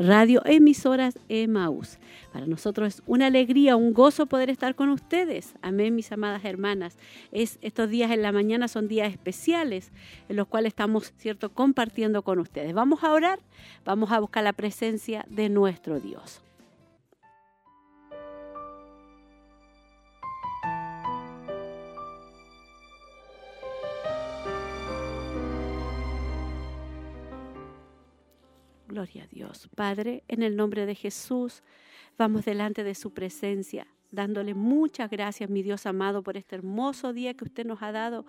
Radio Emisoras Emaús. Para nosotros es una alegría, un gozo poder estar con ustedes. Amén, mis amadas hermanas. Es, estos días en la mañana son días especiales en los cuales estamos, ¿cierto?, compartiendo con ustedes. Vamos a orar, vamos a buscar la presencia de nuestro Dios. Gloria a Dios. Padre, en el nombre de Jesús, vamos delante de su presencia dándole muchas gracias, mi Dios amado, por este hermoso día que usted nos ha dado.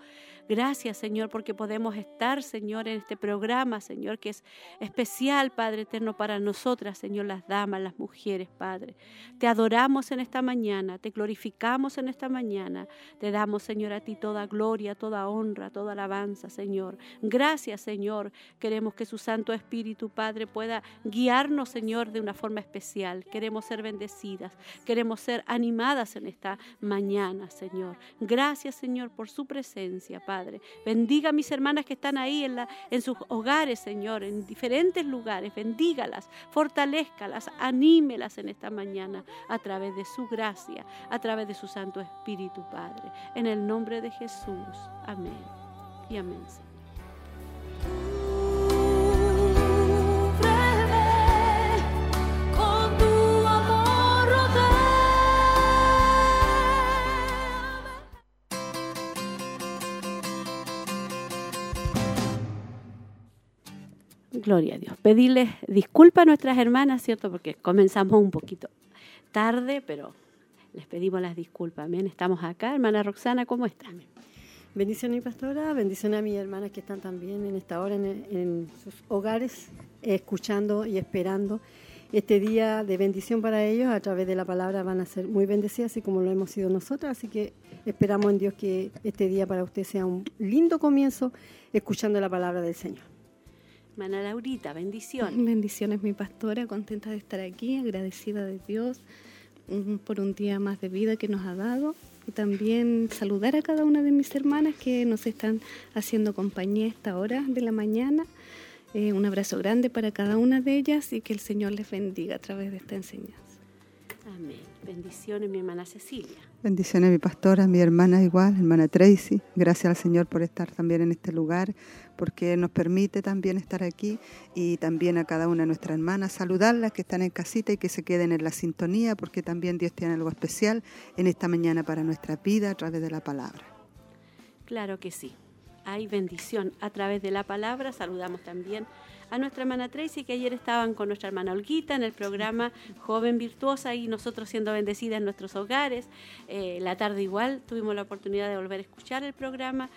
Gracias, Señor, porque podemos estar, Señor, en este programa, Señor, que es especial, Padre eterno, para nosotras, Señor, las damas, las mujeres, Padre. Te adoramos en esta mañana, te glorificamos en esta mañana. Te damos, Señor, a ti toda gloria, toda honra, toda alabanza, Señor. Gracias, Señor. Queremos que su Santo Espíritu, Padre, pueda guiarnos, Señor, de una forma especial. Queremos ser bendecidas, queremos ser animadas en esta mañana, Señor. Gracias, Señor, por su presencia, Padre. Bendiga a mis hermanas que están ahí en, la, en sus hogares, Señor, en diferentes lugares. Bendígalas, fortalezcalas, anímelas en esta mañana a través de su gracia, a través de su Santo Espíritu, Padre. En el nombre de Jesús. Amén. Y amén, Señor. Gloria a Dios. Pedirles disculpas a nuestras hermanas, ¿cierto? Porque comenzamos un poquito tarde, pero les pedimos las disculpas. Amén. Estamos acá. Hermana Roxana, ¿cómo está? Bendición a mi pastora, bendición a mis hermanas que están también en esta hora en, sus hogares, escuchando y esperando este día de bendición para ellos. A través de la palabra van a ser muy bendecidas, así como lo hemos sido nosotras. Así que esperamos en Dios que este día para usted sea un lindo comienzo escuchando la palabra del Señor. Hermana Laurita, bendiciones. Bendiciones, mi pastora, contenta de estar aquí, agradecida de Dios mm, por un día más de vida que nos ha dado y también saludar a cada una de mis hermanas que nos están haciendo compañía a esta hora de la mañana. Eh, un abrazo grande para cada una de ellas y que el Señor les bendiga a través de esta enseñanza. Amén. Bendiciones, mi hermana Cecilia. Bendiciones, mi pastora, mi hermana igual, hermana Tracy. Gracias al Señor por estar también en este lugar, porque nos permite también estar aquí y también a cada una de nuestras hermanas saludarlas que están en casita y que se queden en la sintonía, porque también Dios tiene algo especial en esta mañana para nuestra vida a través de la palabra. Claro que sí. Hay bendición a través de la palabra. Saludamos también a nuestra hermana Tracy, que ayer estaban con nuestra hermana Olguita en el programa Joven Virtuosa y nosotros siendo bendecidas en nuestros hogares. Eh, la tarde igual tuvimos la oportunidad de volver a escuchar el programa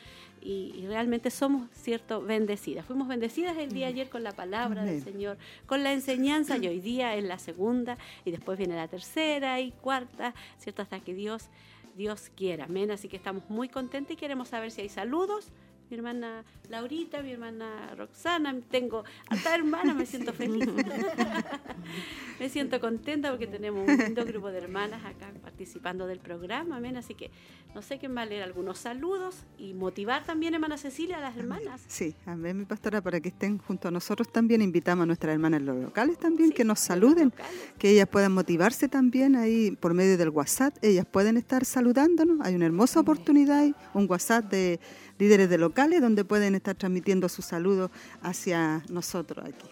y, realmente somos, cierto, bendecidas. Fuimos bendecidas el día ayer con la palabra del Señor, con la enseñanza y hoy día es la segunda y después viene la tercera y cuarta, ¿cierto? Hasta que Dios, Dios quiera. Amén. Así que estamos muy contentos y queremos saber si hay saludos mi hermana Laurita, mi hermana Roxana, tengo hasta hermana, me siento feliz. me siento contenta porque tenemos un lindo grupo de hermanas acá participando del programa, amén. Así que no sé quién va a leer algunos saludos y motivar también, hermana Cecilia, a las hermanas. Sí, amén, mi pastora, para que estén junto a nosotros también. Invitamos a nuestras hermanas los locales también que nos saluden, que ellas puedan motivarse también ahí por medio del WhatsApp. Ellas pueden estar saludándonos. Hay una hermosa oportunidad, un WhatsApp de líderes de locales donde pueden estar transmitiendo sus saludos hacia nosotros aquí.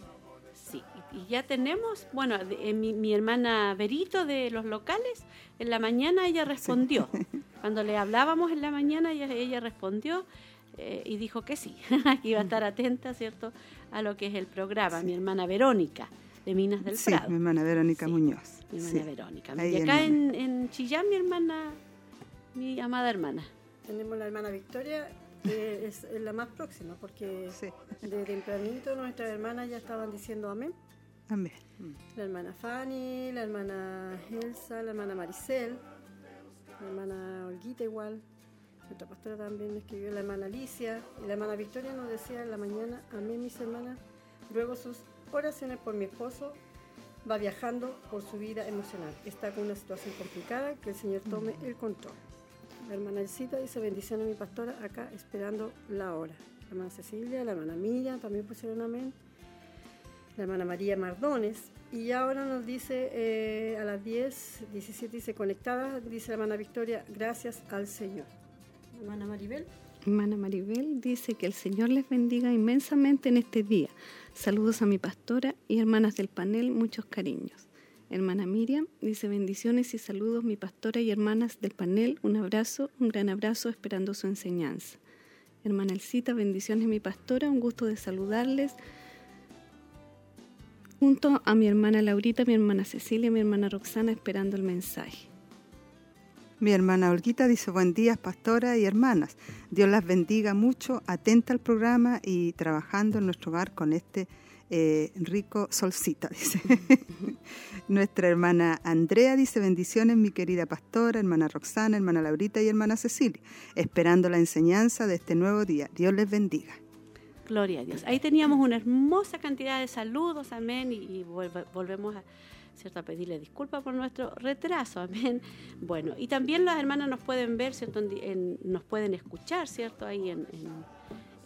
Sí, y ya tenemos, bueno, eh, mi, hermana Berito de los locales, en la mañana ella respondió. Cuando le hablábamos en la mañana, ella, ella respondió. Eh, y dijo que sí, que iba a estar atenta, ¿cierto?, a lo que es el programa. Mi hermana Verónica, de Minas del sí, mi hermana Verónica Muñoz. Mi hermana Verónica. y acá en, en, Chillán, mi hermana, mi amada hermana. Tenemos la hermana Victoria es, la más próxima, porque de tempranito nuestras hermanas ya estaban diciendo amén. Amén. La hermana Fanny, la hermana Elsa, la hermana Maricel, la hermana Olguita igual, nuestra pastora también escribió, la hermana Alicia, y la hermana Victoria nos decía en la mañana, amén mis hermanas, ruego sus oraciones por mi esposo, va viajando por su vida emocional, está con una situación complicada, que el Señor tome el control. La hermana Elcita dice bendición a mi pastora acá esperando la hora. La hermana Cecilia, la hermana Milla también pusieron amén. la hermana María Mardones. Y ahora nos dice eh, a las 10, 17 dice conectada, dice la hermana Victoria, gracias al Señor. Hermana Maribel. Hermana Maribel dice que el Señor les bendiga inmensamente en este día. Saludos a mi pastora y hermanas del panel, muchos cariños. Hermana Miriam dice bendiciones y saludos mi pastora y hermanas del panel, un abrazo, un gran abrazo esperando su enseñanza. Hermana Elcita, bendiciones mi pastora, un gusto de saludarles. Junto a mi hermana Laurita, mi hermana Cecilia, mi hermana Roxana esperando el mensaje. Mi hermana Olguita dice, buen día, pastora y hermanas. Dios las bendiga mucho, atenta al programa y trabajando en nuestro hogar con este eh, rico solcita, dice. Nuestra hermana Andrea dice, bendiciones, mi querida pastora, hermana Roxana, hermana Laurita y hermana Cecilia, esperando la enseñanza de este nuevo día. Dios les bendiga. Gloria a Dios. Ahí teníamos una hermosa cantidad de saludos, amén, y, volvemos a ¿cierto? A pedirle disculpas por nuestro retraso, amén. Bueno, y también las hermanas nos pueden ver, ¿cierto? nos pueden escuchar, ¿cierto? Ahí en, en,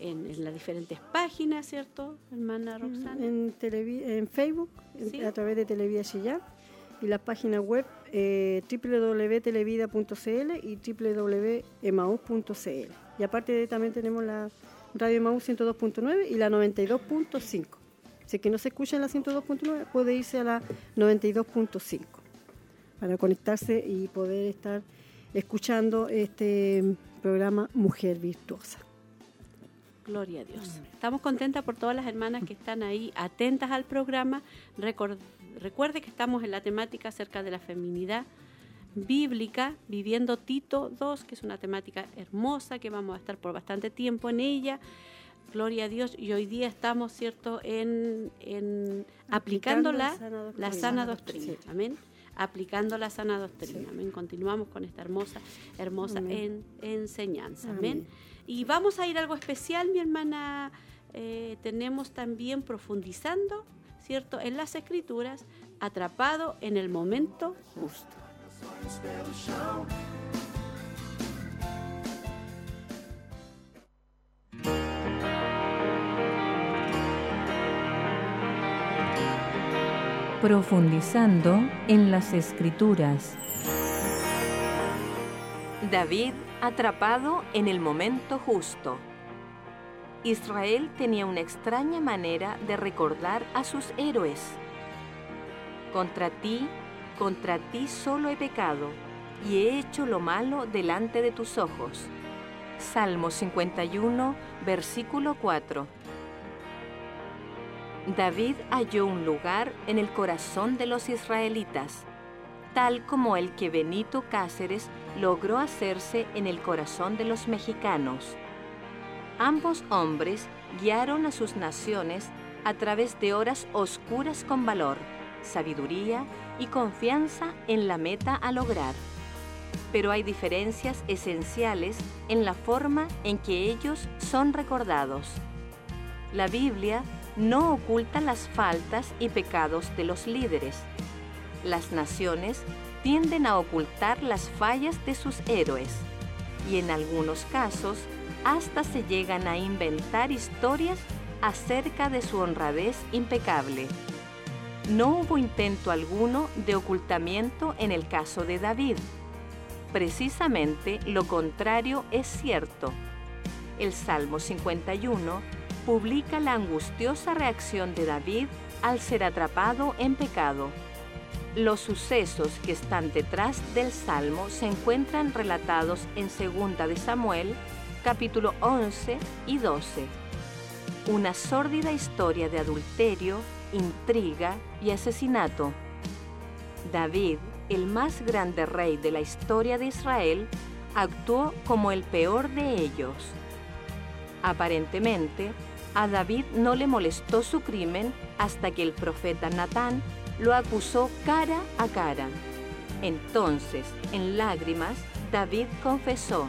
las diferentes páginas, ¿cierto, hermana Roxana? En, en Facebook, a través de Televida Chillán, y la página web eh, www.televida.cl y www.emaus.cl. Y aparte también tenemos la Radio Emaus 102.9 y la 92.5. Si que no se escucha en la 102.9, puede irse a la 92.5 para conectarse y poder estar escuchando este programa Mujer Virtuosa. Gloria a Dios. Estamos contentas por todas las hermanas que están ahí atentas al programa. recuerde que estamos en la temática acerca de la feminidad bíblica, viviendo Tito 2, que es una temática hermosa, que vamos a estar por bastante tiempo en ella gloria a Dios, y hoy día estamos, ¿cierto?, en, aplicando, la, sana doctrina. Amén. Aplicando la sana doctrina. Amén. Continuamos con esta hermosa, hermosa enseñanza. Amén. Y vamos a ir a algo especial, mi hermana. Eh, tenemos también profundizando, ¿cierto?, en las escrituras, atrapado en el momento justo. Profundizando en las escrituras. David atrapado en el momento justo. Israel tenía una extraña manera de recordar a sus héroes. Contra ti, contra ti solo he pecado, y he hecho lo malo delante de tus ojos. Salmo 51, versículo 4. David halló un lugar en el corazón de los israelitas, tal como el que Benito Cáceres logró hacerse en el corazón de los mexicanos. Ambos hombres guiaron a sus naciones a través de horas oscuras con valor, sabiduría y confianza en la meta a lograr. Pero hay diferencias esenciales en la forma en que ellos son recordados. La Biblia no oculta las faltas y pecados de los líderes. Las naciones tienden a ocultar las fallas de sus héroes y en algunos casos hasta se llegan a inventar historias acerca de su honradez impecable. No hubo intento alguno de ocultamiento en el caso de David. Precisamente lo contrario es cierto. El Salmo 51 publica la angustiosa reacción de David al ser atrapado en pecado. Los sucesos que están detrás del Salmo se encuentran relatados en 2 de Samuel, capítulo 11 y 12. Una sórdida historia de adulterio, intriga y asesinato. David, el más grande rey de la historia de Israel, actuó como el peor de ellos. Aparentemente, a David no le molestó su crimen hasta que el profeta Natán lo acusó cara a cara. Entonces, en lágrimas, David confesó,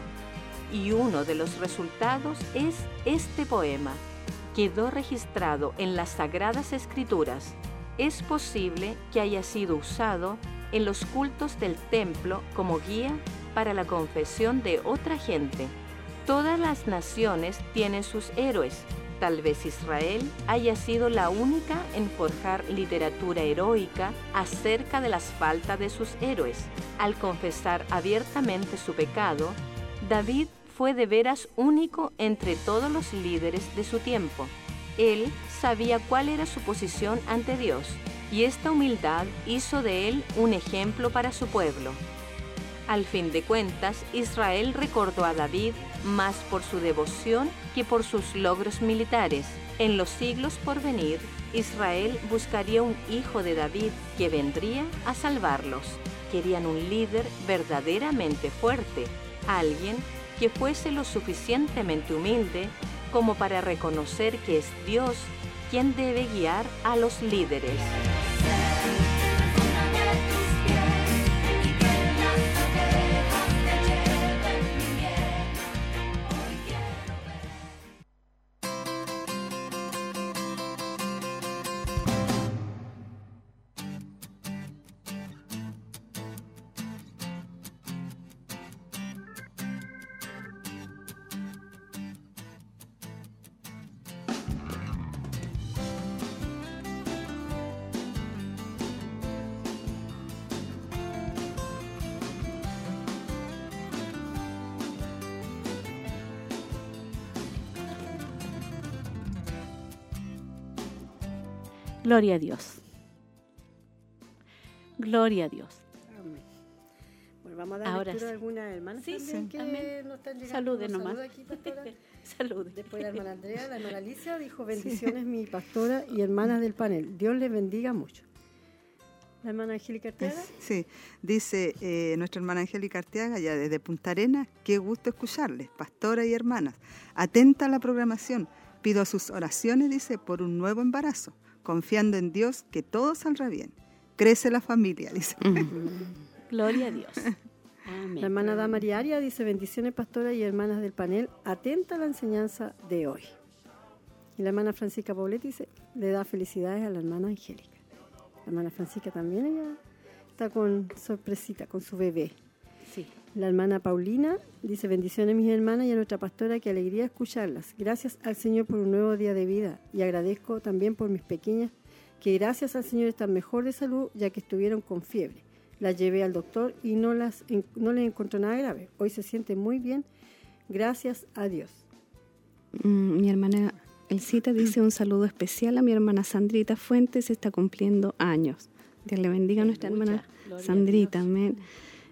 y uno de los resultados es este poema. Quedó registrado en las Sagradas Escrituras. Es posible que haya sido usado en los cultos del templo como guía para la confesión de otra gente. Todas las naciones tienen sus héroes, Tal vez Israel haya sido la única en forjar literatura heroica acerca de las faltas de sus héroes. Al confesar abiertamente su pecado, David fue de veras único entre todos los líderes de su tiempo. Él sabía cuál era su posición ante Dios y esta humildad hizo de él un ejemplo para su pueblo. Al fin de cuentas, Israel recordó a David más por su devoción que por sus logros militares. En los siglos por venir, Israel buscaría un hijo de David que vendría a salvarlos. Querían un líder verdaderamente fuerte, alguien que fuese lo suficientemente humilde como para reconocer que es Dios quien debe guiar a los líderes. Gloria a Dios. Gloria a Dios. Amén. Bueno, vamos a dar Ahora lectura a sí. algunas hermanas Sí, también sí. que Amén. nos están llegando. Salude nomás. saludos aquí, pastora. Salude. Después la hermana Andrea, la hermana Alicia dijo bendiciones mi pastora y hermanas del panel. Dios les bendiga mucho. La hermana Angélica Arteaga. Sí, dice eh, nuestra hermana Angélica Arteaga, ya desde Punta Arenas, qué gusto escucharles, pastora y hermanas. Atenta a la programación, pido sus oraciones, dice, por un nuevo embarazo, confiando en Dios que todo saldrá bien. Crece la familia, dice. Gloria a Dios. Amén. La hermana Damaria Aria dice bendiciones pastora y hermanas del panel. Atenta a la enseñanza de hoy. Y la hermana Francisca Pobletti dice, le da felicidades a la hermana Angélica. La hermana Francisca también ella está con sorpresita, con su bebé. Sí. La hermana Paulina dice bendiciones mis hermanas y a nuestra pastora, qué alegría escucharlas. Gracias al Señor por un nuevo día de vida y agradezco también por mis pequeñas que gracias al Señor están mejor de salud ya que estuvieron con fiebre. Las llevé al doctor y no, las, no les encontró nada grave. Hoy se siente muy bien. Gracias a Dios. Mm, Mi hermana Elcita dice un saludo especial a mi hermana Sandrita Fuentes, está cumpliendo años. Dios le bendiga a nuestra Mucha, hermana Sandrita, Dios. amén.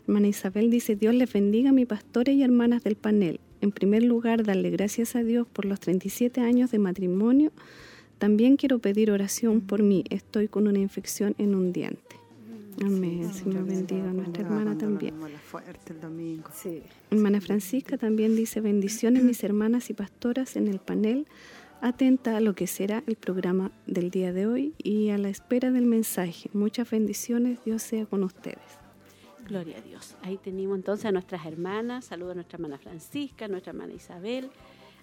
Hermana Isabel dice, Dios les bendiga a mi pastores y hermanas del panel. En primer lugar, darle gracias a Dios por los 37 años de matrimonio. También quiero pedir oración por mí. Estoy con una infección en un diente. Amén. El Señor bendiga a nuestra hermana también. La fuerte el domingo. Sí. Hermana Francisca también dice bendiciones mis hermanas y pastoras en el panel, atenta a lo que será el programa del día de hoy y a la espera del mensaje. Muchas bendiciones, Dios sea con ustedes. Gloria a Dios. Ahí tenemos entonces a nuestras hermanas. Saludo a nuestra hermana Francisca, a nuestra hermana Isabel,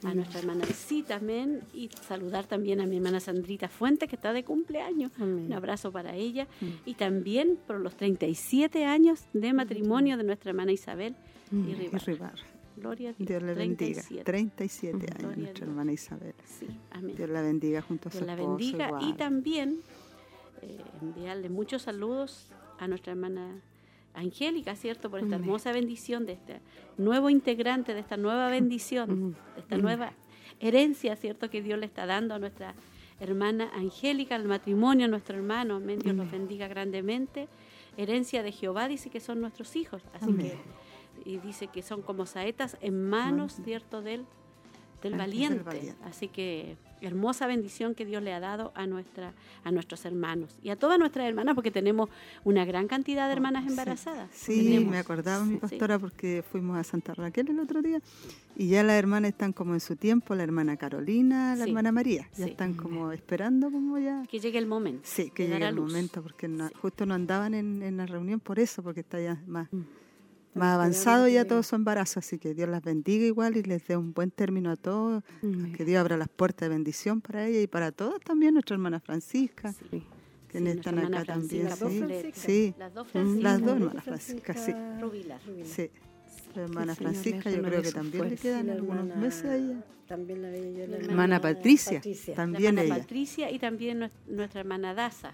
a nuestra hermana Elcita, amén. Y saludar también a mi hermana Sandrita Fuentes, que está de cumpleaños. Amén. Un abrazo para ella. Y también por los 37 años de matrimonio de nuestra hermana Isabel y. Ribar. Gloria a Dios. Dios le bendiga. 37. 37 Gloria años, a nuestra hermana Isabel. Sí, amén. Dios la bendiga junto a su Dios la esposo. bendiga y también eh, enviarle muchos saludos a nuestra hermana Angélica, ¿cierto? Por esta hermosa bendición de este nuevo integrante, de esta nueva bendición, de esta nueva herencia, ¿cierto? Que Dios le está dando a nuestra hermana Angélica, al matrimonio, a nuestro hermano. Amén. Dios los bendiga grandemente. Herencia de Jehová dice que son nuestros hijos. Así Amén. que, y dice que son como saetas en manos, ¿cierto? Del, del valiente. Así que hermosa bendición que Dios le ha dado a nuestra a nuestros hermanos y a todas nuestras hermanas porque tenemos una gran cantidad de hermanas Sí. embarazadas. Sí, Tenemos. me acordaba mi Sí. pastora porque fuimos a Santa Raquel el otro día y ya las hermanas están como en su tiempo, la hermana Carolina, la Sí. hermana María, ya Sí. están como esperando como ya... Que llegue el momento. Sí, que llegue el luz. momento porque no- justo no andaban en, en la reunión por eso, porque está ya más, Mm. Más avanzado ya todo su embarazo, así que Dios las bendiga igual y les dé un buen término a todos, que Dios abra las puertas de bendición para ella y para todos también, nuestra hermana Francisca, Sí. que Sí, están acá también, Francisca dos sí, Franciscas. sí, Las dos Franciscas. las dos hermanas Francisca, sí. Rubilar. Rubila. sí, La hermana Francisca, yo creo que también le quedan algunos meses ahí. También la veía yo. La La Hermana Patricia, también ella. Patricia y también nues- nuestra hermana Daza,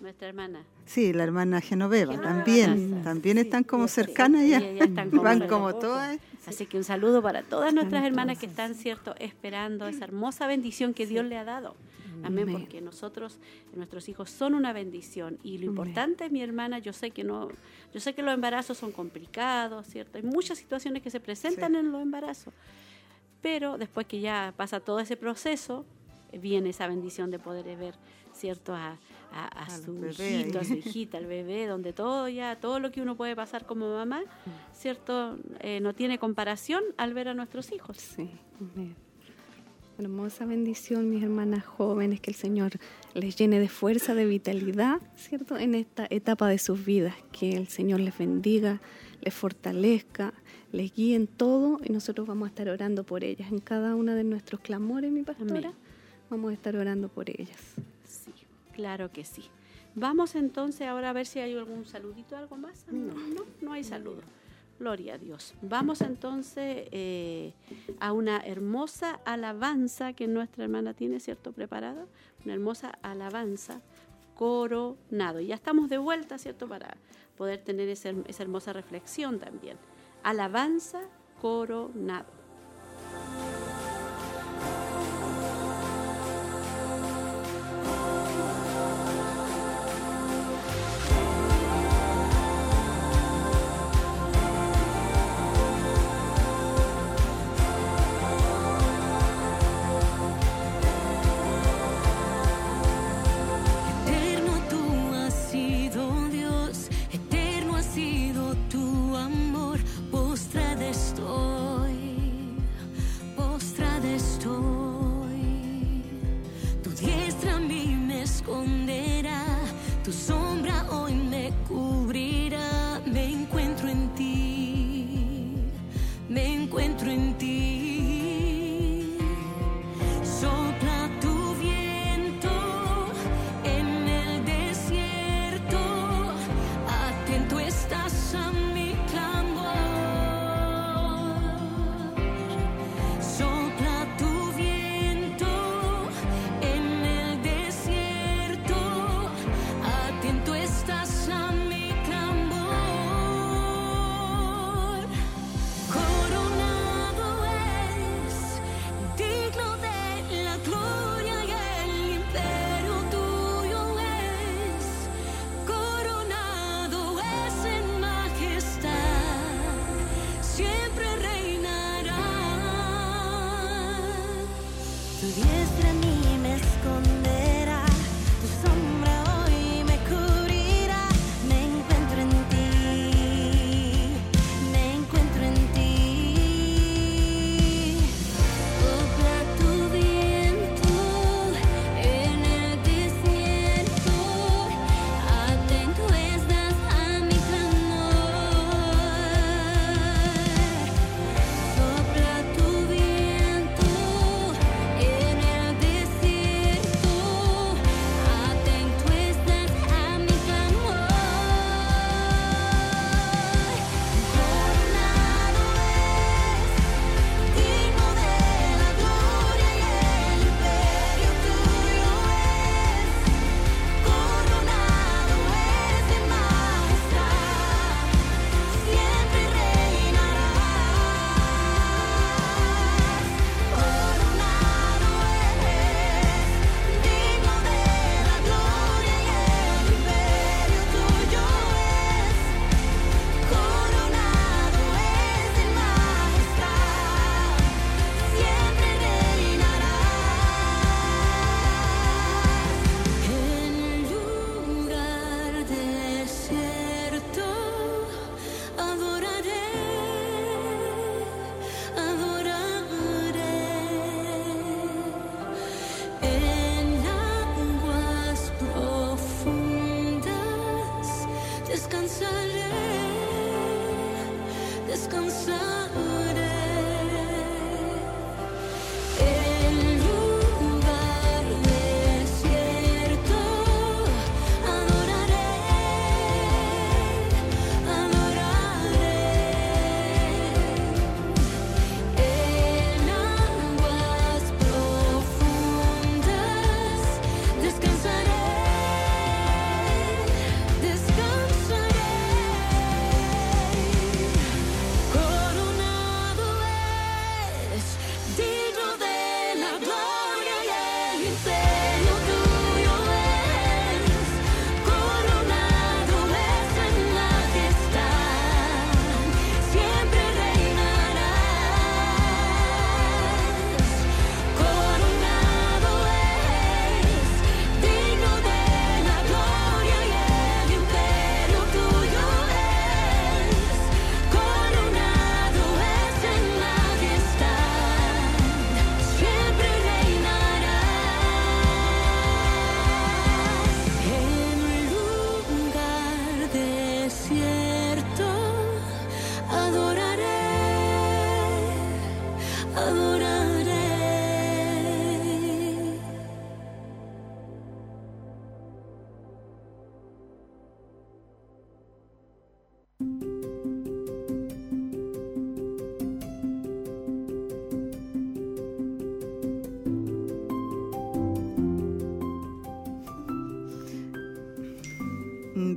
nuestra hermana. Sí, la hermana Genoveva, Genoveva también. También están como sí, cercanas sí, ya. ellas están como Van como todas. Así que un saludo para todas nuestras hermanas que están, ¿cierto?, esperando esa hermosa bendición que Dios le ha dado. Amén, porque nosotros, nuestros hijos son una bendición. Y lo importante, mi hermana, yo sé que no, yo sé que los embarazos son complicados, ¿cierto? Hay muchas situaciones que se presentan Sí. en los embarazos. Pero después que ya pasa todo ese proceso, viene esa bendición de poder ver, ¿cierto? A, a- su hijito, a su hijita, al bebé, donde todo ya, todo lo que uno puede pasar como mamá, ¿cierto? Eh, no tiene comparación al ver a nuestros hijos. Sí. Hermosa bendición, mis hermanas jóvenes, que el Señor les llene de fuerza, de vitalidad, ¿cierto? En esta etapa de sus vidas, que el Señor les bendiga, les fortalezca, les guíe en todo y nosotros vamos a estar orando por ellas. En cada uno de nuestros clamores, mi pastora, Amén. vamos a estar orando por ellas. Claro que sí. Vamos entonces ahora a ver si hay algún saludito, algo más. No, no, no hay saludo. Gloria a Dios. Vamos entonces eh, a una hermosa alabanza que nuestra hermana tiene, ¿cierto? Preparada. Una hermosa alabanza coronado. Y ya estamos de vuelta, ¿cierto? Para poder tener esa, esa hermosa reflexión también. Alabanza coronado.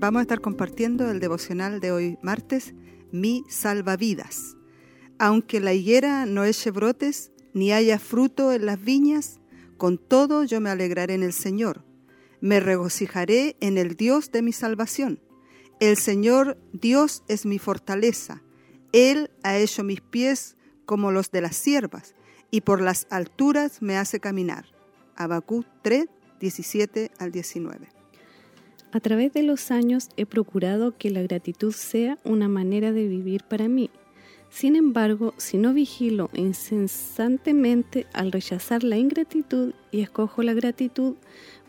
Vamos a estar compartiendo el devocional de hoy martes, Mi salvavidas. Aunque la higuera no eche brotes, ni haya fruto en las viñas, con todo yo me alegraré en el Señor. Me regocijaré en el Dios de mi salvación. El Señor Dios es mi fortaleza. Él ha hecho mis pies como los de las siervas, y por las alturas me hace caminar. Habacuc 3, 17 al 19. A través de los años he procurado que la gratitud sea una manera de vivir para mí. Sin embargo, si no vigilo incesantemente al rechazar la ingratitud y escojo la gratitud,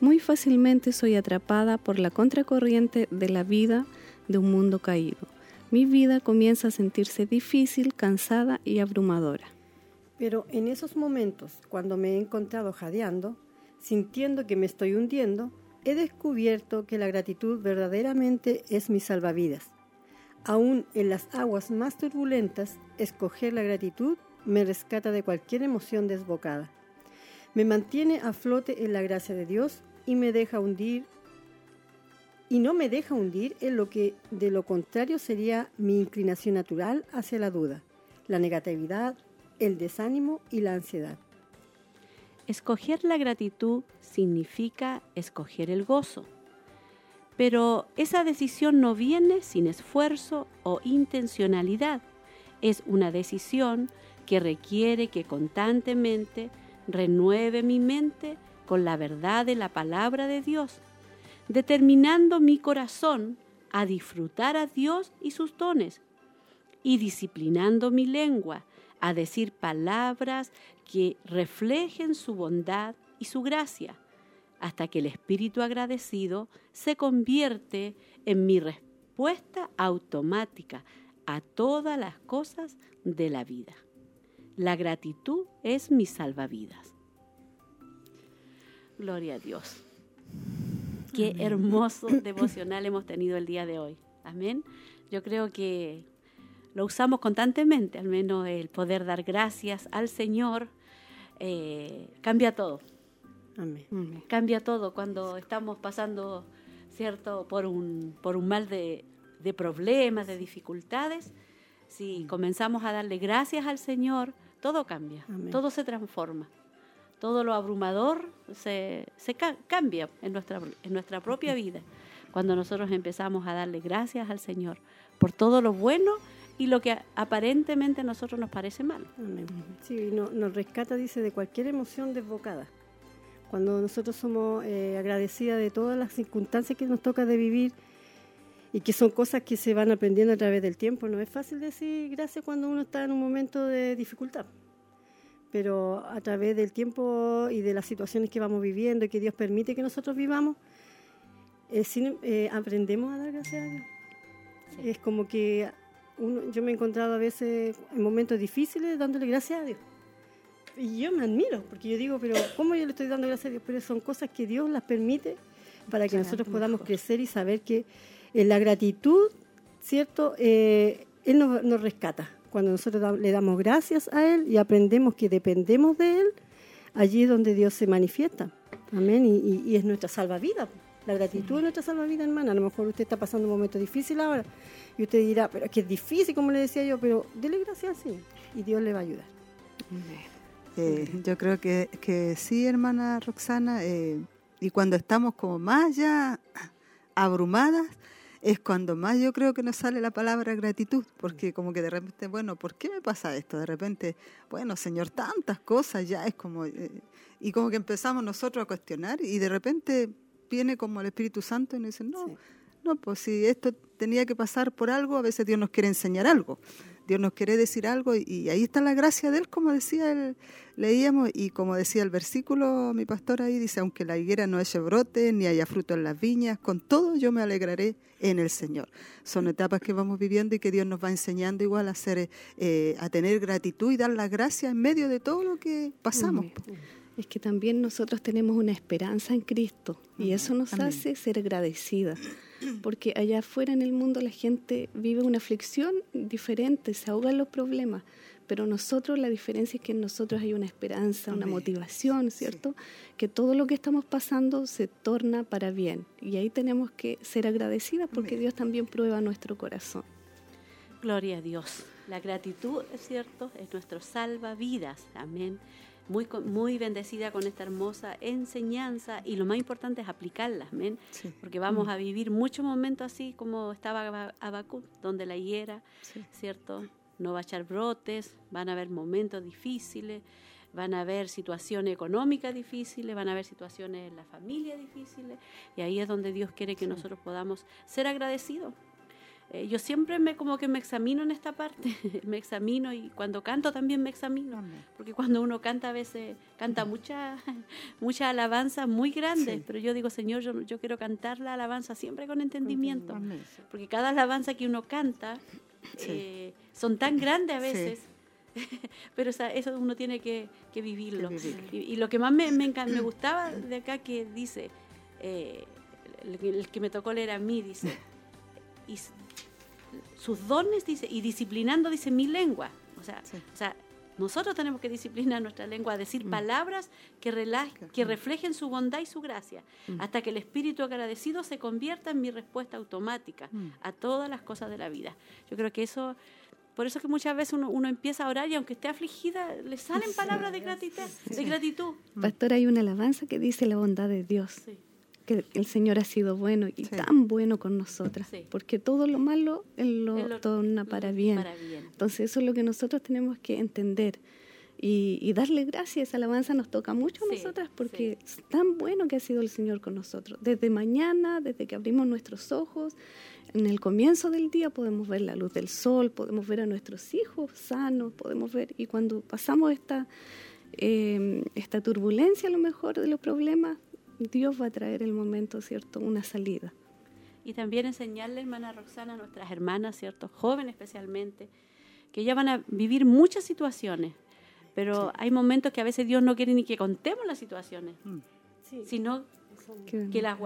muy fácilmente soy atrapada por la contracorriente de la vida de un mundo caído. Mi vida comienza a sentirse difícil, cansada y abrumadora. Pero en esos momentos, cuando me he encontrado jadeando, sintiendo que me estoy hundiendo, he descubierto que la gratitud verdaderamente es mi salvavidas. Aún en las aguas más turbulentas, escoger la gratitud me rescata de cualquier emoción desbocada. Me mantiene a flote en la gracia de Dios y me deja hundir y no me deja hundir en lo que de lo contrario sería mi inclinación natural hacia la duda, la negatividad, el desánimo y la ansiedad. Escoger la gratitud significa escoger el gozo. Pero esa decisión no viene sin esfuerzo o intencionalidad. Es una decisión que requiere que constantemente renueve mi mente con la verdad de la palabra de Dios, determinando mi corazón a disfrutar a Dios y sus dones y disciplinando mi lengua a decir palabras que reflejen su bondad y su gracia, hasta que el espíritu agradecido se convierte en mi respuesta automática a todas las cosas de la vida. La gratitud es mi salvavidas. Gloria a Dios. Qué hermoso devocional hemos tenido el día de hoy. Amén. Yo creo que lo usamos constantemente, al menos el poder dar gracias al Señor eh, cambia todo. Amén. Cambia todo cuando estamos pasando, ¿cierto?, por un, por un mal de, de problemas, de dificultades. Si comenzamos a darle gracias al Señor, todo cambia, Amén. todo se transforma. Todo lo abrumador se, se ca- cambia en nuestra, en nuestra propia vida cuando nosotros empezamos a darle gracias al Señor por todo lo bueno y lo que aparentemente a nosotros nos parece mal. Amén. Sí, no- nos rescata, dice, de cualquier emoción desbocada. Cuando nosotros somos eh, agradecidas de todas las circunstancias que nos toca de vivir y que son cosas que se van aprendiendo a través del tiempo, no es fácil decir gracias cuando uno está en un momento de dificultad. Pero a través del tiempo y de las situaciones que vamos viviendo y que Dios permite que nosotros vivamos, eh, sin- eh, aprendemos a dar gracias a Dios. Sí. Es como que uno- yo me he encontrado a veces en momentos difíciles dándole gracias a Dios. Y yo me admiro, porque yo digo, pero ¿cómo yo le estoy dando gracias a Dios? Pero son cosas que Dios las permite para que nosotros podamos crecer y saber que en la gratitud, ¿cierto? Eh, Él nos, nos rescata. Cuando nosotros da- le damos gracias a Él y aprendemos que dependemos de Él, allí es donde Dios se manifiesta. Amén. Y, y- y es nuestra salvavidas. La gratitud es nuestra salvavidas, hermana. A lo mejor usted está pasando un momento difícil ahora y usted dirá, pero es que es difícil, como le decía yo, pero dele gracias así y Dios le va a ayudar. Eh, yo creo que, que sí, hermana Roxana, eh, y cuando estamos como más ya abrumadas, es cuando más yo creo que nos sale la palabra gratitud, porque como que de repente, bueno, ¿por qué me pasa esto? De repente, bueno, Señor, tantas cosas ya es como, eh, y como que empezamos nosotros a cuestionar y de repente viene como el Espíritu Santo y nos dice, no, Sí. no, pues si esto tenía que pasar por algo, a veces Dios nos quiere enseñar algo. Dios nos quiere decir algo y, y ahí está la gracia de Él, como decía el, leíamos, y como decía el versículo, mi pastor ahí dice, aunque la higuera no eche brote, ni haya fruto en las viñas, con todo yo me alegraré en el Señor. Son etapas que vamos viviendo y que Dios nos va enseñando igual a hacer, eh, a tener gratitud y dar las gracias en medio de todo lo que pasamos. Es que también nosotros tenemos una esperanza en Cristo y eso nos hace ser agradecidas, porque allá afuera en el mundo la gente vive una aflicción diferente, se ahogan los problemas, pero nosotros la diferencia es que en nosotros hay una esperanza, una motivación, ¿cierto? Que todo lo que estamos pasando se torna para bien y ahí tenemos que ser agradecidas porque Dios también prueba nuestro corazón. Gloria a Dios. La gratitud, es cierto, es nuestro salvavidas. Amén muy, muy bendecida con esta hermosa enseñanza y lo más importante es aplicarla, amén. Porque vamos mm. a vivir muchos momentos así como estaba Abacut, donde la hiera, ¿cierto? No va a echar brotes, van a haber momentos difíciles, van a haber situaciones económicas difíciles, van a haber situaciones en la familia difíciles y ahí es donde Dios quiere que nosotros podamos ser agradecidos eh, yo siempre me como que me examino en esta parte, me examino y cuando canto también me examino, porque cuando uno canta a veces canta mucha mucha alabanza muy grande, pero yo digo, Señor, yo, yo, quiero cantar la alabanza siempre con entendimiento, porque cada alabanza que uno canta eh, son tan grandes a veces. pero eso uno tiene que, vivirlo. Y, lo que más me, me, me, gustaba de acá que dice, eh, el, el, que me tocó leer a mí, dice, y sus dones, dice, y disciplinando, dice, mi lengua. O sea, o sea nosotros tenemos que disciplinar nuestra lengua, a decir mm. palabras que, que reflejen su bondad y su gracia, mm. hasta que el espíritu agradecido se convierta en mi respuesta automática mm. a todas las cosas de la vida. Yo creo que eso, por eso que muchas veces uno, empieza a orar y aunque esté afligida, le salen palabras de gratitud. De gratitud. Pastor, hay una alabanza que dice la bondad de Dios que el Señor ha sido bueno y tan bueno con nosotras, porque todo lo malo Él lo, torna para bien. Entonces eso es lo que nosotros tenemos que entender y, darle gracias. Esa alabanza nos toca mucho a nosotras porque es tan bueno que ha sido el Señor con nosotros. Desde mañana, desde que abrimos nuestros ojos, en el comienzo del día podemos ver la luz del sol, podemos ver a nuestros hijos sanos, podemos ver, y cuando pasamos esta... Eh, esta turbulencia a lo mejor de los problemas, Dios va a traer el momento, ¿cierto? Una salida. Y también enseñarle, hermana Roxana, a nuestras hermanas, ¿cierto? Jóvenes especialmente, que ya van a vivir muchas situaciones, pero hay momentos que a veces Dios no quiere ni que contemos las situaciones, mm. sino que las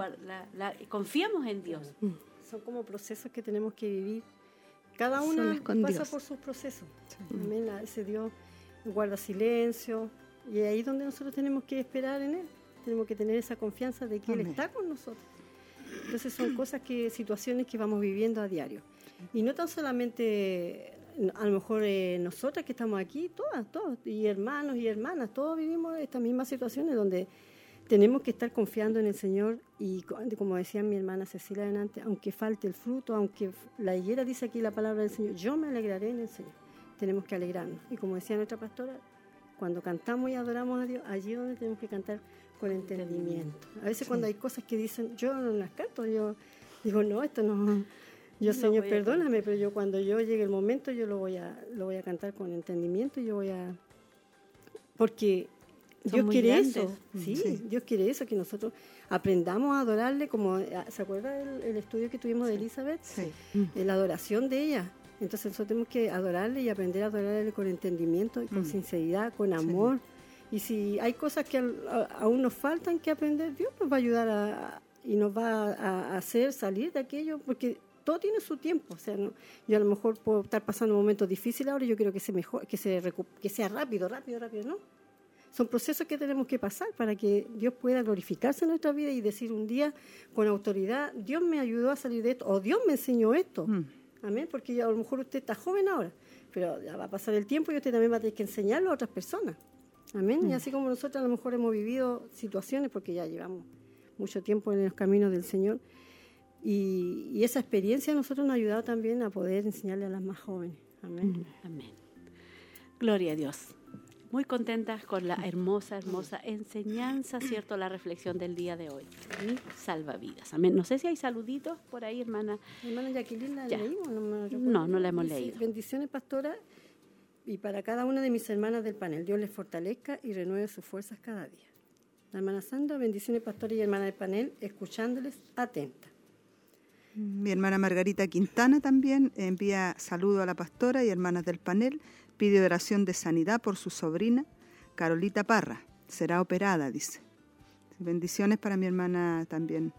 la, confiamos en Dios. Mm. Son como procesos que tenemos que vivir. Cada una pasa por sus procesos. Amén. Ese Dios guarda silencio y ahí es donde nosotros tenemos que esperar en Él tenemos que tener esa confianza de que Él está con nosotros. Entonces son cosas que, situaciones que vamos viviendo a diario. Y no tan solamente, a lo mejor eh, nosotras que estamos aquí, todas, todos, y hermanos y hermanas, todos vivimos estas mismas situaciones donde tenemos que estar confiando en el Señor y como decía mi hermana Cecilia adelante, aunque falte el fruto, aunque la higuera dice aquí la palabra del Señor, yo me alegraré en el Señor. Tenemos que alegrarnos. Y como decía nuestra pastora, cuando cantamos y adoramos a Dios, allí es donde tenemos que cantar con entendimiento. A veces cuando hay cosas que dicen, yo no las canto, yo digo, no, esto no, yo Señor, perdóname, pero yo cuando yo llegue el momento, yo lo voy a, lo voy a cantar con entendimiento y yo voy a, porque Dios quiere eso, ¿sí? Dios quiere eso, que nosotros aprendamos a adorarle, como, ah, ¿se acuerda el, estudio que tuvimos de Elizabeth? Sí. Eh, la adoración de ella. Entonces nosotros tenemos que adorarle y aprender a adorarle con entendimiento y con mm. sinceridad, con amor. Y si hay cosas que aún nos faltan que aprender, Dios nos va a ayudar a, y nos va a, hacer salir de aquello, porque todo tiene su tiempo. O sea, yo a lo mejor puedo estar pasando momentos difíciles ahora, yo quiero que, se mejor, que, se que sea rápido, rápido, rápido, ¿no? Son procesos que tenemos que pasar para que Dios pueda glorificarse en nuestra vida y decir un día con autoridad, Dios me ayudó a salir de esto, o Dios me enseñó esto. Mm. Amén, porque a lo mejor usted está joven ahora, pero ya va a pasar el tiempo y usted también va a tener que enseñarlo a otras personas. Amén. Y mm. así como nosotros a lo mejor hemos vivido situaciones, porque ya llevamos mucho tiempo en los caminos del Señor, y, esa experiencia a nosotros nos ha ayudado también a poder enseñarle a las más jóvenes. Amén. Mm. Amén. Gloria a Dios. Muy contentas con la hermosa, hermosa enseñanza, ¿cierto? La reflexión del día de hoy. Salva vidas. Amén. No sé si hay saluditos por ahí, hermana. Hermana Jacqueline, ¿la leímos? No, no, la hemos leído. Bendiciones, pastora y para cada una de mis hermanas del panel. Dios les fortalezca y renueve sus fuerzas cada día. La hermana Sandra, bendiciones pastora y hermana del panel, escuchándoles atenta. Mi hermana Margarita Quintana también envía saludo a la pastora y hermanas del panel, pide oración de sanidad por su sobrina Carolita Parra. será operada, dice. Bendiciones para mi hermana también.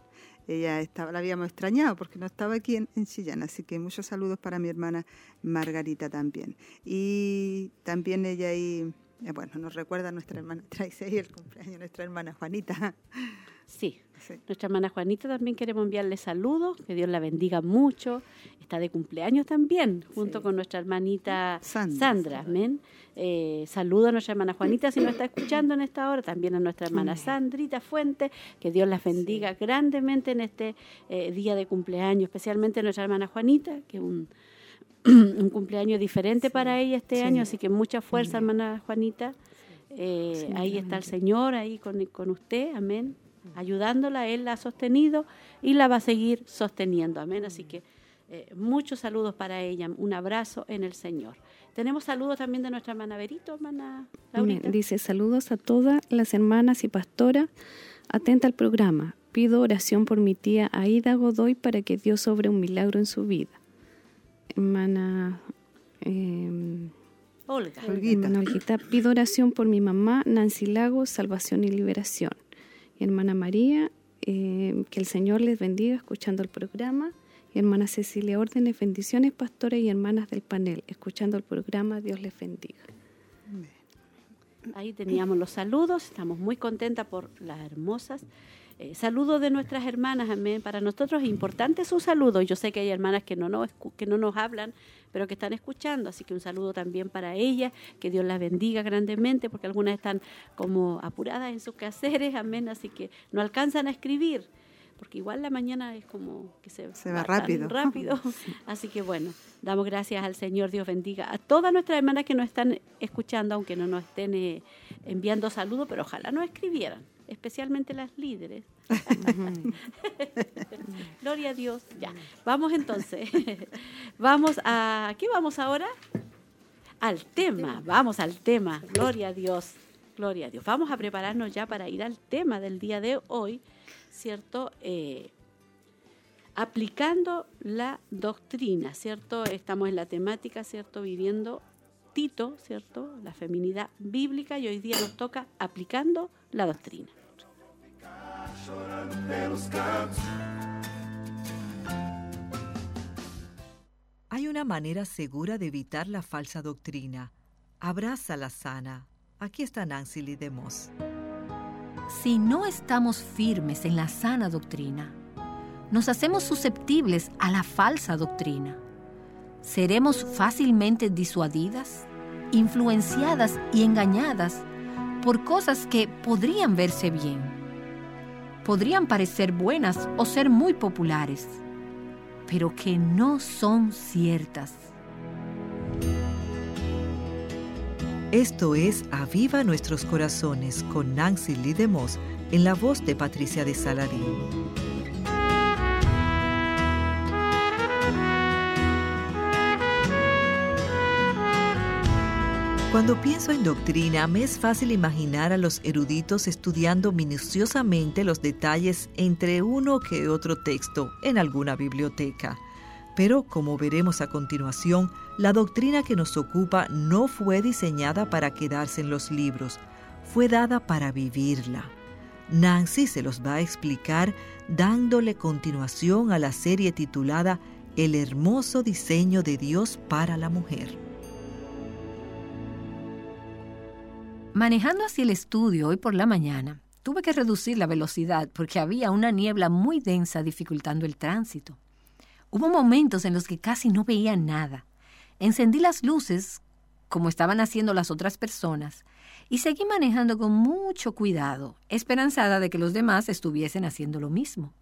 Ella estaba, la habíamos extrañado porque no estaba aquí en, en Chillán, así que muchos saludos para mi hermana Margarita también. Y también ella ahí, eh, bueno, nos recuerda a nuestra hermana, trae ahí el cumpleaños de nuestra hermana Juanita. Sí. Nuestra hermana Juanita también queremos enviarle saludos, que Dios la bendiga mucho. Está de cumpleaños también, junto con nuestra hermanita Sandra. amén. Eh, saludo a nuestra hermana Juanita si nos está escuchando en esta hora, también a nuestra hermana Sandrita Fuente, que Dios las bendiga grandemente en este eh, día de cumpleaños, especialmente a nuestra hermana Juanita, que es un, un cumpleaños diferente para ella este año, así que mucha fuerza, hermana Juanita. Eh, ahí está el Señor, ahí con, con usted, amén ayudándola, Él la ha sostenido y la va a seguir sosteniendo. Amén. Así que eh, muchos saludos para ella, un abrazo en el Señor. Tenemos saludos también de nuestra hermana Berito, hermana Laurita. Dice saludos a todas las hermanas y pastoras. Atenta al programa. Pido oración por mi tía Aida Godoy para que Dios sobre un milagro en su vida. Hermana eh, Olga. Hermana Olguita. Pido oración por mi mamá Nancy Lagos, salvación y liberación hermana María, eh, que el Señor les bendiga escuchando el programa. Hermana Cecilia Órdenes, bendiciones, pastores y hermanas del panel, escuchando el programa, Dios les bendiga. Ahí teníamos los saludos, estamos muy contentas por las hermosas eh, saludos de nuestras hermanas, amén. Para nosotros es importante su saludo. Yo sé que hay hermanas que no, nos, que no nos hablan, pero que están escuchando, así que un saludo también para ellas, que Dios las bendiga grandemente, porque algunas están como apuradas en sus quehaceres, amén, así que no alcanzan a escribir porque igual la mañana es como que se, va, rápido. rápido. Así que bueno, damos gracias al Señor, Dios bendiga a todas nuestras hermanas que nos están escuchando, aunque no nos estén eh, enviando saludos, pero ojalá nos escribieran especialmente las líderes. Gloria a Dios. Ya, vamos entonces. vamos a, ¿qué vamos ahora? Al tema, vamos al tema. Gloria a Dios. Gloria a Dios. Vamos a prepararnos ya para ir al tema del día de hoy, ¿cierto? Eh, aplicando la doctrina, ¿cierto? Estamos en la temática, ¿cierto? Viviendo Tito, ¿cierto? La feminidad bíblica y hoy día nos toca aplicando la doctrina. Hay una manera segura de evitar la falsa doctrina. Abraza la sana. Aquí está Nancy Lee de Moss. Si no estamos firmes en la sana doctrina, nos hacemos susceptibles a la falsa doctrina. Seremos fácilmente disuadidas, influenciadas y engañadas por cosas que podrían verse bien podrían parecer buenas o ser muy populares, pero que no son ciertas. Esto es Aviva Nuestros Corazones con Nancy Lidemos en la voz de Patricia de Saladín. Cuando pienso en doctrina, me es fácil imaginar a los eruditos estudiando minuciosamente los detalles entre uno que otro texto en alguna biblioteca. Pero, como veremos a continuación, la doctrina que nos ocupa no fue diseñada para quedarse en los libros, fue dada para vivirla. Nancy se los va a explicar dándole continuación a la serie titulada El hermoso diseño de Dios para la mujer. Manejando hacia el estudio hoy por la mañana, tuve que reducir la velocidad porque había una niebla muy densa dificultando el tránsito. Hubo momentos en los que casi no veía nada. Encendí las luces, como estaban haciendo las otras personas, y seguí manejando con mucho cuidado, esperanzada de que los demás estuviesen haciendo lo mismo.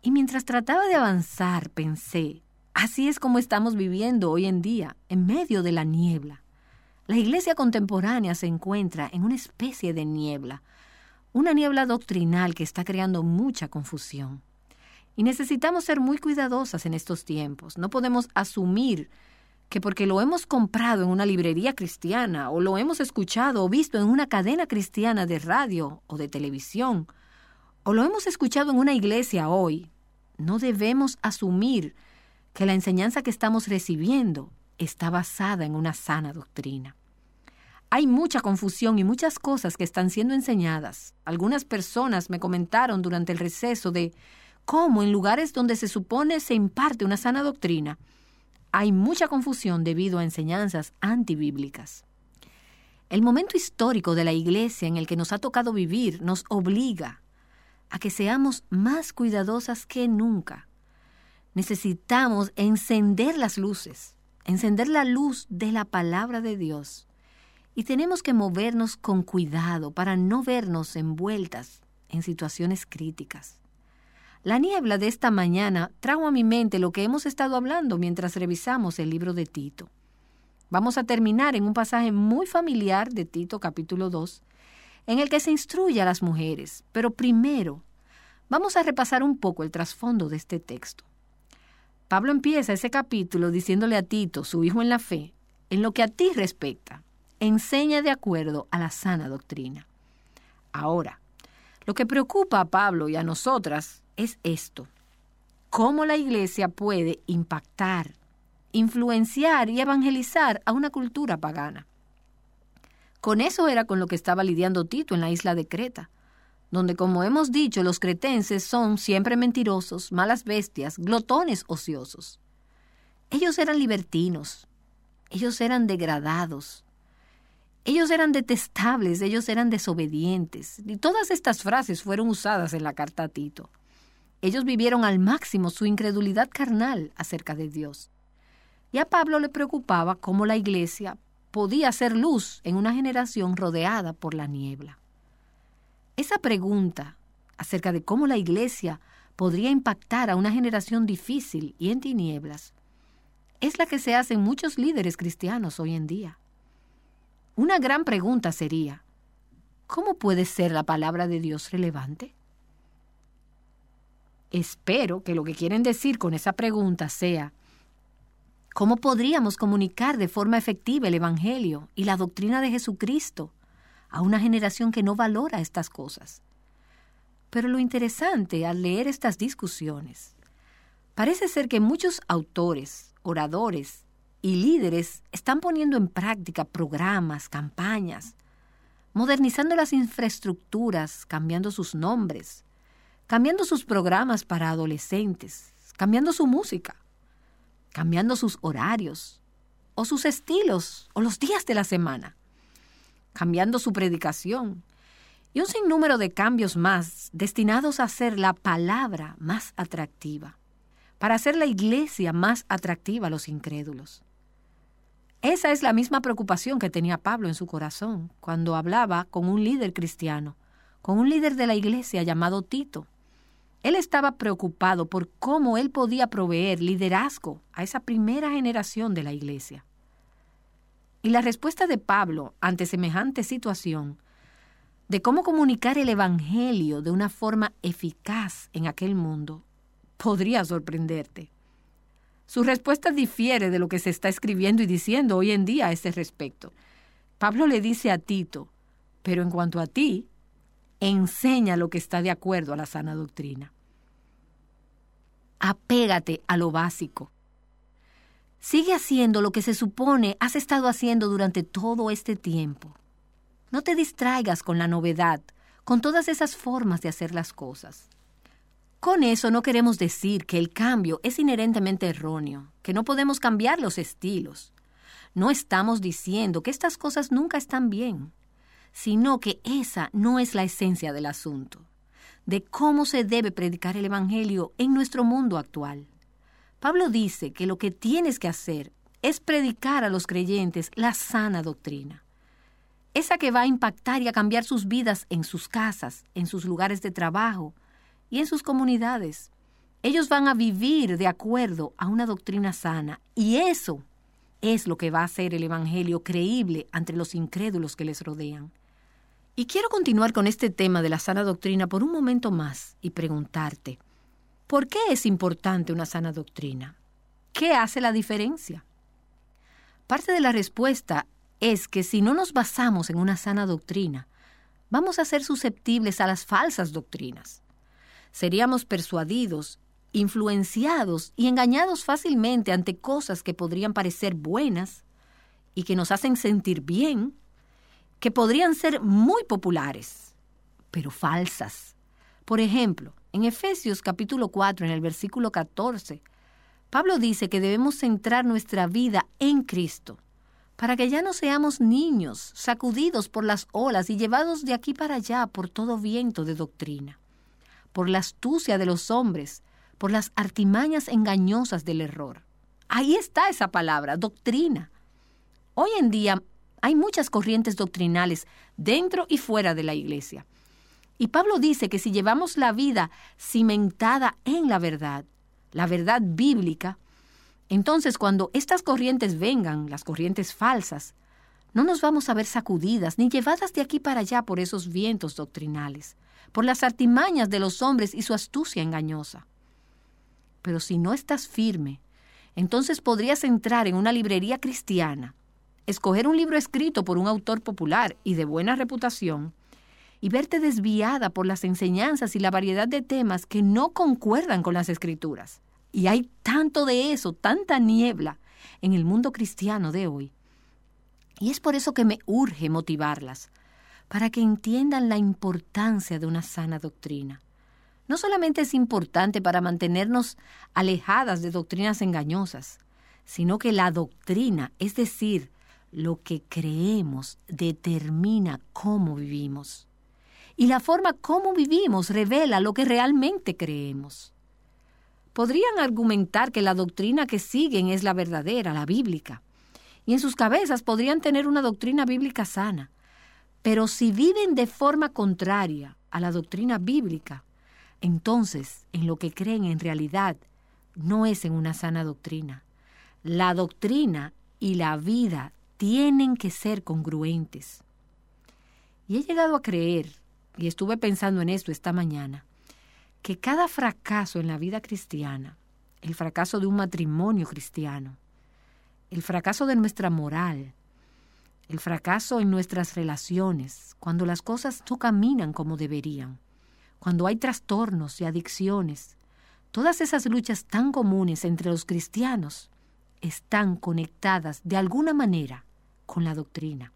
Y mientras trataba de avanzar, pensé, así es como estamos viviendo hoy en día, en medio de la niebla. La iglesia contemporánea se encuentra en una especie de niebla, una niebla doctrinal que está creando mucha confusión. Y necesitamos ser muy cuidadosas en estos tiempos. No podemos asumir que porque lo hemos comprado en una librería cristiana o lo hemos escuchado o visto en una cadena cristiana de radio o de televisión o lo hemos escuchado en una iglesia hoy, no debemos asumir que la enseñanza que estamos recibiendo está basada en una sana doctrina. Hay mucha confusión y muchas cosas que están siendo enseñadas. Algunas personas me comentaron durante el receso de cómo en lugares donde se supone se imparte una sana doctrina, hay mucha confusión debido a enseñanzas antibíblicas. El momento histórico de la Iglesia en el que nos ha tocado vivir nos obliga a que seamos más cuidadosas que nunca. Necesitamos encender las luces, encender la luz de la palabra de Dios. Y tenemos que movernos con cuidado para no vernos envueltas en situaciones críticas. La niebla de esta mañana trajo a mi mente lo que hemos estado hablando mientras revisamos el libro de Tito. Vamos a terminar en un pasaje muy familiar de Tito capítulo 2, en el que se instruye a las mujeres. Pero primero, vamos a repasar un poco el trasfondo de este texto. Pablo empieza ese capítulo diciéndole a Tito, su hijo en la fe, en lo que a ti respecta, enseña de acuerdo a la sana doctrina. Ahora, lo que preocupa a Pablo y a nosotras es esto. ¿Cómo la iglesia puede impactar, influenciar y evangelizar a una cultura pagana? Con eso era con lo que estaba lidiando Tito en la isla de Creta donde, como hemos dicho, los cretenses son siempre mentirosos, malas bestias, glotones ociosos. Ellos eran libertinos, ellos eran degradados, ellos eran detestables, ellos eran desobedientes. Y todas estas frases fueron usadas en la carta a Tito. Ellos vivieron al máximo su incredulidad carnal acerca de Dios. Y a Pablo le preocupaba cómo la iglesia podía ser luz en una generación rodeada por la niebla. Esa pregunta acerca de cómo la Iglesia podría impactar a una generación difícil y en tinieblas es la que se hacen muchos líderes cristianos hoy en día. Una gran pregunta sería, ¿cómo puede ser la palabra de Dios relevante? Espero que lo que quieren decir con esa pregunta sea, ¿cómo podríamos comunicar de forma efectiva el Evangelio y la doctrina de Jesucristo a una generación que no valora estas cosas. Pero lo interesante al leer estas discusiones, parece ser que muchos autores, oradores y líderes están poniendo en práctica programas, campañas, modernizando las infraestructuras, cambiando sus nombres, cambiando sus programas para adolescentes, cambiando su música, cambiando sus horarios, o sus estilos, o los días de la semana cambiando su predicación, y un sinnúmero de cambios más destinados a hacer la palabra más atractiva, para hacer la iglesia más atractiva a los incrédulos. Esa es la misma preocupación que tenía Pablo en su corazón cuando hablaba con un líder cristiano, con un líder de la iglesia llamado Tito. Él estaba preocupado por cómo él podía proveer liderazgo a esa primera generación de la iglesia. Y la respuesta de Pablo ante semejante situación, de cómo comunicar el Evangelio de una forma eficaz en aquel mundo, podría sorprenderte. Su respuesta difiere de lo que se está escribiendo y diciendo hoy en día a ese respecto. Pablo le dice a Tito, pero en cuanto a ti, enseña lo que está de acuerdo a la sana doctrina. Apégate a lo básico. Sigue haciendo lo que se supone has estado haciendo durante todo este tiempo. No te distraigas con la novedad, con todas esas formas de hacer las cosas. Con eso no queremos decir que el cambio es inherentemente erróneo, que no podemos cambiar los estilos. No estamos diciendo que estas cosas nunca están bien, sino que esa no es la esencia del asunto, de cómo se debe predicar el Evangelio en nuestro mundo actual. Pablo dice que lo que tienes que hacer es predicar a los creyentes la sana doctrina, esa que va a impactar y a cambiar sus vidas en sus casas, en sus lugares de trabajo y en sus comunidades. Ellos van a vivir de acuerdo a una doctrina sana y eso es lo que va a hacer el Evangelio creíble entre los incrédulos que les rodean. Y quiero continuar con este tema de la sana doctrina por un momento más y preguntarte, ¿Por qué es importante una sana doctrina? ¿Qué hace la diferencia? Parte de la respuesta es que si no nos basamos en una sana doctrina, vamos a ser susceptibles a las falsas doctrinas. Seríamos persuadidos, influenciados y engañados fácilmente ante cosas que podrían parecer buenas y que nos hacen sentir bien que podrían ser muy populares, pero falsas. Por ejemplo, en Efesios capítulo 4, en el versículo 14, Pablo dice que debemos centrar nuestra vida en Cristo, para que ya no seamos niños, sacudidos por las olas y llevados de aquí para allá por todo viento de doctrina, por la astucia de los hombres, por las artimañas engañosas del error. Ahí está esa palabra, doctrina. Hoy en día hay muchas corrientes doctrinales dentro y fuera de la iglesia. Y Pablo dice que si llevamos la vida cimentada en la verdad, la verdad bíblica, entonces cuando estas corrientes vengan, las corrientes falsas, no nos vamos a ver sacudidas ni llevadas de aquí para allá por esos vientos doctrinales, por las artimañas de los hombres y su astucia engañosa. Pero si no estás firme, entonces podrías entrar en una librería cristiana, escoger un libro escrito por un autor popular y de buena reputación, y verte desviada por las enseñanzas y la variedad de temas que no concuerdan con las escrituras. Y hay tanto de eso, tanta niebla en el mundo cristiano de hoy. Y es por eso que me urge motivarlas, para que entiendan la importancia de una sana doctrina. No solamente es importante para mantenernos alejadas de doctrinas engañosas, sino que la doctrina, es decir, lo que creemos, determina cómo vivimos y la forma como vivimos revela lo que realmente creemos. Podrían argumentar que la doctrina que siguen es la verdadera, la bíblica, y en sus cabezas podrían tener una doctrina bíblica sana, pero si viven de forma contraria a la doctrina bíblica, entonces en lo que creen en realidad no es en una sana doctrina. La doctrina y la vida tienen que ser congruentes. Y he llegado a creer y estuve pensando en esto esta mañana, que cada fracaso en la vida cristiana, el fracaso de un matrimonio cristiano, el fracaso de nuestra moral, el fracaso en nuestras relaciones, cuando las cosas no caminan como deberían, cuando hay trastornos y adicciones, todas esas luchas tan comunes entre los cristianos están conectadas de alguna manera con la doctrina.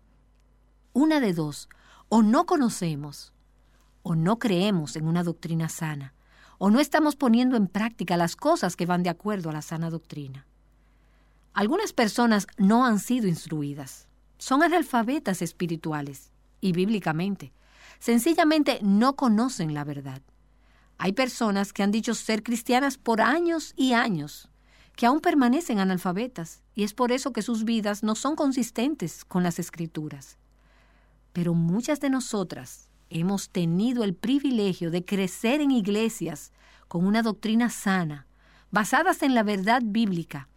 Una de dos, o no conocemos o no creemos en una doctrina sana, o no estamos poniendo en práctica las cosas que van de acuerdo a la sana doctrina. Algunas personas no han sido instruidas, son analfabetas espirituales y bíblicamente. Sencillamente no conocen la verdad. Hay personas que han dicho ser cristianas por años y años, que aún permanecen analfabetas, y es por eso que sus vidas no son consistentes con las escrituras. Pero muchas de nosotras hemos tenido el privilegio de crecer en iglesias con una doctrina sana, basadas en la verdad bíblica,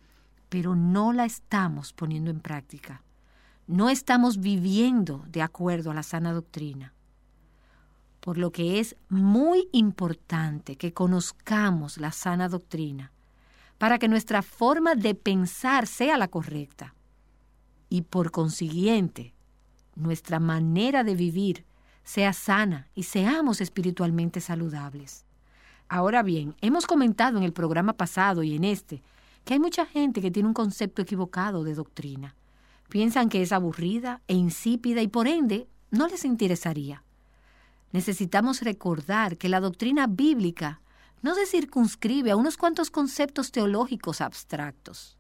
pero no la estamos poniendo en práctica. No estamos viviendo de acuerdo a la sana doctrina. Por lo que es muy importante que conozcamos la sana doctrina, para que nuestra forma de pensar sea la correcta. Y por consiguiente, nuestra manera de vivir sea sana y seamos espiritualmente saludables. Ahora bien, hemos comentado en el programa pasado y en este que hay mucha gente que tiene un concepto equivocado de doctrina. Piensan que es aburrida e insípida y por ende no les interesaría. Necesitamos recordar que la doctrina bíblica no se circunscribe a unos cuantos conceptos teológicos abstractos.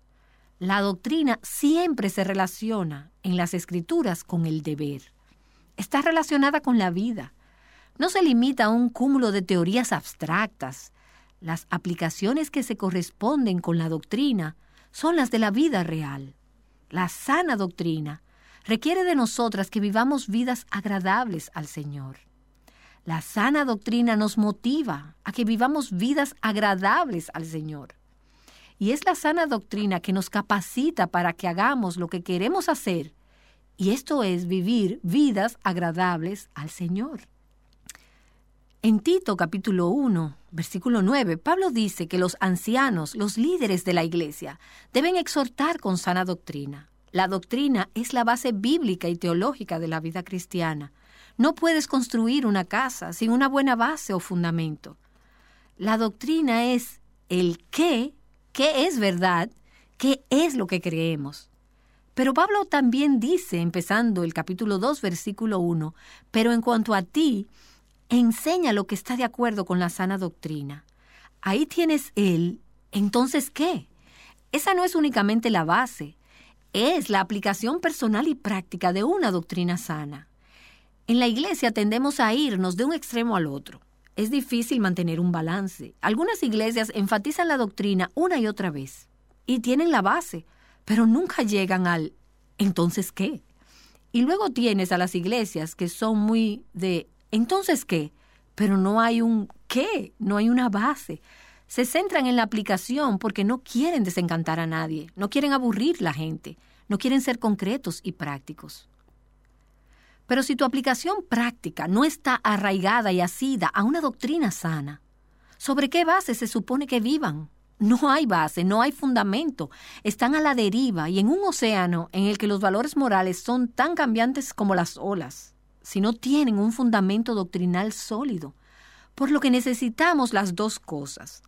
La doctrina siempre se relaciona en las escrituras con el deber está relacionada con la vida. No se limita a un cúmulo de teorías abstractas. Las aplicaciones que se corresponden con la doctrina son las de la vida real. La sana doctrina requiere de nosotras que vivamos vidas agradables al Señor. La sana doctrina nos motiva a que vivamos vidas agradables al Señor. Y es la sana doctrina que nos capacita para que hagamos lo que queremos hacer y esto es vivir vidas agradables al Señor. En Tito capítulo 1, versículo 9, Pablo dice que los ancianos, los líderes de la iglesia, deben exhortar con sana doctrina. La doctrina es la base bíblica y teológica de la vida cristiana. No puedes construir una casa sin una buena base o fundamento. La doctrina es el qué, qué es verdad, qué es lo que creemos. Pero Pablo también dice, empezando el capítulo 2, versículo 1, pero en cuanto a ti, enseña lo que está de acuerdo con la sana doctrina. Ahí tienes él, entonces ¿qué? Esa no es únicamente la base, es la aplicación personal y práctica de una doctrina sana. En la iglesia tendemos a irnos de un extremo al otro. Es difícil mantener un balance. Algunas iglesias enfatizan la doctrina una y otra vez y tienen la base, pero nunca llegan al entonces qué. Y luego tienes a las iglesias que son muy de entonces qué, pero no hay un qué, no hay una base. Se centran en la aplicación porque no quieren desencantar a nadie, no quieren aburrir la gente, no quieren ser concretos y prácticos. Pero si tu aplicación práctica no está arraigada y asida a una doctrina sana, ¿sobre qué base se supone que vivan? No hay base, no hay fundamento. Están a la deriva y en un océano en el que los valores morales son tan cambiantes como las olas, si no tienen un fundamento doctrinal sólido. Por lo que necesitamos las dos cosas.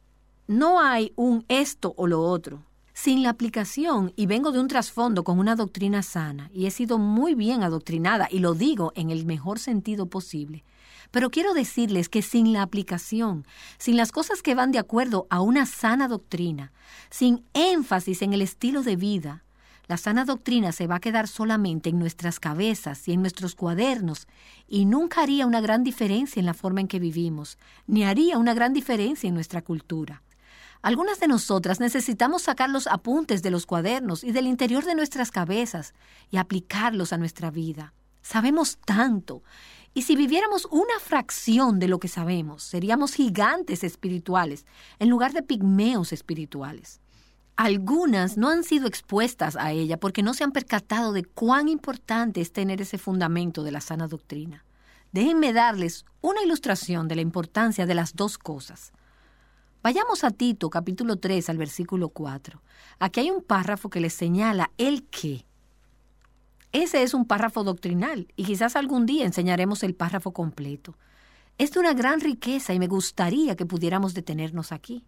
No hay un esto o lo otro. Sin la aplicación, y vengo de un trasfondo con una doctrina sana, y he sido muy bien adoctrinada, y lo digo en el mejor sentido posible, pero quiero decirles que sin la aplicación, sin las cosas que van de acuerdo a una sana doctrina, sin énfasis en el estilo de vida, la sana doctrina se va a quedar solamente en nuestras cabezas y en nuestros cuadernos y nunca haría una gran diferencia en la forma en que vivimos, ni haría una gran diferencia en nuestra cultura. Algunas de nosotras necesitamos sacar los apuntes de los cuadernos y del interior de nuestras cabezas y aplicarlos a nuestra vida. Sabemos tanto y si viviéramos una fracción de lo que sabemos, seríamos gigantes espirituales en lugar de pigmeos espirituales. Algunas no han sido expuestas a ella porque no se han percatado de cuán importante es tener ese fundamento de la sana doctrina. Déjenme darles una ilustración de la importancia de las dos cosas. Vayamos a Tito capítulo 3 al versículo 4. Aquí hay un párrafo que les señala el qué. Ese es un párrafo doctrinal y quizás algún día enseñaremos el párrafo completo. Es de una gran riqueza y me gustaría que pudiéramos detenernos aquí.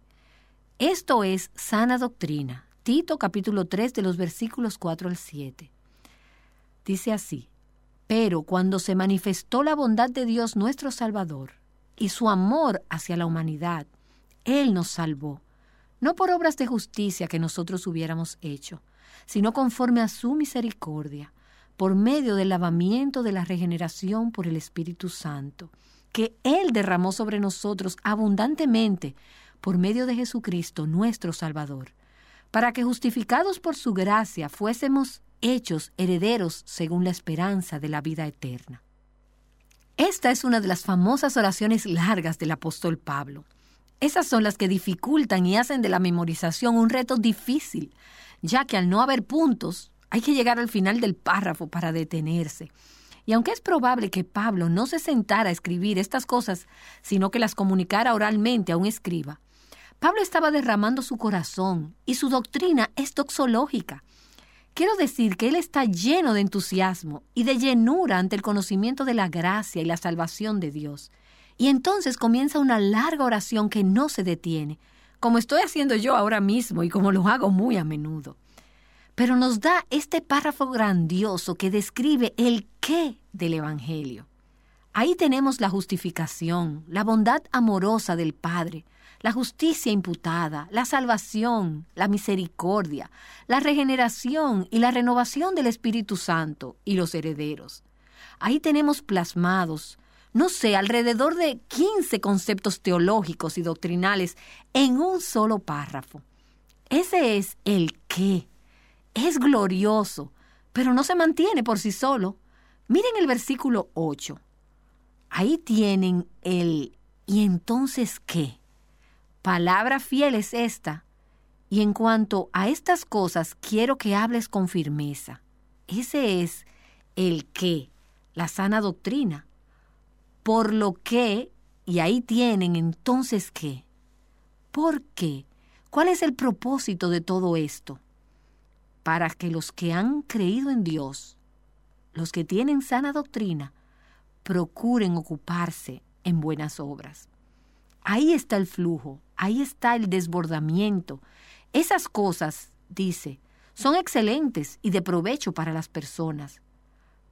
Esto es sana doctrina. Tito capítulo 3 de los versículos 4 al 7. Dice así, pero cuando se manifestó la bondad de Dios nuestro Salvador y su amor hacia la humanidad, Él nos salvó, no por obras de justicia que nosotros hubiéramos hecho, sino conforme a su misericordia por medio del lavamiento de la regeneración por el Espíritu Santo, que Él derramó sobre nosotros abundantemente por medio de Jesucristo nuestro Salvador, para que justificados por su gracia fuésemos hechos herederos según la esperanza de la vida eterna. Esta es una de las famosas oraciones largas del apóstol Pablo. Esas son las que dificultan y hacen de la memorización un reto difícil, ya que al no haber puntos, hay que llegar al final del párrafo para detenerse. Y aunque es probable que Pablo no se sentara a escribir estas cosas, sino que las comunicara oralmente a un escriba, Pablo estaba derramando su corazón y su doctrina es doxológica. Quiero decir que él está lleno de entusiasmo y de llenura ante el conocimiento de la gracia y la salvación de Dios. Y entonces comienza una larga oración que no se detiene, como estoy haciendo yo ahora mismo y como lo hago muy a menudo pero nos da este párrafo grandioso que describe el qué del Evangelio. Ahí tenemos la justificación, la bondad amorosa del Padre, la justicia imputada, la salvación, la misericordia, la regeneración y la renovación del Espíritu Santo y los herederos. Ahí tenemos plasmados, no sé, alrededor de 15 conceptos teológicos y doctrinales en un solo párrafo. Ese es el qué es glorioso, pero no se mantiene por sí solo. Miren el versículo 8. Ahí tienen el ¿y entonces qué? Palabra fiel es esta. Y en cuanto a estas cosas, quiero que hables con firmeza. Ese es el qué, la sana doctrina. Por lo que, y ahí tienen entonces qué. ¿Por qué? ¿Cuál es el propósito de todo esto? para que los que han creído en Dios, los que tienen sana doctrina, procuren ocuparse en buenas obras. Ahí está el flujo, ahí está el desbordamiento. Esas cosas, dice, son excelentes y de provecho para las personas.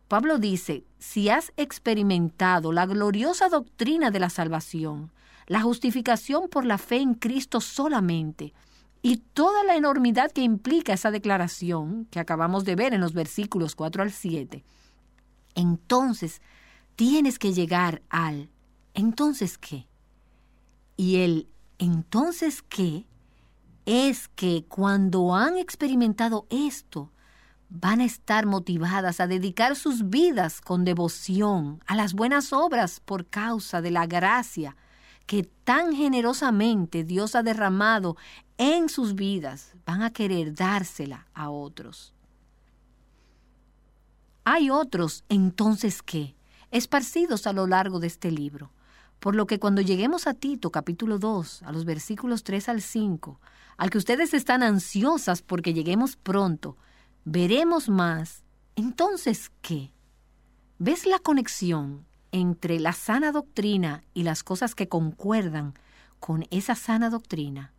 Pablo dice, si has experimentado la gloriosa doctrina de la salvación, la justificación por la fe en Cristo solamente, y toda la enormidad que implica esa declaración que acabamos de ver en los versículos 4 al 7, entonces tienes que llegar al entonces qué. Y el entonces qué es que cuando han experimentado esto, van a estar motivadas a dedicar sus vidas con devoción a las buenas obras por causa de la gracia que tan generosamente Dios ha derramado en sus vidas, van a querer dársela a otros. Hay otros, entonces, ¿qué? Esparcidos a lo largo de este libro. Por lo que cuando lleguemos a Tito capítulo 2, a los versículos 3 al 5, al que ustedes están ansiosas porque lleguemos pronto, veremos más. Entonces, ¿qué? ¿Ves la conexión entre la sana doctrina y las cosas que concuerdan con esa sana doctrina?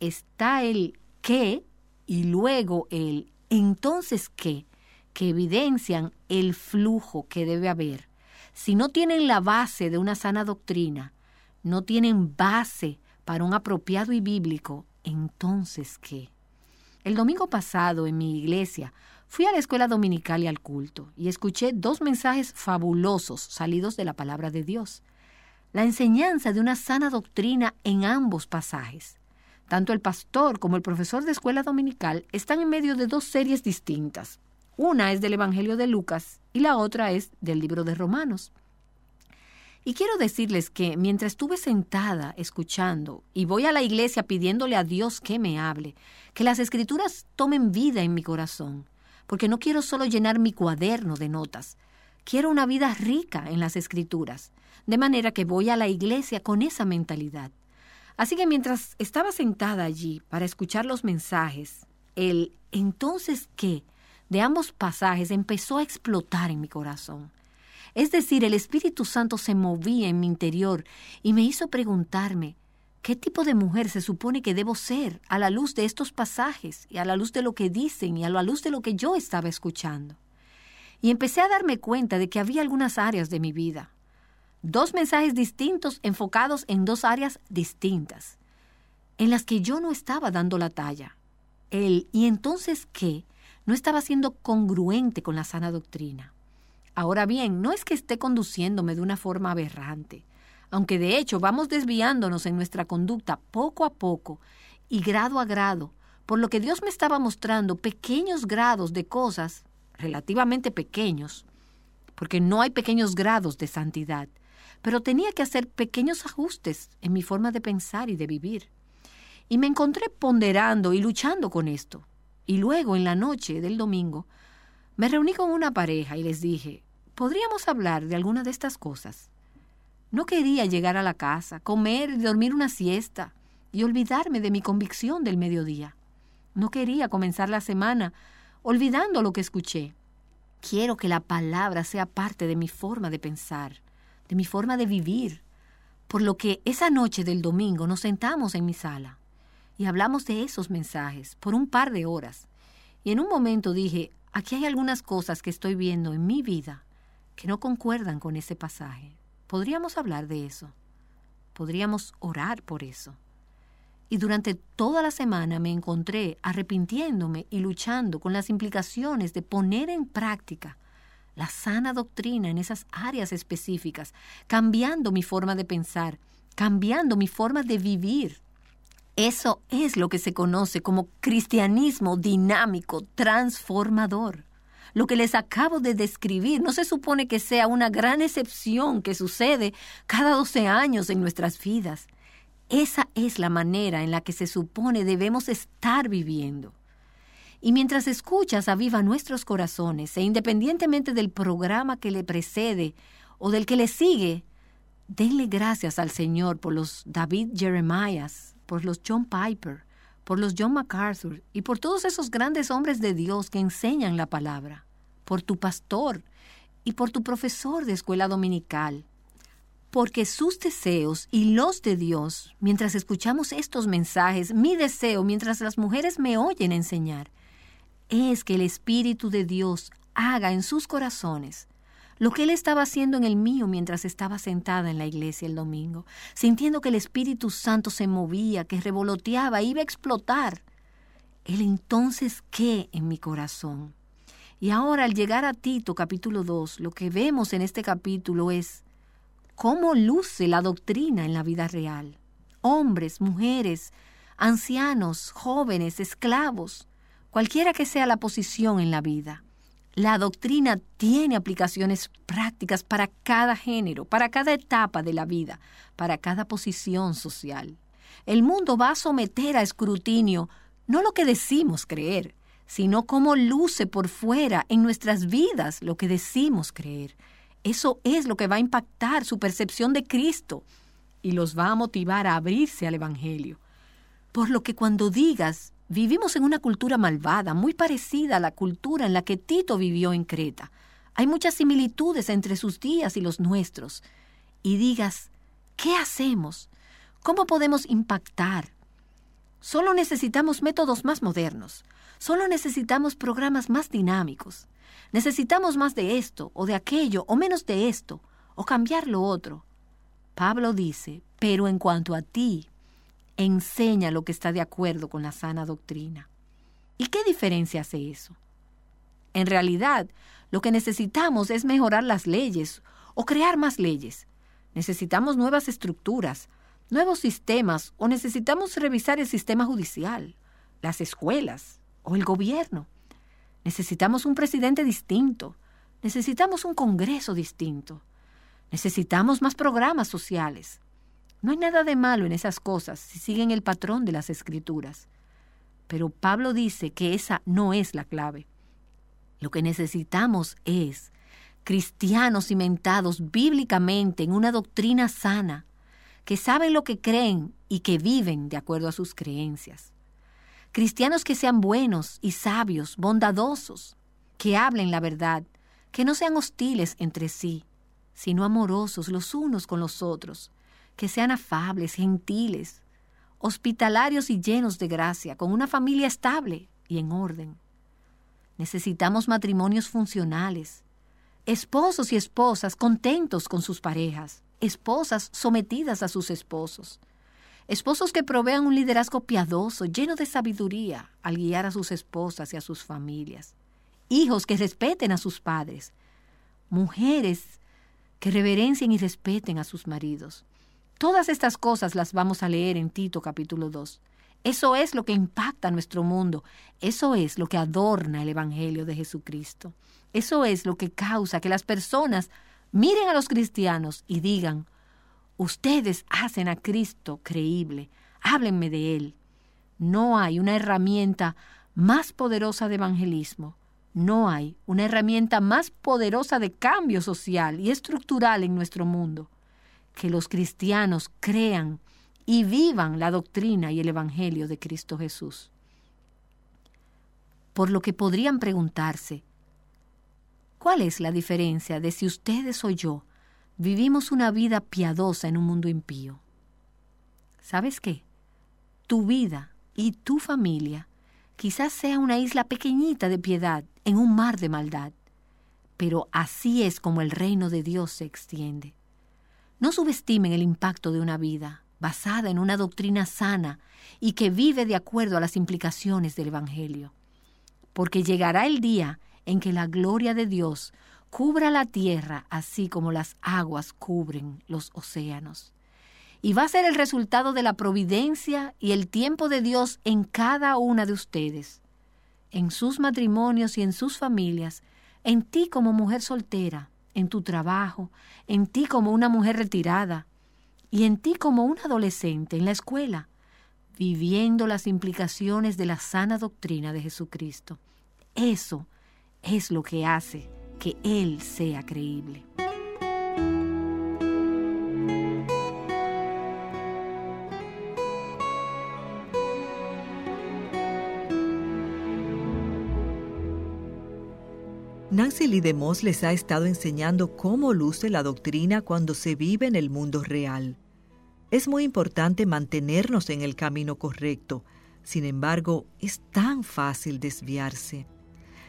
Está el qué y luego el entonces qué, que evidencian el flujo que debe haber. Si no tienen la base de una sana doctrina, no tienen base para un apropiado y bíblico, entonces qué. El domingo pasado en mi iglesia fui a la escuela dominical y al culto y escuché dos mensajes fabulosos salidos de la palabra de Dios. La enseñanza de una sana doctrina en ambos pasajes. Tanto el pastor como el profesor de escuela dominical están en medio de dos series distintas. Una es del Evangelio de Lucas y la otra es del libro de Romanos. Y quiero decirles que mientras estuve sentada escuchando y voy a la iglesia pidiéndole a Dios que me hable, que las escrituras tomen vida en mi corazón, porque no quiero solo llenar mi cuaderno de notas, quiero una vida rica en las escrituras, de manera que voy a la iglesia con esa mentalidad. Así que mientras estaba sentada allí para escuchar los mensajes, el entonces qué de ambos pasajes empezó a explotar en mi corazón. Es decir, el Espíritu Santo se movía en mi interior y me hizo preguntarme, ¿qué tipo de mujer se supone que debo ser a la luz de estos pasajes y a la luz de lo que dicen y a la luz de lo que yo estaba escuchando? Y empecé a darme cuenta de que había algunas áreas de mi vida, dos mensajes distintos enfocados en dos áreas distintas, en las que yo no estaba dando la talla. El ¿y entonces qué? No estaba siendo congruente con la sana doctrina. Ahora bien, no es que esté conduciéndome de una forma aberrante, aunque de hecho vamos desviándonos en nuestra conducta poco a poco y grado a grado, por lo que Dios me estaba mostrando pequeños grados de cosas relativamente pequeños, porque no hay pequeños grados de santidad, pero tenía que hacer pequeños ajustes en mi forma de pensar y de vivir. Y me encontré ponderando y luchando con esto. Y luego, en la noche del domingo, me reuní con una pareja y les dije, ¿podríamos hablar de alguna de estas cosas? No quería llegar a la casa, comer y dormir una siesta y olvidarme de mi convicción del mediodía. No quería comenzar la semana olvidando lo que escuché. Quiero que la palabra sea parte de mi forma de pensar, de mi forma de vivir. Por lo que esa noche del domingo nos sentamos en mi sala y hablamos de esos mensajes por un par de horas. Y en un momento dije, aquí hay algunas cosas que estoy viendo en mi vida que no concuerdan con ese pasaje. Podríamos hablar de eso. Podríamos orar por eso. Y durante toda la semana me encontré arrepintiéndome y luchando con las implicaciones de poner en práctica la sana doctrina en esas áreas específicas, cambiando mi forma de pensar, cambiando mi forma de vivir, eso es lo que se conoce como cristianismo dinámico, transformador. Lo que les acabo de describir no se supone que sea una gran excepción que sucede cada 12 años en nuestras vidas. Esa es la manera en la que se supone debemos estar viviendo. Y mientras escuchas aviva nuestros corazones, e independientemente del programa que le precede o del que le sigue, denle gracias al Señor por los David Jeremías, por los John Piper, por los John MacArthur y por todos esos grandes hombres de Dios que enseñan la palabra, por tu pastor y por tu profesor de escuela dominical, porque sus deseos y los de Dios, mientras escuchamos estos mensajes, mi deseo mientras las mujeres me oyen enseñar, es que el Espíritu de Dios haga en sus corazones lo que Él estaba haciendo en el mío mientras estaba sentada en la iglesia el domingo, sintiendo que el Espíritu Santo se movía, que revoloteaba, iba a explotar. El entonces qué en mi corazón. Y ahora al llegar a Tito capítulo 2, lo que vemos en este capítulo es cómo luce la doctrina en la vida real. Hombres, mujeres, ancianos, jóvenes, esclavos, cualquiera que sea la posición en la vida. La doctrina tiene aplicaciones prácticas para cada género, para cada etapa de la vida, para cada posición social. El mundo va a someter a escrutinio no lo que decimos creer, sino cómo luce por fuera en nuestras vidas lo que decimos creer. Eso es lo que va a impactar su percepción de Cristo y los va a motivar a abrirse al Evangelio. Por lo que cuando digas, vivimos en una cultura malvada, muy parecida a la cultura en la que Tito vivió en Creta, hay muchas similitudes entre sus días y los nuestros, y digas, ¿qué hacemos? ¿Cómo podemos impactar? Solo necesitamos métodos más modernos, solo necesitamos programas más dinámicos, necesitamos más de esto o de aquello o menos de esto o cambiar lo otro. Pablo dice, pero en cuanto a ti, enseña lo que está de acuerdo con la sana doctrina. ¿Y qué diferencia hace eso? En realidad, lo que necesitamos es mejorar las leyes o crear más leyes. Necesitamos nuevas estructuras, nuevos sistemas o necesitamos revisar el sistema judicial, las escuelas o el gobierno. Necesitamos un presidente distinto, necesitamos un Congreso distinto. Necesitamos más programas sociales. No hay nada de malo en esas cosas si siguen el patrón de las escrituras. Pero Pablo dice que esa no es la clave. Lo que necesitamos es cristianos cimentados bíblicamente en una doctrina sana, que saben lo que creen y que viven de acuerdo a sus creencias. Cristianos que sean buenos y sabios, bondadosos, que hablen la verdad, que no sean hostiles entre sí, sino amorosos los unos con los otros, que sean afables, gentiles, hospitalarios y llenos de gracia, con una familia estable y en orden. Necesitamos matrimonios funcionales, esposos y esposas contentos con sus parejas, esposas sometidas a sus esposos, esposos que provean un liderazgo piadoso, lleno de sabiduría al guiar a sus esposas y a sus familias, hijos que respeten a sus padres, mujeres que reverencien y respeten a sus maridos. Todas estas cosas las vamos a leer en Tito capítulo 2. Eso es lo que impacta nuestro mundo. Eso es lo que adorna el Evangelio de Jesucristo. Eso es lo que causa que las personas miren a los cristianos y digan, ustedes hacen a Cristo creíble, háblenme de Él. No hay una herramienta más poderosa de evangelismo no hay una herramienta más poderosa de cambio social y estructural en nuestro mundo que los cristianos crean y vivan la doctrina y el Evangelio de Cristo Jesús. Por lo que podrían preguntarse, ¿cuál es la diferencia de si ustedes o yo vivimos una vida piadosa en un mundo impío? ¿Sabes qué? Tu vida y tu familia quizás sea una isla pequeñita de piedad en un mar de maldad. Pero así es como el reino de Dios se extiende. No subestimen el impacto de una vida basada en una doctrina sana y que vive de acuerdo a las implicaciones del Evangelio. Porque llegará el día en que la gloria de Dios cubra la tierra así como las aguas cubren los océanos. Y va a ser el resultado de la providencia y el tiempo de Dios en cada una de ustedes en sus matrimonios y en sus familias, en ti como mujer soltera, en tu trabajo, en ti como una mujer retirada y en ti como un adolescente en la escuela, viviendo las implicaciones de la sana doctrina de Jesucristo. Eso es lo que hace que Él sea creíble. Lee DeMoss les ha estado enseñando cómo luce la doctrina cuando se vive en el mundo real. Es muy importante mantenernos en el camino correcto, sin embargo, es tan fácil desviarse.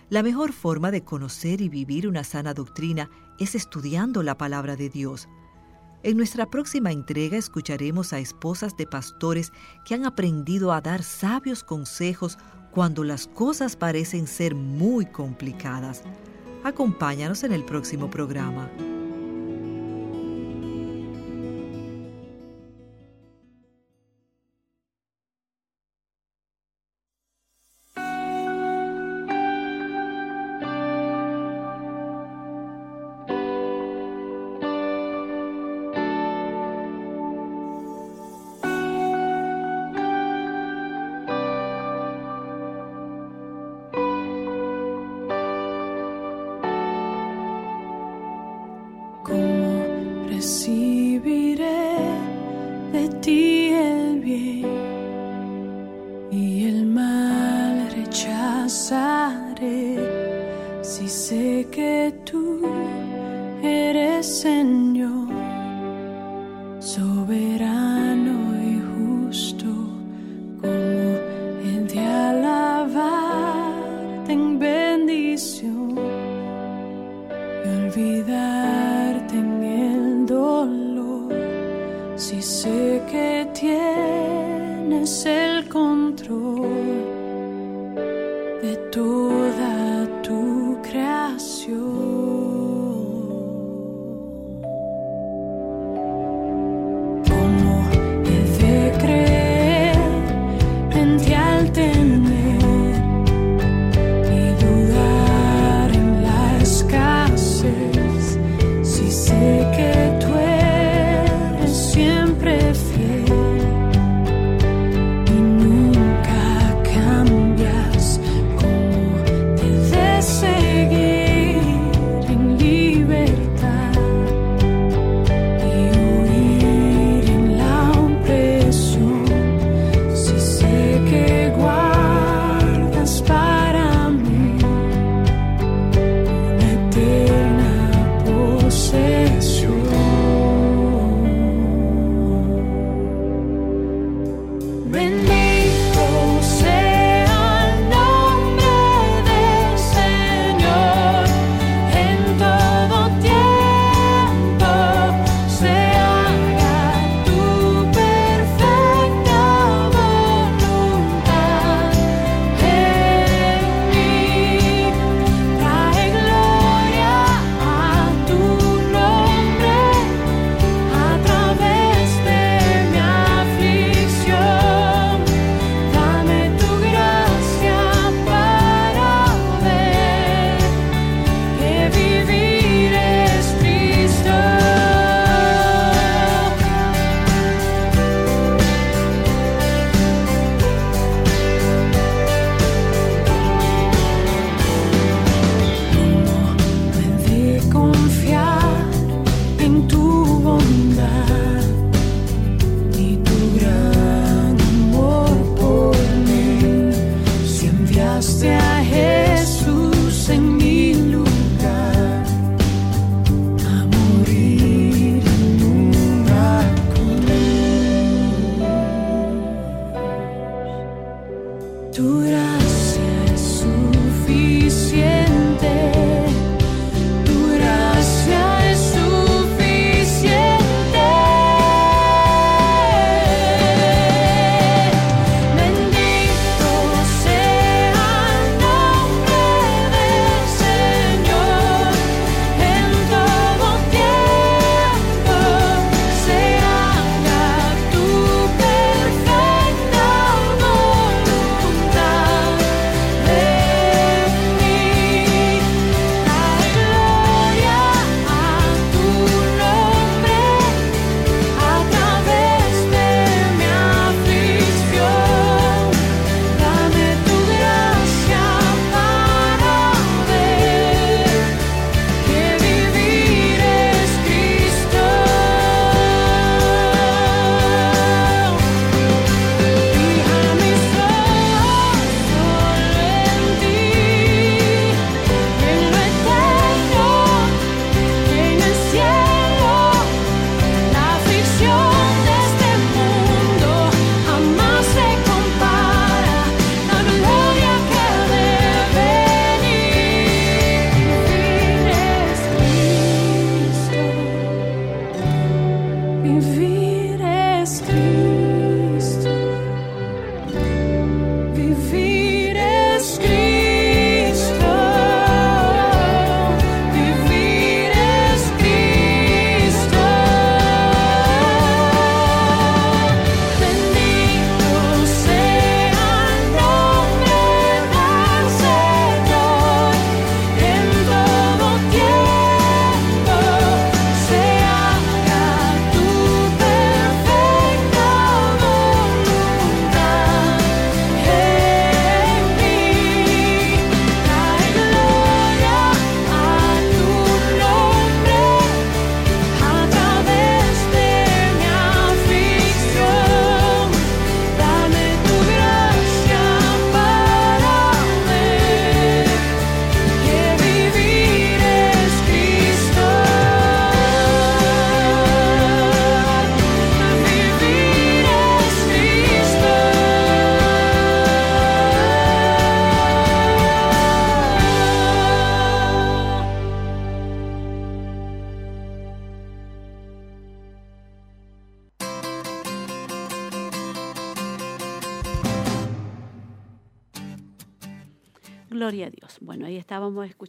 La mejor forma de conocer y vivir una sana doctrina es estudiando la palabra de Dios. En nuestra próxima entrega escucharemos a esposas de pastores que han aprendido a dar sabios consejos cuando las cosas parecen ser muy complicadas. Acompáñanos en el próximo programa. si sé que tú eres Señor.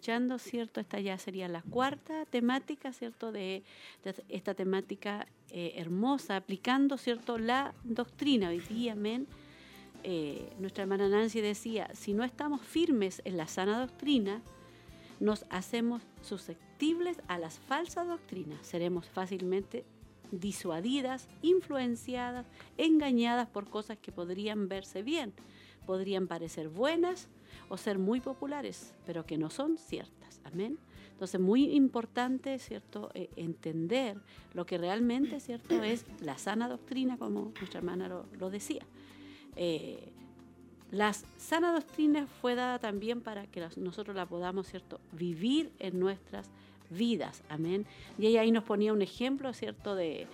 Escuchando, ¿cierto? Esta ya sería la cuarta temática, ¿cierto? De, de esta temática eh, hermosa, aplicando, ¿cierto? La doctrina. Hoy día, amén. Eh, nuestra hermana Nancy decía, si no estamos firmes en la sana doctrina, nos hacemos susceptibles a las falsas doctrinas. Seremos fácilmente disuadidas, influenciadas, engañadas por cosas que podrían verse bien, podrían parecer buenas o ser muy populares, pero que no son ciertas. Amén. Entonces, muy importante, ¿cierto?, eh, entender lo que realmente, ¿cierto?, es la sana doctrina, como nuestra hermana lo, lo decía. Eh, la sana doctrina fue dada también para que nosotros la podamos, ¿cierto?, vivir en nuestras vidas. Amén. Y ella ahí nos ponía un ejemplo, ¿cierto?, de,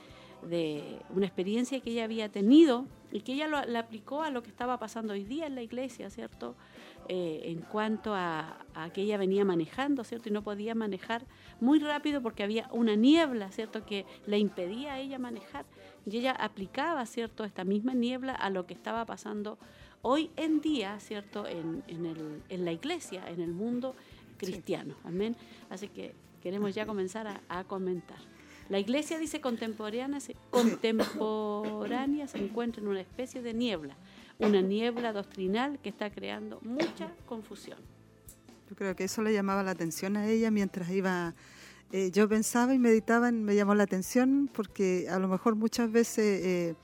de una experiencia que ella había tenido y que ella lo, la aplicó a lo que estaba pasando hoy día en la iglesia, ¿cierto? Eh, en cuanto a, a que ella venía manejando, ¿cierto? Y no podía manejar muy rápido porque había una niebla, ¿cierto? Que le impedía a ella manejar. Y ella aplicaba, ¿cierto? Esta misma niebla a lo que estaba pasando hoy en día, ¿cierto? En, en, el, en la iglesia, en el mundo cristiano. Amén. Así que queremos ya comenzar a, a comentar. La iglesia dice contemporánea contemporánea se encuentra en una especie de niebla, una niebla doctrinal que está creando mucha confusión. Yo creo que eso le llamaba la atención a ella mientras iba. eh, yo pensaba y meditaba, me llamó la atención porque a lo mejor muchas veces eh,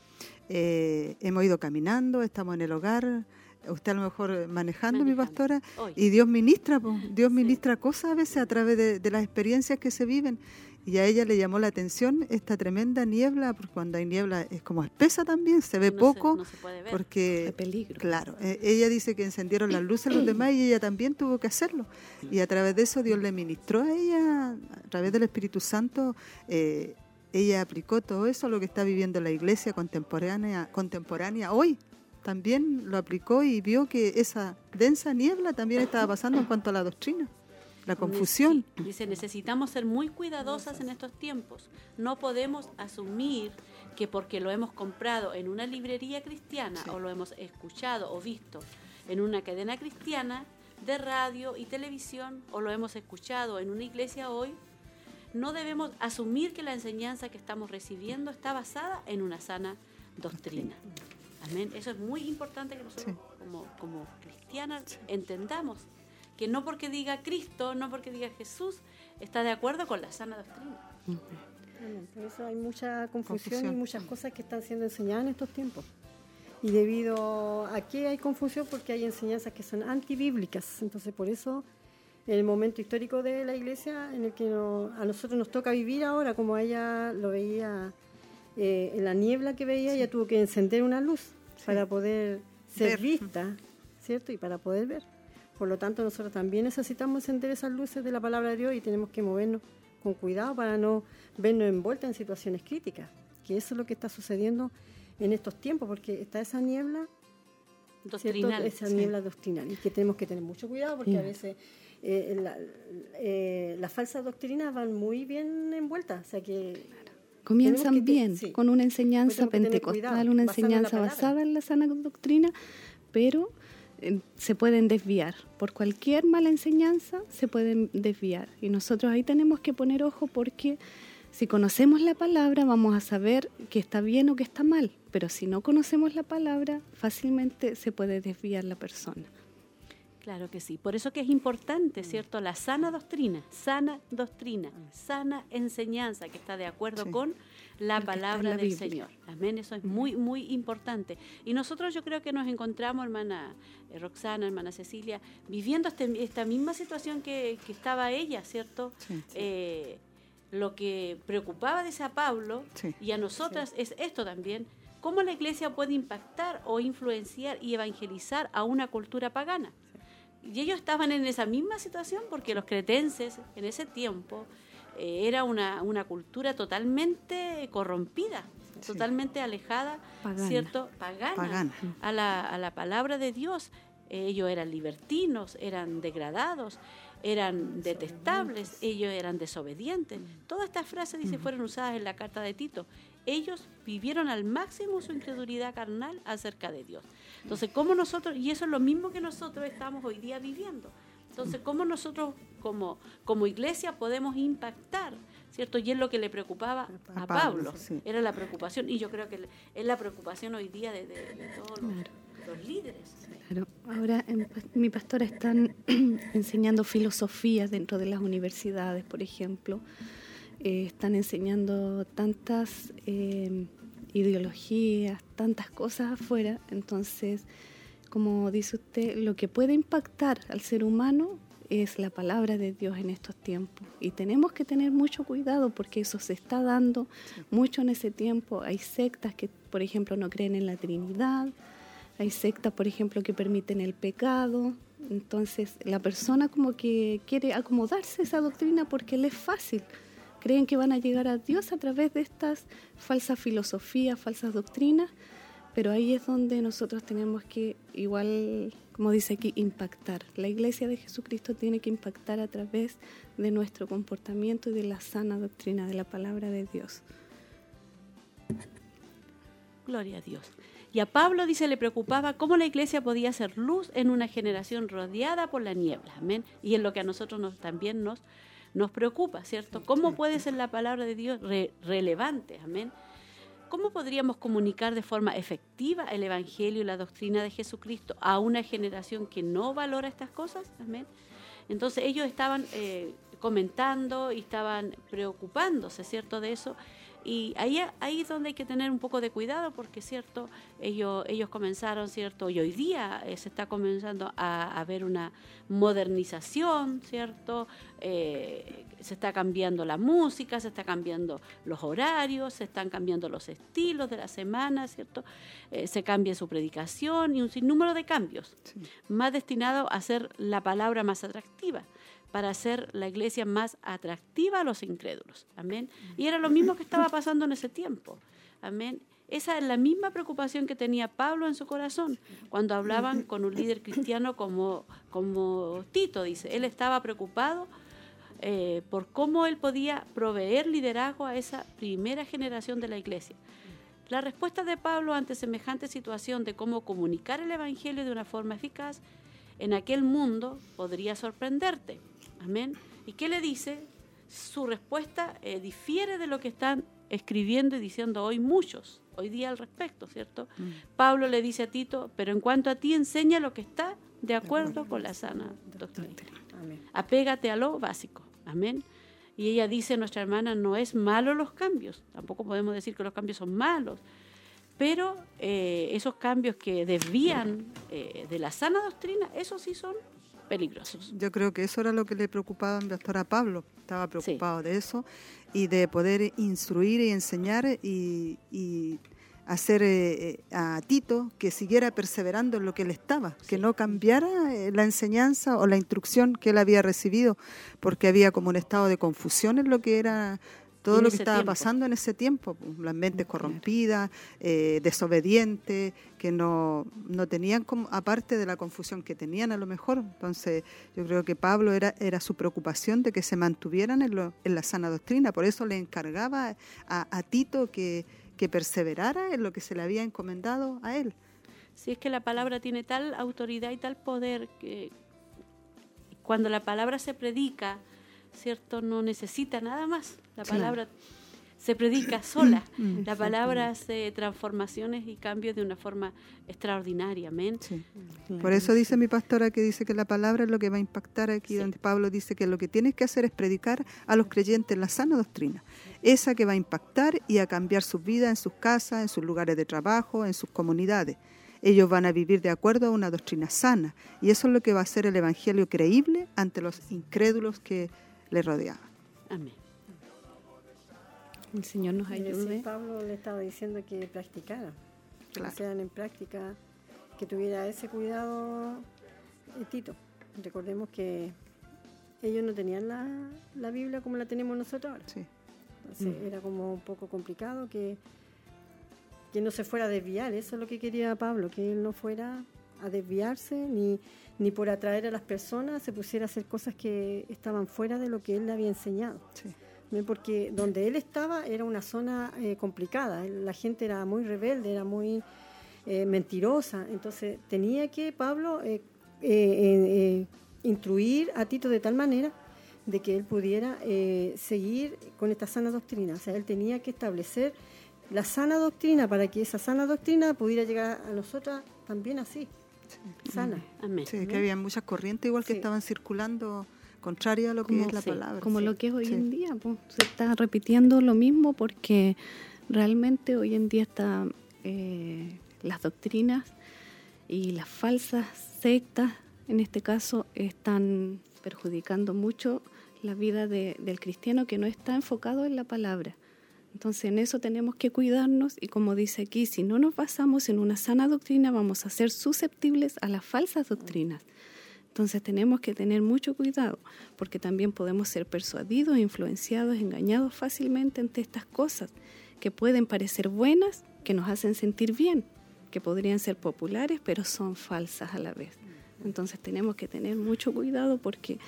eh, hemos ido caminando, estamos en el hogar, usted a lo mejor manejando, mi pastora, Hoy. y Dios ministra, Dios Sí. ministra cosas a veces a través de, de las experiencias que se viven. Y a ella le llamó la atención esta tremenda niebla, porque cuando hay niebla es como espesa también, se ve No se- poco, no se puede ver. porque peligro. Claro, eh, ella dice que encendieron las luces los demás y ella también tuvo que hacerlo. Y a través de eso Dios le ministró a ella, a través del Espíritu Santo, eh, ella aplicó todo eso a lo que está viviendo la iglesia contemporánea, contemporánea hoy. También lo aplicó y vio que esa densa niebla también estaba pasando en cuanto a la doctrina, la confusión. Dice, necesitamos ser muy cuidadosas en estos tiempos. No podemos asumir que porque lo hemos comprado en una librería cristiana o lo hemos escuchado o visto en una cadena cristiana de radio y televisión o lo hemos escuchado en una iglesia hoy, no debemos asumir que la enseñanza que estamos recibiendo está basada en una sana doctrina. Amén. Eso es muy importante que nosotros Sí. como, como cristianas entendamos que no porque diga Cristo, no porque diga Jesús, está de acuerdo con la sana doctrina. Amén. Por eso hay mucha confusión, Confusión. y muchas cosas que están siendo enseñadas en estos tiempos. Y debido a qué hay confusión, porque hay enseñanzas que son antibíblicas. Entonces, por eso, en el momento histórico de la iglesia, en el que no- a nosotros nos toca vivir ahora, como ella lo veía eh, en la niebla que veía, ella tuvo que encender una luz para poder ser Ver. vista, ¿cierto? Y para poder ver. Por lo tanto, nosotros también necesitamos encender esas luces de la palabra de Dios y tenemos que movernos con cuidado para no vernos envueltas en situaciones críticas, que eso es lo que está sucediendo en estos tiempos, porque está esa niebla. Doctrinal. esa sí. niebla doctrinal, y que tenemos que tener mucho cuidado porque a Mm. veces eh, la- eh, las falsas doctrinas van muy bien envueltas, o sea que Comienzan Tenemos que bien sí. con una Pues enseñanza pentecostal, cuidado, una en enseñanza palabra. basada en la sana doctrina, pero se pueden desviar. Por cualquier mala enseñanza se pueden desviar. Y nosotros ahí tenemos que poner ojo porque si conocemos la palabra vamos a saber que está bien o que está mal. Pero si no conocemos la palabra, fácilmente se puede desviar la persona. Claro que sí. Por eso que es importante, ¿cierto? La sana doctrina, sana doctrina, sana enseñanza que está de acuerdo Sí. con la palabra la del Biblia. Señor. Amén. Eso es muy, muy importante. Y nosotros yo creo que nos encontramos, hermana eh, Roxana, hermana Cecilia, viviendo este- esta misma situación que, que estaba ella, ¿cierto? Sí. Eh, lo que preocupaba de a Pablo Sí. y a nosotras es esto también, cómo la iglesia puede impactar o influenciar y evangelizar a una cultura pagana. Y ellos estaban en esa misma situación porque los cretenses en ese tiempo eh, era una, una cultura totalmente corrompida, Sí. totalmente alejada, Pagana. ¿cierto? Pagana, Pagana. A, la, a la palabra de Dios. Eh, ellos eran libertinos, eran degradados, eran detestables, ellos eran desobedientes. Todas estas frases, dice, fueron usadas en la carta de Tito. Ellos vivieron al máximo su incredulidad carnal acerca de Dios. Entonces, ¿cómo nosotros, y eso es lo mismo que nosotros estamos hoy día viviendo? Entonces, ¿cómo nosotros como, como iglesia podemos impactar? ¿Cierto? Y es lo que le preocupaba a, Pablo, era la preocupación, y yo creo que es la preocupación hoy día de, todos los, líderes. Claro, ahora mi pastora están enseñando filosofía dentro de las universidades, por ejemplo, eh, están enseñando tantas eh, ideologías, tantas cosas afuera, entonces como dice usted, lo que puede impactar al ser humano es la palabra de Dios en estos tiempos. Y tenemos que tener mucho cuidado porque eso se está dando mucho en ese tiempo. Hay sectas que, por ejemplo, no creen en la Trinidad. Hay sectas, por ejemplo, que permiten el pecado. Entonces, la persona como que quiere acomodarse a esa doctrina porque le es fácil. Creen que van a llegar a Dios a través de estas falsas filosofías, falsas doctrinas pero ahí es donde nosotros tenemos que, igual, como dice aquí, impactar. La iglesia de Jesucristo tiene que impactar a través de nuestro comportamiento y de la sana doctrina de la palabra de Dios. Gloria a Dios. Y a Pablo, dice, le preocupaba cómo la iglesia podía ser luz en una generación rodeada por la niebla. Amén. Y en lo que a nosotros nos, también nos, nos preocupa, ¿cierto? ¿Cómo puede ser la palabra de Dios relevante? Amén ¿Cómo podríamos comunicar de forma efectiva el Evangelio y la doctrina de Jesucristo a una generación que no valora estas cosas? Amén. Entonces ellos estaban eh, comentando y estaban preocupándose, ¿cierto?, de eso. Y ahí, ahí es donde hay que tener un poco de cuidado porque, cierto, ellos, ellos comenzaron, cierto, y hoy día eh, se está comenzando a, ver una modernización, cierto, eh, se está cambiando la música, se está cambiando los horarios, se están cambiando los estilos de la semana, cierto, eh, se cambia su predicación y un sinnúmero de cambios, más destinados a hacer la palabra más atractiva para hacer la iglesia más atractiva a los incrédulos. Amén. Y era lo mismo que estaba pasando en ese tiempo. Amén. Esa es la misma preocupación que tenía Pablo en su corazón cuando hablaban con un líder cristiano como, como Tito, dice. Él estaba preocupado eh, por cómo él podía proveer liderazgo a esa primera generación de la iglesia. La respuesta de Pablo ante semejante situación de cómo comunicar el Evangelio de una forma eficaz en aquel mundo podría sorprenderte. Amén. ¿Y qué le dice? Su respuesta eh, difiere de lo que están escribiendo y diciendo hoy muchos, hoy día al respecto, ¿cierto? Mm. Pablo le dice a Tito, pero en cuanto a ti enseña lo que está de acuerdo con la sana doctrina. Apégate a lo básico. Amén. Y ella dice, nuestra hermana, no es malo los cambios, tampoco podemos decir que los cambios son malos, pero eh, esos cambios que desvían eh, de la sana doctrina, esos sí son peligrosos. Yo creo que eso era lo que le preocupaba al doctor a Pablo, estaba preocupado de eso y de poder instruir y enseñar y, hacer eh, eh, a Tito que siguiera perseverando en lo que él estaba, que no cambiara eh, la enseñanza o la instrucción que él había recibido, porque había como un estado de confusión en lo que era todo lo que estaba pasando en ese tiempo, pues, las mentes corrompidas, eh, desobedientes, que no, no tenían, como, aparte de la confusión que tenían a lo mejor. Entonces, yo creo que Pablo era, era su preocupación de que se mantuvieran en, lo, en la sana doctrina, por eso le encargaba a, Tito que, que perseverara en lo que se le había encomendado a él. Si es que la palabra tiene tal autoridad y tal poder que cuando la palabra se predica, ¿cierto? No necesita nada más. La palabra se predica sola. La palabra hace transformaciones y cambios de una forma extraordinaria. Amén. Por eso dice mi pastora que dice que la palabra es lo que va a impactar aquí, donde Pablo dice que lo que tienes que hacer es predicar a los creyentes la sana doctrina. Esa que va a impactar y a cambiar sus vidas en sus casas, en sus lugares de trabajo, en sus comunidades. Ellos van a vivir de acuerdo a una doctrina sana. Y eso es lo que va a hacer el Evangelio creíble ante los incrédulos que le rodeaba. Amén. El Señor nos ayude. Pablo le estaba diciendo que practicara, que lo sean en práctica, que tuviera ese cuidado eh, Tito. Recordemos que ellos no tenían la, la, Biblia como la tenemos nosotros ahora. Sí. Entonces mm. era como un poco complicado que, que no se fuera a desviar. Eso es lo que quería Pablo, que él no fuera a desviarse ni, ni por atraer a las personas se pusiera a hacer cosas que estaban fuera de lo que él le había enseñado. Porque donde él estaba era una zona eh, complicada, la gente era muy rebelde, era muy eh, mentirosa. Entonces tenía que Pablo eh, eh, instruir a Tito de tal manera de que él pudiera seguir con esta sana doctrina. O sea, él tenía que establecer la sana doctrina para que esa sana doctrina pudiera llegar a nosotras también así, sana. Amén. Sí, que había muchas corrientes igual que Sí. estaban circulando contraria a lo que Como- es la sí, palabra. como sí. lo que es hoy Sí. en día. pues, se está repitiendo lo mismo porque realmente hoy en día están eh, las doctrinas y las falsas sectas, en este caso, están perjudicando mucho la vida de- del cristiano que no está enfocado en la palabra. Entonces en eso tenemos que cuidarnos y como dice aquí, si no nos basamos en una sana doctrina vamos a ser susceptibles a las falsas doctrinas. Entonces tenemos que tener mucho cuidado porque también podemos ser persuadidos, influenciados, engañados fácilmente ante estas cosas que pueden parecer buenas, que nos hacen sentir bien, que podrían ser populares, pero son falsas a la vez. Entonces tenemos que tener mucho cuidado porque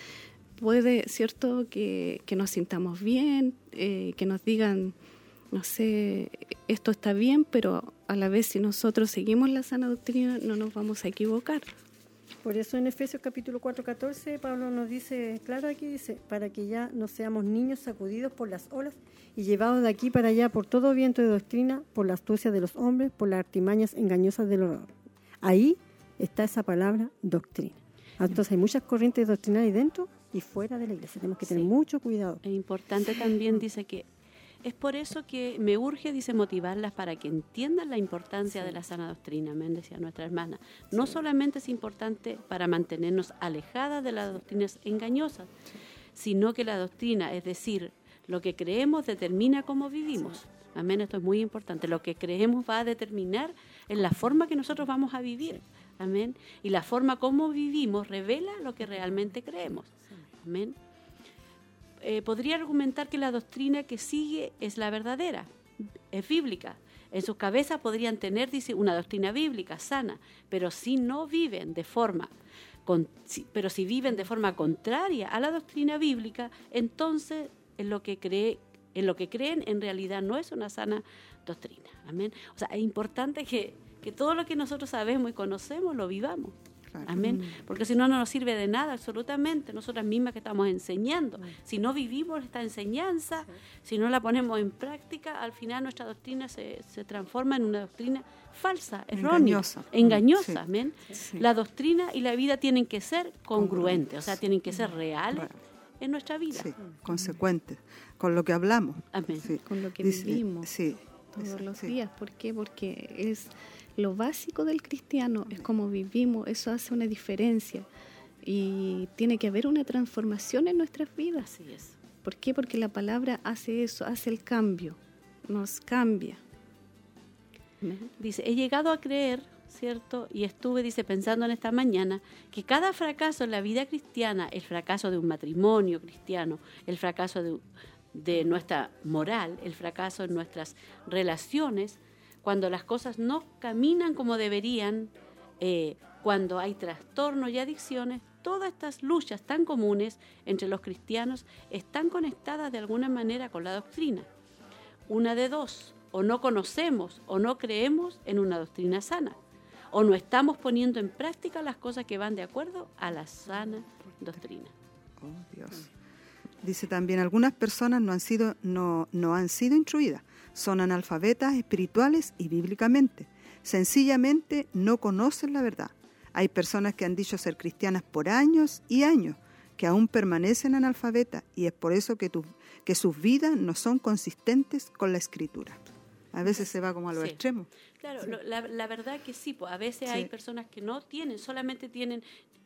puede, ¿cierto?, que, que nos sintamos bien, eh, que nos digan, no sé, esto está bien, pero a la vez si nosotros seguimos la sana doctrina no nos vamos a equivocar. Por eso en Efesios capítulo 4, 14, Pablo nos dice, claro aquí dice, para que ya no seamos niños sacudidos por las olas y llevados de aquí para allá por todo viento de doctrina, por la astucia de los hombres, por las artimañas engañosas del horror. Ahí está esa palabra doctrina. Entonces hay muchas corrientes doctrinales dentro y fuera de la iglesia. Tenemos que tener Sí. mucho cuidado. Es importante también, dice que es por eso que me urge, dice, motivarlas para que entiendan la importancia de la sana doctrina, amén, decía nuestra hermana. No solamente es importante para mantenernos alejadas de las doctrinas engañosas, sino que la doctrina, es decir, lo que creemos determina cómo vivimos. Amén, esto es muy importante. Lo que creemos va a determinar en la forma que nosotros vamos a vivir. Amén. Y la forma como vivimos revela lo que realmente creemos. Amén eh, podría argumentar que la doctrina que sigue es la verdadera, es bíblica. En sus cabezas podrían tener, dice, una doctrina bíblica sana, pero si no viven de forma, con- si- pero si viven de forma contraria a la doctrina bíblica, entonces en lo que cree, en lo que creen en realidad no es una sana doctrina. Amén. O sea, es importante que, que todo lo que nosotros sabemos y conocemos lo vivamos. Claro. Amén. Porque si no, no nos sirve de nada absolutamente. Nosotras mismas que estamos enseñando. Si no vivimos esta enseñanza, si no la ponemos en práctica, al final nuestra doctrina se, se transforma en una doctrina falsa, errónea, Engañosa. engañosa. Sí. Amén. Sí. La doctrina y la vida tienen que ser congruentes, Congruentes. o sea, tienen que ser reales Claro. en nuestra vida. Sí, consecuentes con lo que hablamos. Amén. Sí. Con lo que Dice- vivimos Sí, todos eso, los sí. días. ¿Por qué? Porque es lo básico del cristiano, es como vivimos, eso hace una diferencia. Y tiene que haber una transformación en nuestras vidas. Así es. ¿Por qué? Porque la palabra hace eso, hace el cambio, nos cambia. Dice, he llegado a creer, ¿cierto? Y estuve, dice, pensando en esta mañana, que cada fracaso en la vida cristiana, el fracaso de un matrimonio cristiano, el fracaso de, de nuestra moral, el fracaso en nuestras relaciones, cuando las cosas no caminan como deberían, eh, cuando hay trastornos y adicciones, todas estas luchas tan comunes entre los cristianos están conectadas de alguna manera con la doctrina una de dos, o no conocemos o no creemos en una doctrina sana, o no estamos poniendo en práctica las cosas que van de acuerdo a la sana doctrina. Oh, Dios. Dice también, algunas personas no han sido, no, no han sido instruidas, son analfabetas espirituales y bíblicamente. Sencillamente no conocen la verdad. Hay personas que han dicho ser cristianas por años y años, que aún permanecen analfabetas y es por eso que, tu- que sus vidas no son consistentes con la escritura. A veces se va como a los Sí. extremos. Claro, lo- la, la verdad que sí, pues a veces hay personas que no tienen, solamente tienen,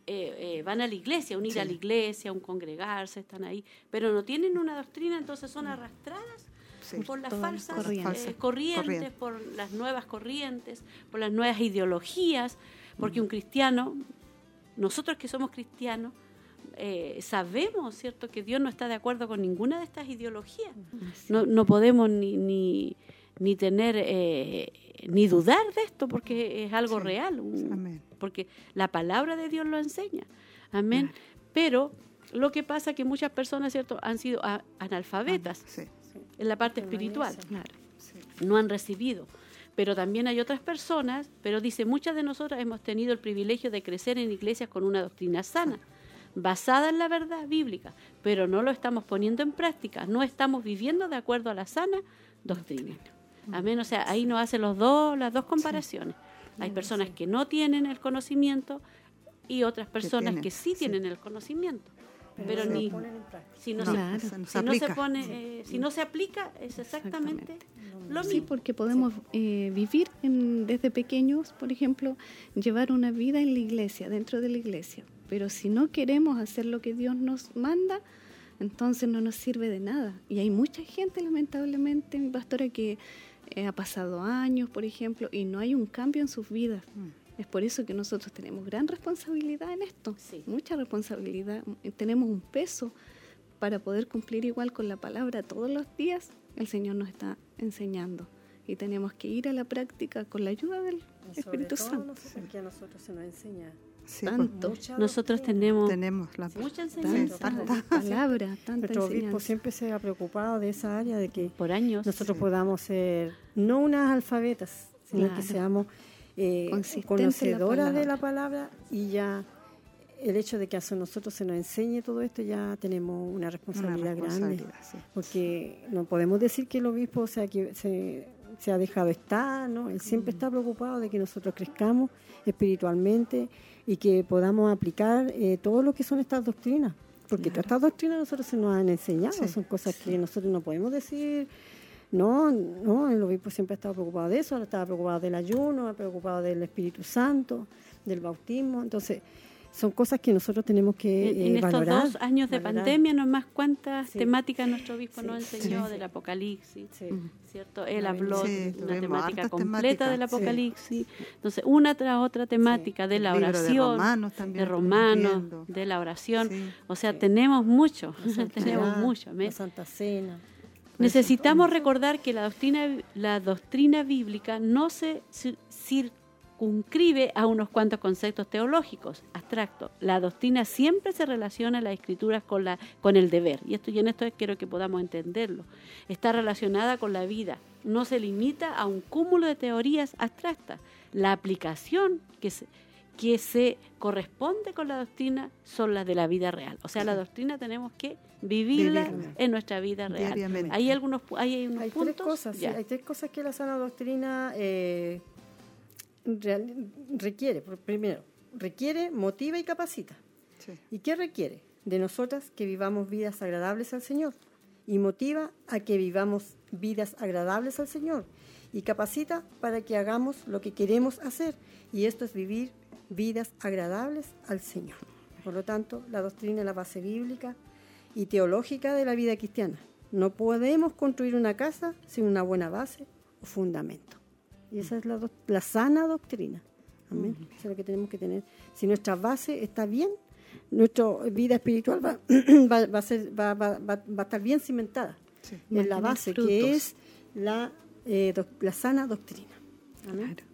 eh, eh, van a la iglesia, unir Sí. a la iglesia, un congregarse, están ahí, pero no tienen una doctrina, entonces son arrastradas Sí. por las falsas corrientes. eh, corrientes, por las nuevas corrientes, por las nuevas ideologías, porque un cristiano, nosotros que somos cristianos, eh, sabemos, ¿cierto?, que Dios no está de acuerdo con ninguna de estas ideologías. No, no podemos ni, ni, ni tener, eh, ni dudar de esto, porque es algo Sí. real, un- Amén. porque la palabra de Dios lo enseña. Amén. Pero lo que pasa es que muchas personas, ¿cierto?, han sido a- analfabetas Sí, en la parte espiritual Claro. no han recibido. pero también hay otras personas, pero dice, muchas de nosotras hemos tenido el privilegio de crecer en iglesias con una doctrina sana, basada en la verdad bíblica, pero no lo estamos poniendo en práctica, no estamos viviendo de acuerdo a la sana doctrina. Amén, o sea, ahí nos hace los dos, las dos comparaciones. Hay personas que no tienen el conocimiento y otras personas que, sí tienen el conocimiento. Pero, no se ni ponen en práctica. si no, No, se, Claro. se nos si no se aplica. pone, eh, si no se aplica, es exactamente lo Sí, mismo. porque podemos eh, vivir en- desde pequeños, por ejemplo, llevar una vida en la iglesia, dentro de la iglesia. Pero si no queremos hacer lo que Dios nos manda, entonces no nos sirve de nada. Y hay mucha gente, lamentablemente, mi pastora, que eh, ha pasado años, por ejemplo, y no hay un cambio en sus vidas. Mm. Es por eso que nosotros tenemos gran responsabilidad en esto, Sí. mucha responsabilidad. Tenemos un peso para poder cumplir igual con la palabra todos los días. El Señor nos está enseñando y tenemos que ir a la práctica con la ayuda del Y Espíritu todo Santo. nosotros, que a nosotros se nos enseña Sí, Tanto. mucha Nosotros doctrina. tenemos tenemos la mucha enseñanza tanta. palabra, tanta Nuestro obispo siempre se ha preocupado de esa área, de que por años. nosotros podamos ser no unas alfabetas, sino Claro. que seamos eh, la conocedoras de la palabra. y ya el hecho de que a nosotros se nos enseñe todo esto ya tenemos una una responsabilidad, grande. sí. Porque no podemos decir que el obispo o sea, que se, se ha dejado estar, ¿no? Él siempre está preocupado de que nosotros crezcamos espiritualmente y que podamos aplicar eh, todo lo que son estas doctrinas. Porque todas estas doctrinas nosotros se nos han enseñado, Sí, son cosas que nosotros no podemos decir. No, no, el obispo siempre ha estado preocupado de eso, ahora estaba preocupado del ayuno, preocupado del Espíritu Santo, del bautismo. Entonces, son cosas que nosotros tenemos que En, eh, en estos valorar. dos años de valorar. pandemia, nomás cuántas Sí. temáticas nuestro obispo Sí, nos enseñó sí. del Apocalipsis, Sí. ¿cierto? Él habló Sí, de una temática completa del. Apocalipsis. Entonces, una tras otra temática de la oración, de Romanos también de Romanos, la oración. Sí. O sea, Sí. tenemos mucho, La santidad, tenemos mucho. La Santa Cena. Necesitamos recordar que la doctrina, la doctrina bíblica no se ci- circunscribe a unos cuantos conceptos teológicos abstractos. La doctrina siempre se relaciona las escrituras con, la, con el deber. Y esto y en esto quiero que podamos entenderlo. Está relacionada con la vida. No se limita a un cúmulo de teorías abstractas. La aplicación que se, que se corresponde con la doctrina son las de la vida real. O sea, la doctrina tenemos que vivirla, en nuestra vida real. Diariamente. Hay algunos hay unos Hay puntos. tres cosas, sí, hay tres cosas que la sana doctrina eh, real- requiere. Primero, requiere, motiva y capacita. Sí. ¿Y qué requiere? De nosotras que vivamos vidas agradables al Señor. Y motiva a que vivamos vidas agradables al Señor. Y capacita para que hagamos lo que queremos hacer. Y esto es vivir vidas agradables al Señor. Por lo tanto, la doctrina es la base bíblica y teológica de la vida cristiana. No podemos construir una casa sin una buena base o fundamento. Y esa es la, la sana doctrina. Amén. Eso es lo que tenemos que tener. Si nuestra base está bien, nuestra vida espiritual va, va, va a, ser, va, va- va- va a estar bien cimentada Sí. en la base, que es la, eh, la sana doctrina.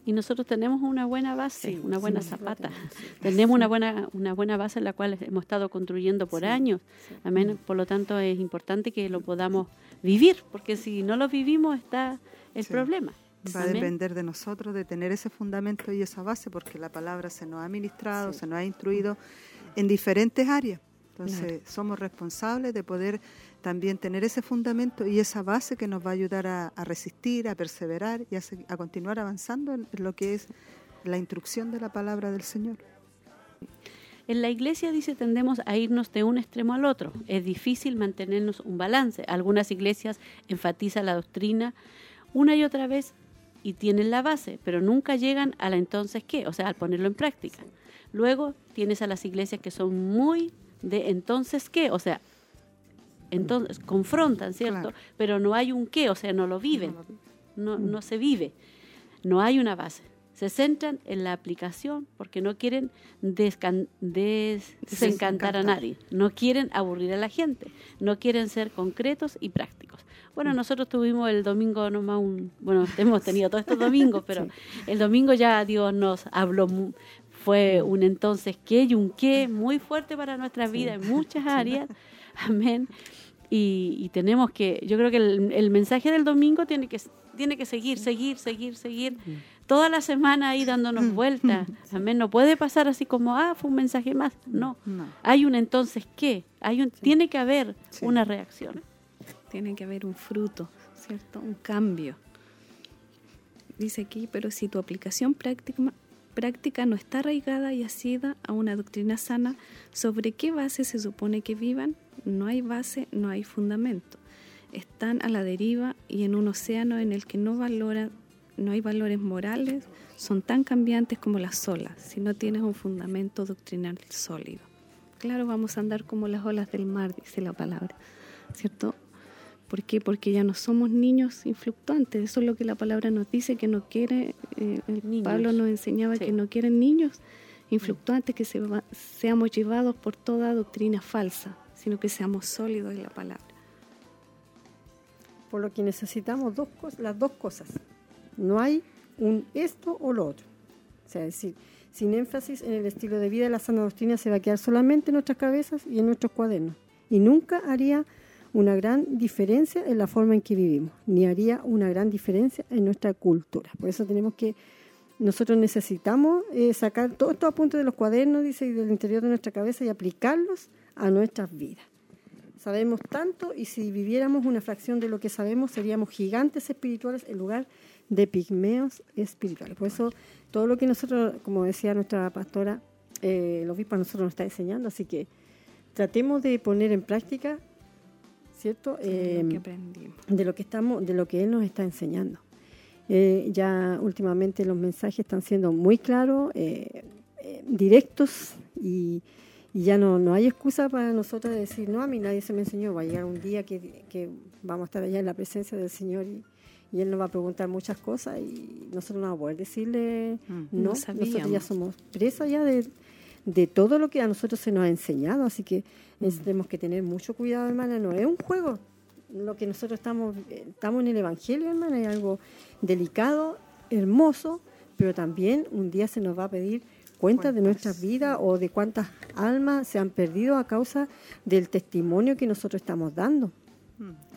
Y nosotros tenemos una buena base, Sí, una buena sí, zapata. tenemos, una buena, una buena base en la cual hemos estado construyendo por años. Amén. Por lo tanto, es importante que lo podamos vivir, porque si no lo vivimos está el problema. Va a depender de nosotros de tener ese fundamento y esa base, porque la palabra se nos ha ministrado, se nos ha instruido en diferentes áreas. Entonces, somos responsables de poder también tener ese fundamento y esa base que nos va a ayudar a, resistir, a perseverar y a continuar avanzando en, en lo que es la instrucción de la palabra del Señor. En la iglesia, dice, tendemos a irnos de un extremo al otro. Es difícil mantenernos un balance. Algunas iglesias enfatizan la doctrina una y otra vez y tienen la base, pero nunca llegan a la entonces qué, o sea, al ponerlo en práctica. Luego tienes a las iglesias que son muy de entonces qué, o sea, entonces confrontan, ¿cierto? Claro. Pero no hay un qué, o sea, no lo viven, no, no se vive, no hay una base. Se centran en la aplicación porque no quieren descan- des- desencantar a nadie, no quieren aburrir a la gente, no quieren ser concretos y prácticos. Bueno, nosotros tuvimos el domingo nomás un, bueno, hemos tenido todos estos domingos, pero el domingo ya Dios nos habló, fue un entonces qué y un qué muy fuerte para nuestra vida en muchas áreas, amén. Y, y tenemos que, yo creo que el, el mensaje del domingo tiene que, tiene que seguir, seguir, seguir, seguir. Toda la semana ahí dándonos vueltas. Amén. No puede pasar así como, ah, fue un mensaje más. No. No. Hay un entonces qué. Hay un, Tiene que haber una reacción. Tiene que haber un fruto, ¿cierto? Un cambio. Dice aquí, pero si tu aplicación práctica, práctica no está arraigada y asida a una doctrina sana, ¿sobre qué base se supone que vivan? No hay base, no hay fundamento. Están a la deriva y en un océano en el que no valoran, no hay valores morales, son tan cambiantes como las olas, si no tienes un fundamento doctrinal sólido. Claro, vamos a andar como las olas del mar, dice la palabra, ¿cierto? ¿Por qué? Porque ya no somos niños influctuantes. Eso es lo que la palabra nos dice, que no quiere, eh. Pablo nos enseñaba Sí. que no quieren niños influctuantes, que se va- seamos llevados por toda doctrina falsa, sino que seamos sólidos en la palabra. Por lo que necesitamos dos cosas, las dos cosas. No hay un esto o lo otro. O sea, es decir, sin énfasis en el estilo de vida, la sana doctrina se va a quedar solamente en nuestras cabezas y en nuestros cuadernos. Y nunca haría una gran diferencia en la forma en que vivimos, ni haría una gran diferencia en nuestra cultura. Por eso tenemos que, nosotros necesitamos eh, sacar todos estos apuntes de los cuadernos, dice, y del interior de nuestra cabeza y aplicarlos a nuestras vidas. Sabemos tanto y si viviéramos una fracción de lo que sabemos seríamos gigantes espirituales en lugar de pigmeos espirituales. Por eso todo lo que nosotros, como decía nuestra pastora, eh, el nosotros nos está enseñando, así que tratemos de poner en práctica, ¿cierto? lo Eh, que aprendimos. de lo que estamos, de lo que él nos está enseñando. Eh, ya últimamente los mensajes están siendo muy claros, eh, eh, directos y, y ya no, no hay excusa para nosotros de decir, no, a mí nadie se me enseñó, va a llegar un día que, que vamos a estar allá en la presencia del Señor y, y Él nos va a preguntar muchas cosas y nosotros no vamos a poder decirle, Mm. no, No nosotros ya somos presas ya de, de todo lo que a nosotros se nos ha enseñado, así que es- tenemos que tener mucho cuidado, hermana, no es un juego. Lo que nosotros estamos, estamos en el Evangelio, hermana, es algo delicado, hermoso, pero también un día se nos va a pedir cuentas de nuestras vidas o de cuántas almas se han perdido a causa del testimonio que nosotros estamos dando.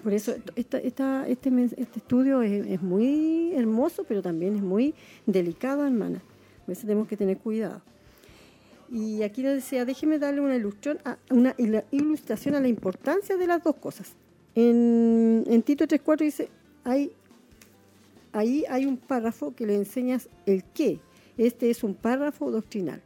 Por eso esta, esta- este, este estudio es, es muy hermoso, pero también es muy delicado, hermana. Por eso tenemos que tener cuidado. Y aquí nos decía, déjeme darle una ilustración a, una ilustración a la importancia de las dos cosas. En, en Tito 3.4 dice, hay, ahí hay un párrafo que le enseñas el qué. Este es un párrafo doctrinal.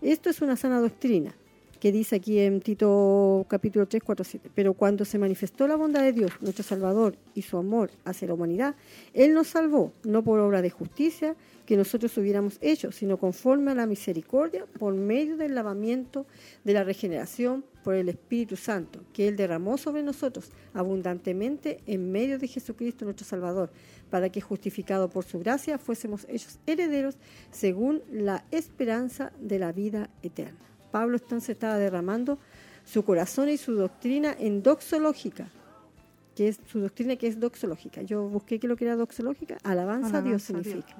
Esto es una sana doctrina, que dice aquí en Tito capítulo 3, 4, 7. Pero cuando se manifestó la bondad de Dios, nuestro Salvador, y su amor hacia la humanidad, Él nos salvó, no por obra de justicia que nosotros hubiéramos hecho, sino conforme a la misericordia, por medio del lavamiento de la regeneración por el Espíritu Santo, que Él derramó sobre nosotros abundantemente en medio de Jesucristo nuestro Salvador, para que justificado por su gracia fuésemos hechos herederos según la esperanza de la vida eterna. Pablo entonces estaba derramando su corazón y su doctrina en doxológica, que es su doctrina que es doxológica. Yo busqué que lo que era doxológica, alabanza, a Dios Alabanza a Dios. significa.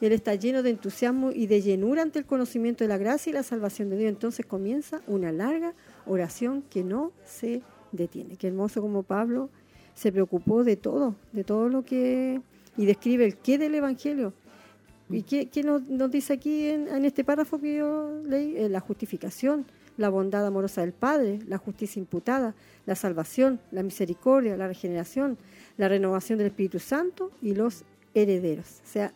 Él está lleno de entusiasmo y de llenura ante el conocimiento de la gracia y la salvación de Dios. Entonces comienza una larga oración que no se detiene. Qué hermoso como Pablo se preocupó de todo, de todo lo que... y describe el qué del Evangelio. ¿Y qué, nos, dice aquí en, este párrafo que yo leí? Eh, la justificación, la bondad amorosa del Padre, la justicia imputada, la salvación, la misericordia, la regeneración, la renovación del Espíritu Santo y los herederos. O sea,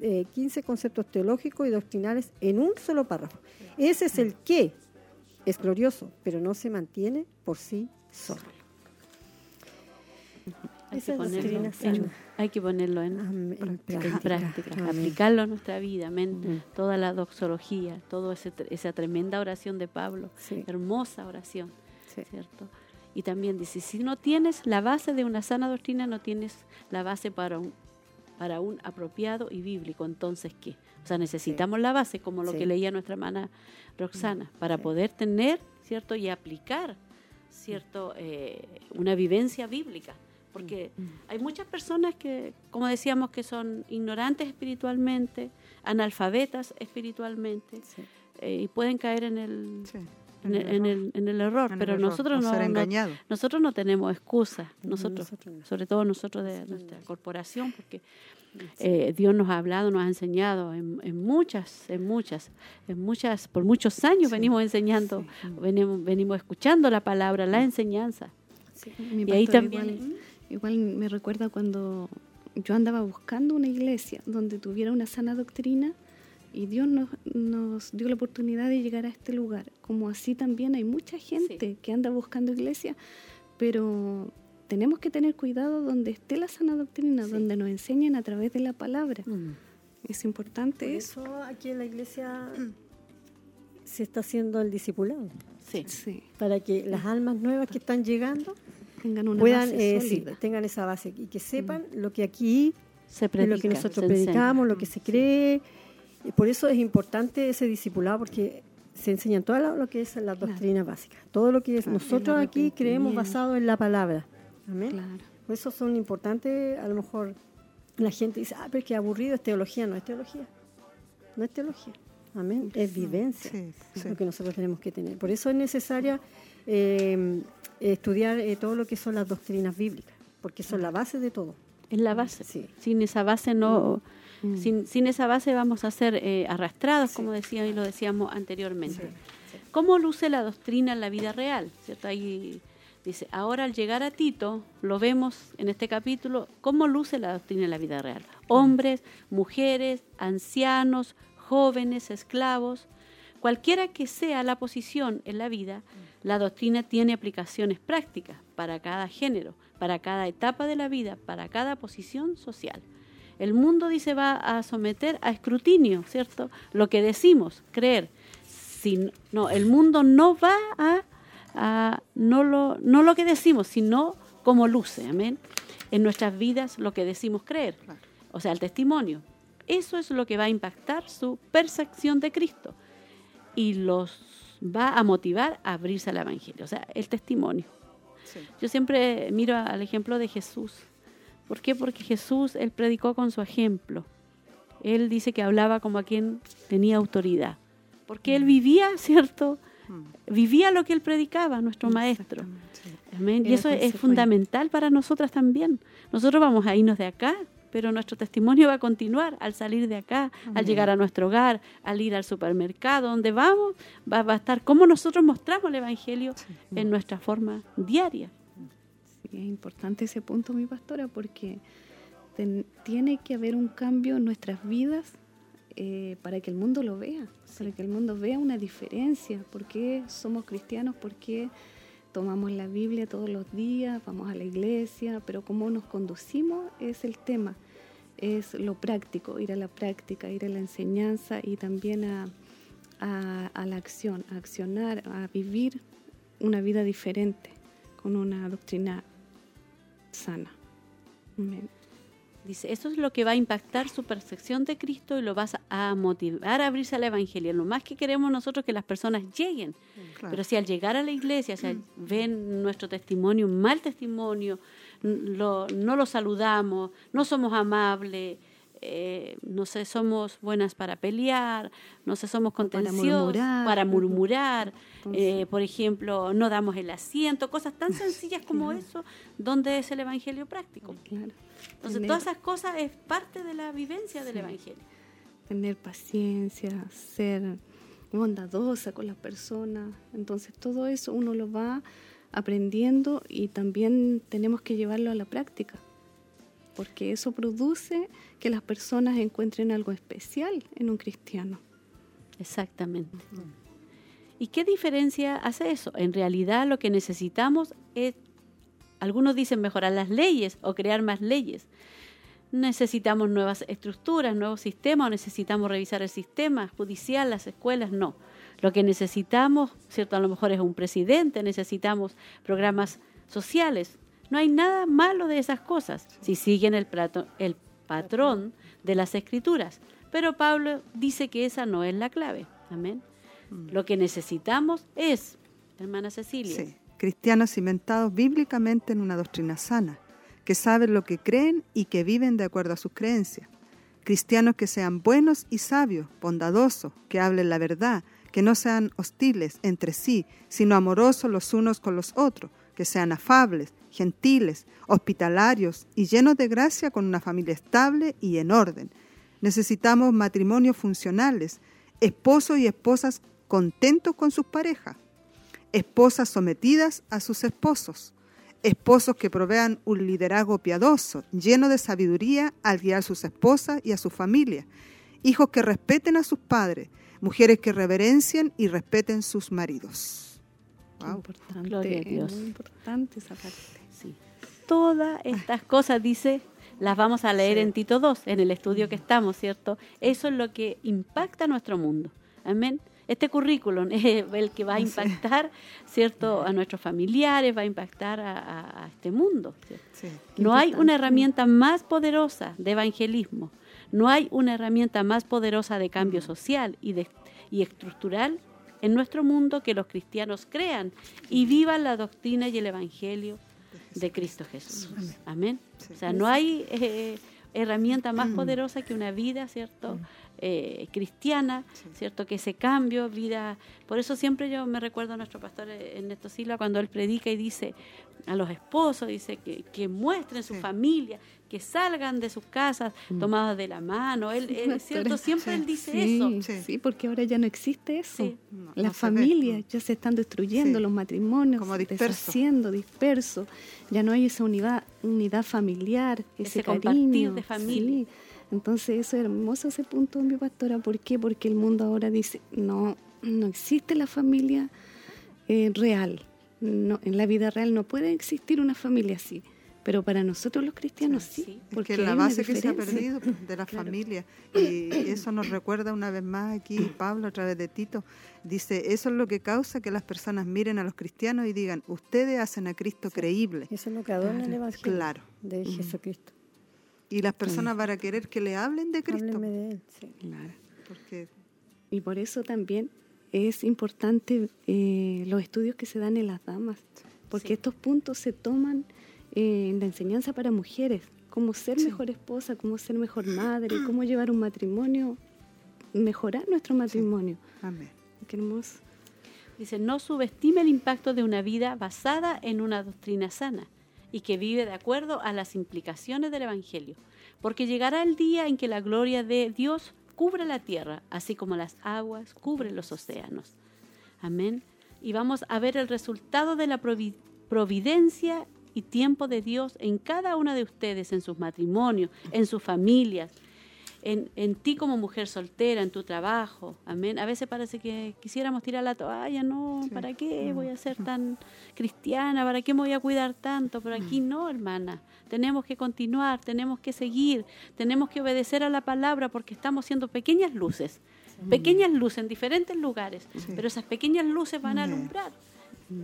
eh, 15 conceptos teológicos y doctrinales en un solo párrafo. Ese es el qué. Es glorioso, pero no se mantiene por sí solo. Hay Esa que, ponerlo en, sana. hay que ponerlo en, Am- en en práctica. aplicarlo a nuestra vida, amén. Toda la doxología, toda esa tremenda oración de Pablo, Sí, hermosa oración, sí. ¿cierto? Y también dice, si no tienes la base de una sana doctrina, no tienes la base para un, para un apropiado y bíblico, entonces ¿qué? O sea, necesitamos la base, como lo que leía nuestra hermana Roxana, para poder tener, ¿cierto? Y aplicar, ¿cierto? Eh, una vivencia bíblica. Porque hay muchas personas que, como decíamos, que son ignorantes espiritualmente, analfabetas espiritualmente, sí. eh, y pueden caer en el, Sí. en, el, en, el, en el error, En el pero error, nosotros no nosotros no tenemos excusa, nosotros, nosotros no. sobre todo nosotros de nuestra corporación, porque eh, Dios nos ha hablado, nos ha enseñado en, en muchas, en muchas, en muchas, por muchos años venimos enseñando, venimos, venimos escuchando la palabra, la enseñanza. Y ahí también- Igual, igual me recuerda cuando yo andaba buscando una iglesia donde tuviera una sana doctrina y Dios nos, nos dio la oportunidad de llegar a este lugar. Como así también hay mucha gente que anda buscando iglesia, pero tenemos que tener cuidado donde esté la sana doctrina, donde nos enseñen a través de la palabra. Es Por importante eso. eso aquí en la iglesia se está haciendo el discipulado, Sí. Sí, para que las almas nuevas que están llegando tengan una puedan, base eh, sí, tengan esa base y que sepan lo que aquí Se es predica, lo que nosotros predicamos, lo que se cree. Y por eso es importante ese discipulado, porque se enseñan todo lo, que es la doctrina básica. Todo lo que es, Claro, nosotros aquí creemos basado en la palabra. Amén. Claro. Por eso son importantes, a lo mejor la gente dice, ah, pero es que aburrido es teología. No es teología. No es teología. Amén. Es vivencia. Sí, Es sí. lo que nosotros tenemos que tener. Por eso es necesaria eh, estudiar eh, todo lo que son las doctrinas bíblicas, porque son la base de todo. Es la base. Sí. Sin esa base no, Mm. sin, sin esa base vamos a ser eh, arrastrados, como decía y lo decíamos anteriormente. ¿Cómo luce la doctrina en la vida real? ¿Cierto? Ahí dice, ahora al llegar a Tito, lo vemos en este capítulo, cómo luce la doctrina en la vida real. Hombres, mujeres, ancianos, jóvenes, esclavos, cualquiera que sea la posición en la vida, la doctrina tiene aplicaciones prácticas para cada género, para cada etapa de la vida, para cada posición social. El mundo dice va a someter a escrutinio, ¿cierto? Lo que decimos, creer. Si, no, el mundo no va a, a- no, lo, no lo que decimos, sino como luce, amén. En nuestras vidas lo que decimos creer, o sea, el testimonio. Eso es lo que va a impactar su percepción de Cristo y los va a motivar a abrirse al Evangelio, o sea, el testimonio. Yo siempre miro al ejemplo de Jesús. ¿Por qué? Porque Jesús, él predicó con su ejemplo. Él dice que hablaba como a quien tenía autoridad. Porque él vivía, ¿cierto? Vivía lo que él predicaba, nuestro maestro. Amén. Y eso es fundamental para nosotras también. Nosotros vamos a irnos de acá, pero nuestro testimonio va a continuar al salir de acá, al llegar a nuestro hogar, al ir al supermercado, donde vamos, va, va a estar cómo nosotros mostramos el Evangelio en nuestra forma diaria. Sí, es importante ese punto, mi pastora, porque ten- tiene que haber un cambio en nuestras vidas eh, para que el mundo lo vea, para que el mundo vea una diferencia. ¿Por qué somos cristianos? ¿Por qué tomamos la Biblia todos los días? Vamos a la iglesia, pero cómo nos conducimos es el tema. Es lo práctico, ir a la práctica, ir a la enseñanza y también a, a- la acción, a accionar, a vivir una vida diferente con una doctrina sana. Amén. Dice, eso es lo que va a impactar su percepción de Cristo y lo vas a motivar a abrirse al Evangelio. Lo más que queremos nosotros es que las personas lleguen. Claro. Pero si al llegar a la iglesia si al- ven nuestro testimonio, un mal testimonio, lo- no lo saludamos, no somos amables, eh, no sé, somos buenas para pelear, no sé, somos contenciosos, murmurar. para murmurar, eh, por ejemplo, no damos el asiento, cosas tan sencillas como eso, donde es el Evangelio práctico. Claro. Entonces, Tener- todas esas cosas es parte de la vivencia del Evangelio. tener paciencia, ser bondadosa con las personas. Entonces todo eso uno lo va aprendiendo y también tenemos que llevarlo a la práctica, porque eso produce que las personas encuentren algo especial en un cristiano. Exactamente. ¿Y qué diferencia hace eso? En realidad lo que necesitamos es, algunos dicen mejorar las leyes o crear más leyes. Necesitamos nuevas estructuras, nuevos sistemas, o necesitamos revisar el sistema judicial, las escuelas, no. Lo que necesitamos, ¿cierto? A lo mejor es un presidente, necesitamos programas sociales. No hay nada malo de esas cosas si siguen el, plato- el patrón de las escrituras. Pero Pablo dice que esa no es la clave. Amén. Lo que necesitamos es, hermana Cecilia, Sí, cristianos cimentados bíblicamente en una doctrina sana, que saben lo que creen y que viven de acuerdo a sus creencias. Cristianos que sean buenos y sabios, bondadosos, que hablen la verdad, que no sean hostiles entre sí, sino amorosos los unos con los otros, que sean afables, gentiles, hospitalarios y llenos de gracia con una familia estable y en orden. Necesitamos matrimonios funcionales, esposos y esposas contentos con sus parejas, esposas sometidas a sus esposos, esposos que provean un liderazgo piadoso, lleno de sabiduría al guiar a sus esposas y a su familia, hijos que respeten a sus padres, mujeres que reverencien y respeten sus maridos. Wow. Importante, Gloria a Dios. muy importante esa parte. Sí. Todas estas cosas, dice, las vamos a leer en Tito 2, en el estudio que estamos, ¿cierto? Eso es lo que impacta nuestro mundo. Amén. Este currículum es el que va a impactar, ¿cierto?, a nuestros familiares, va a impactar a, este mundo. No hay una herramienta más poderosa de evangelismo, no hay una herramienta más poderosa de cambio social y, de, y estructural en nuestro mundo que los cristianos crean y vivan la doctrina y el evangelio de Cristo Jesús. Amén. O sea, no hay eh, herramienta más poderosa que una vida, ¿cierto? Eh, cristiana, ¿cierto? Que ese cambio, vida... Por eso siempre yo me recuerdo a nuestro pastor eh, Ernesto Silva cuando él predica y dice a los esposos, dice que, que muestren su Sí. familia, que salgan de sus casas tomados de la mano. Él, él, ¿cierto? Pastora. Siempre él dice Sí, eso. Sí. sí, porque ahora ya no existe eso. Sí. No, Las no se ve. familias ya se están destruyendo, Sí. los matrimonios Como disperso. deshaciendo, dispersos. Ya no hay esa unidad, unidad familiar, ese, Ese compartir cariño. de familia. Entonces eso es hermoso ese punto, mi pastora. ¿Por qué? Porque el mundo ahora dice, no, no existe la familia eh, real. No, en la vida real no puede existir una familia así. Pero para nosotros los cristianos sí, porque que es la base que se ha perdido de la familia. Y eso nos recuerda una vez más aquí Pablo a través de Tito. Dice, eso es lo que causa que las personas miren a los cristianos y digan, ustedes hacen a Cristo creíble. Eso es lo que adorna el Evangelio Claro. de Jesucristo. Y las personas van a querer que le hablen de Cristo. Háblenme de Él. sí. Claro. Porque Y por eso también es importante eh, los estudios que se dan en las damas, porque Sí. estos puntos se toman eh, en la enseñanza para mujeres, cómo ser mejor esposa, cómo ser mejor madre, cómo llevar un matrimonio, mejorar nuestro matrimonio. amén. Qué hermoso. Dice, no subestime el impacto de una vida basada en una doctrina sana y que vive de acuerdo a las implicaciones del Evangelio, porque llegará el día en que la gloria de Dios cubra la tierra, así como las aguas cubren los océanos. Amén. Y vamos a ver el resultado de la provi- providencia y tiempo de Dios en cada una de ustedes, en sus matrimonios, en sus familias, en, en ti como mujer soltera, en tu trabajo. Amén. A veces parece que quisiéramos tirar la toalla, no, Sí. ¿para qué voy a ser tan cristiana? ¿Para qué me voy a cuidar tanto? Pero aquí no, hermana. Tenemos que continuar, tenemos que seguir, tenemos que obedecer a la palabra porque estamos siendo pequeñas luces. Pequeñas luces en diferentes lugares, Sí. pero esas pequeñas luces van a alumbrar.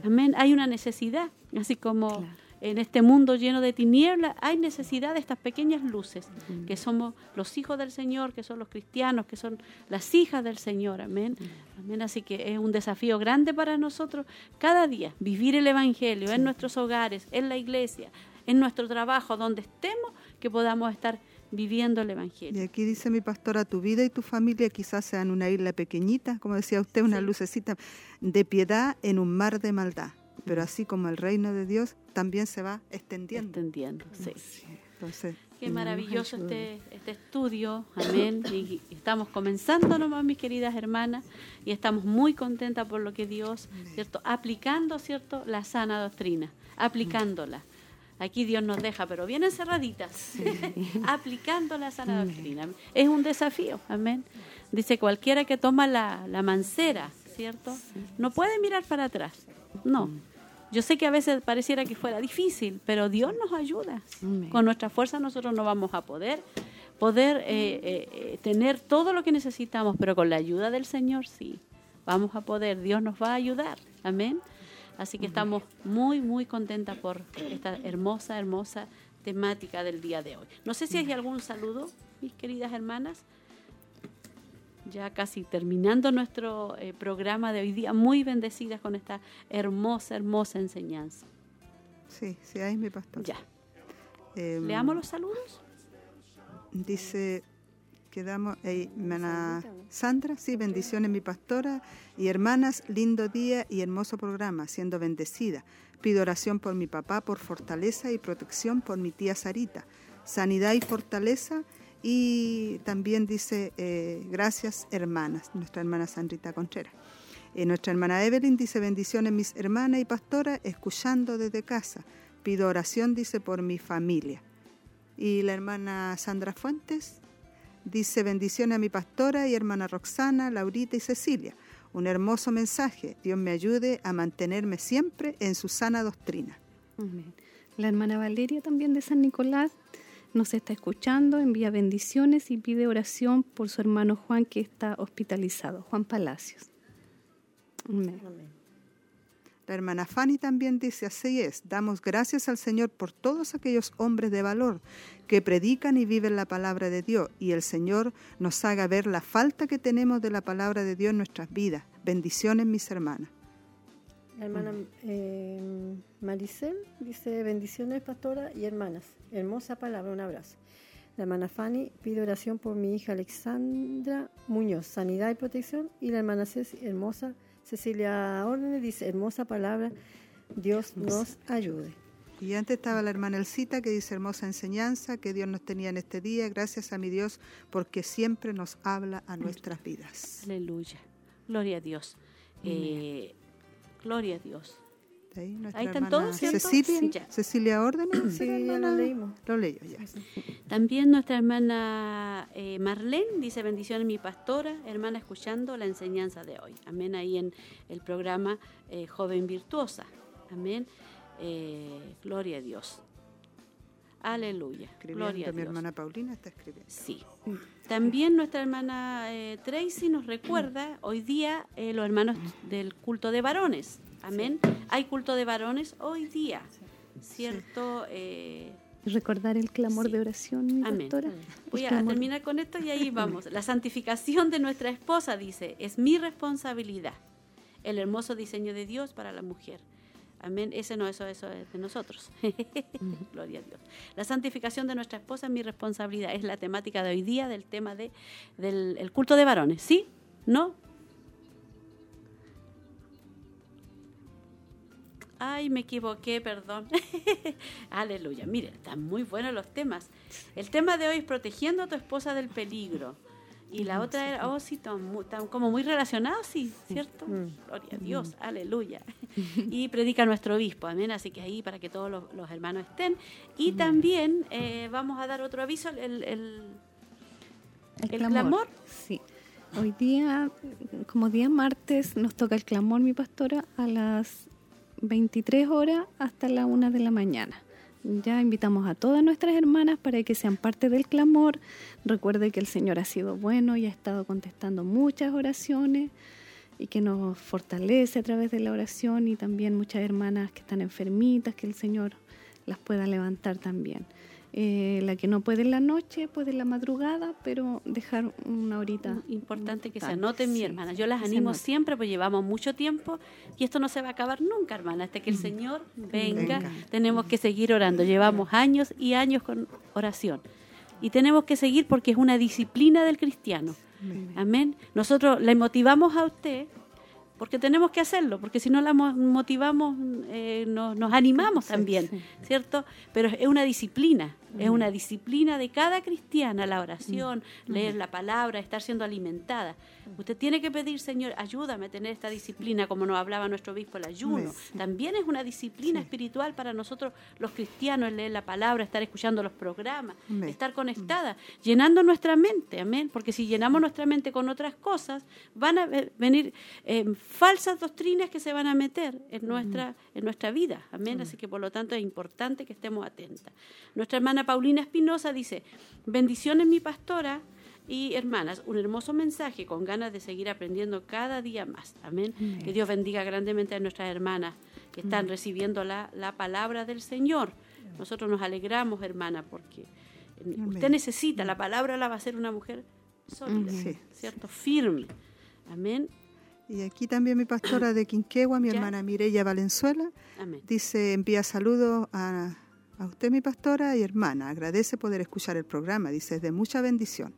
Amén. Hay una necesidad, así como en este mundo lleno de tinieblas, hay necesidad de estas pequeñas luces, que somos los hijos del Señor, que son los cristianos, que son las hijas del Señor. Amén. Amén. Así que es un desafío grande para nosotros cada día vivir el Evangelio en nuestros hogares, en la iglesia, en nuestro trabajo, donde estemos, que podamos estar viviendo el Y Evangelio. aquí dice mi pastora, tu vida y tu familia quizás sean una isla pequeñita, como decía usted, una lucecita de piedad en un mar de maldad. Pero así como el reino de Dios también se va extendiendo. Entendiendo. Sí. Entonces, Qué maravilloso este, este estudio, amén. Y, estamos comenzando nomás, mis queridas hermanas, y estamos muy contentas por lo que Dios, ¿cierto? Aplicando, ¿cierto? La sana doctrina, aplicándola. Aquí Dios nos deja, pero bien encerraditas, aplicando la sana doctrina. Es un desafío, amén. Dice cualquiera que toma la, la mancera, ¿cierto? No puede mirar para atrás, no. Yo sé que a veces pareciera que fuera difícil, pero Dios nos ayuda. Amén. Con nuestra fuerza nosotros no vamos a poder poder eh, eh, eh, tener todo lo que necesitamos, pero con la ayuda del Señor sí, vamos a poder. Dios nos va a ayudar. Amén. Así que estamos muy, muy contentas por esta hermosa, hermosa temática del día de hoy. No sé si hay algún saludo, mis queridas hermanas. Ya casi terminando nuestro eh, programa de hoy día, muy bendecidas con esta hermosa, hermosa enseñanza. sí, sí, ahí es mi pastor. Ya. Em, ¿Leamos los saludos? Dice quedamos, eh, hermana Sandra, sí, bendiciones mi pastora y hermanas, lindo día y hermoso programa, siendo bendecida. Pido oración por mi papá, por fortaleza y protección por mi tía Sarita, sanidad y fortaleza. Y también dice, eh, gracias hermanas, nuestra hermana Sandrita Contreras. Eh, nuestra hermana Evelyn dice, bendiciones mis hermanas y pastora, escuchando desde casa. Pido oración, dice, por mi familia. Y la hermana Sandra Fuentes dice, bendiciones a mi pastora y hermana Roxana, Laurita y Cecilia. Un hermoso mensaje. Dios me ayude a mantenerme siempre en su sana doctrina. La hermana Valeria también de San Nicolás nos está escuchando, envía bendiciones y pide oración por su hermano Juan que está hospitalizado, Juan Palacios. La hermana Fanny también dice, así es, damos gracias al Señor por todos aquellos hombres de valor que predican y viven la palabra de Dios y el Señor nos haga ver la falta que tenemos de la palabra de Dios en nuestras vidas. Bendiciones, mis hermanas. La hermana eh, Maricel dice, bendiciones, pastora y hermanas. Hermosa palabra, un abrazo. La hermana Fanny pide oración por mi hija Alexandra Muñoz, sanidad y protección. Y la hermana Ceci, hermosa Cecilia Órdenes dice, hermosa palabra, Dios nos ayude. Y antes estaba la hermana Elcita que dice hermosa enseñanza que Dios nos tenía en este día. Gracias a mi Dios porque siempre nos habla a nuestras vidas. Aleluya. Gloria a Dios. Eh, gloria a Dios. Ahí, están todos. Cecilia, Sí. Cecilia Órdenes. Sí, ¿será, ya lo leímos. Lo leí ya. También nuestra hermana eh, Marlene dice bendiciones mi pastora, hermana escuchando la enseñanza de hoy. Amén. Ahí en el programa eh, Joven Virtuosa. Amén. Eh, gloria a Dios. Aleluya. Gloria a mi Dios. hermana Paulina está escribiendo. Sí. También nuestra hermana eh, Tracy nos recuerda hoy día eh, los hermanos del culto de varones. Amén. Hay culto de varones hoy día. ¿Cierto? Eh, recordar el clamor Sí. de oración, Amén. pastora. Voy El a clamor- terminar con esto y ahí vamos. La santificación de nuestra esposa, dice, es mi responsabilidad. El hermoso diseño de Dios para la mujer. Amén. Ese no, eso, eso es de nosotros. Gloria a Dios. La santificación de nuestra esposa es mi responsabilidad. Es la temática de hoy día del tema de, del el culto de varones. ¿Sí? ¿No? Ay, me equivoqué, perdón. Aleluya. Miren, están muy buenos los temas. El tema de hoy es protegiendo a tu esposa del peligro. Y la otra era, oh, sí, están mu- están como muy relacionados, sí, ¿cierto? Gloria a Dios, aleluya. Y predica nuestro obispo, amén. Así que ahí para que todos los, los hermanos estén. Y también eh, vamos a dar otro aviso, el, el, el clamor. Sí. Hoy día, como día martes, nos toca el clamor, mi pastora, a las 23 horas hasta la 1 de la mañana. Ya invitamos a todas nuestras hermanas para que sean parte del clamor. Recuerde que el Señor ha sido bueno y ha estado contestando muchas oraciones y que nos fortalece a través de la oración y también muchas hermanas que están enfermitas, que el Señor las pueda levantar también. Eh, la que no puede en la noche, puede en la madrugada, pero dejar una horita. Importante que se anoten, mi hermana. Yo las animo siempre, pues llevamos mucho tiempo y esto no se va a acabar nunca, hermana. Hasta que el Señor venga, Venga. tenemos que seguir orando. Llevamos años y años con oración. Y tenemos que seguir porque es una disciplina del cristiano. Amén. Nosotros le motivamos a usted porque tenemos que hacerlo, porque si no la mo- motivamos, eh, nos, nos animamos también, ¿cierto? Pero es una disciplina, es una disciplina de cada cristiana, la oración, leer la palabra, estar siendo alimentada. Usted tiene que pedir, Señor, ayúdame a tener esta disciplina, como nos hablaba nuestro obispo, el ayuno. También es una disciplina espiritual para nosotros los cristianos, leer la palabra, estar escuchando los programas, estar conectada, llenando nuestra mente, amén, porque si llenamos nuestra mente con otras cosas, van a ve- venir eh, falsas doctrinas que se van a meter en nuestra, en nuestra vida, amén, así que por lo tanto es importante que estemos atentas. Nuestra hermana Paulina Espinosa dice, bendiciones mi pastora y hermanas, un hermoso mensaje con ganas de seguir aprendiendo cada día más, amén, que Dios bendiga grandemente a nuestras hermanas que están recibiendo la, la palabra del Señor. Nosotros nos alegramos, hermana, porque eh, usted necesita, la palabra la va a hacer una mujer sólida, Sí. ¿cierto? Firme. Amén. Y aquí también mi pastora de Quinquegua, mi Ya. hermana Mireya Valenzuela, Amén. dice, envía saludos a, a usted, mi pastora y hermana. Agradece poder escuchar el programa, dice, es de mucha bendición.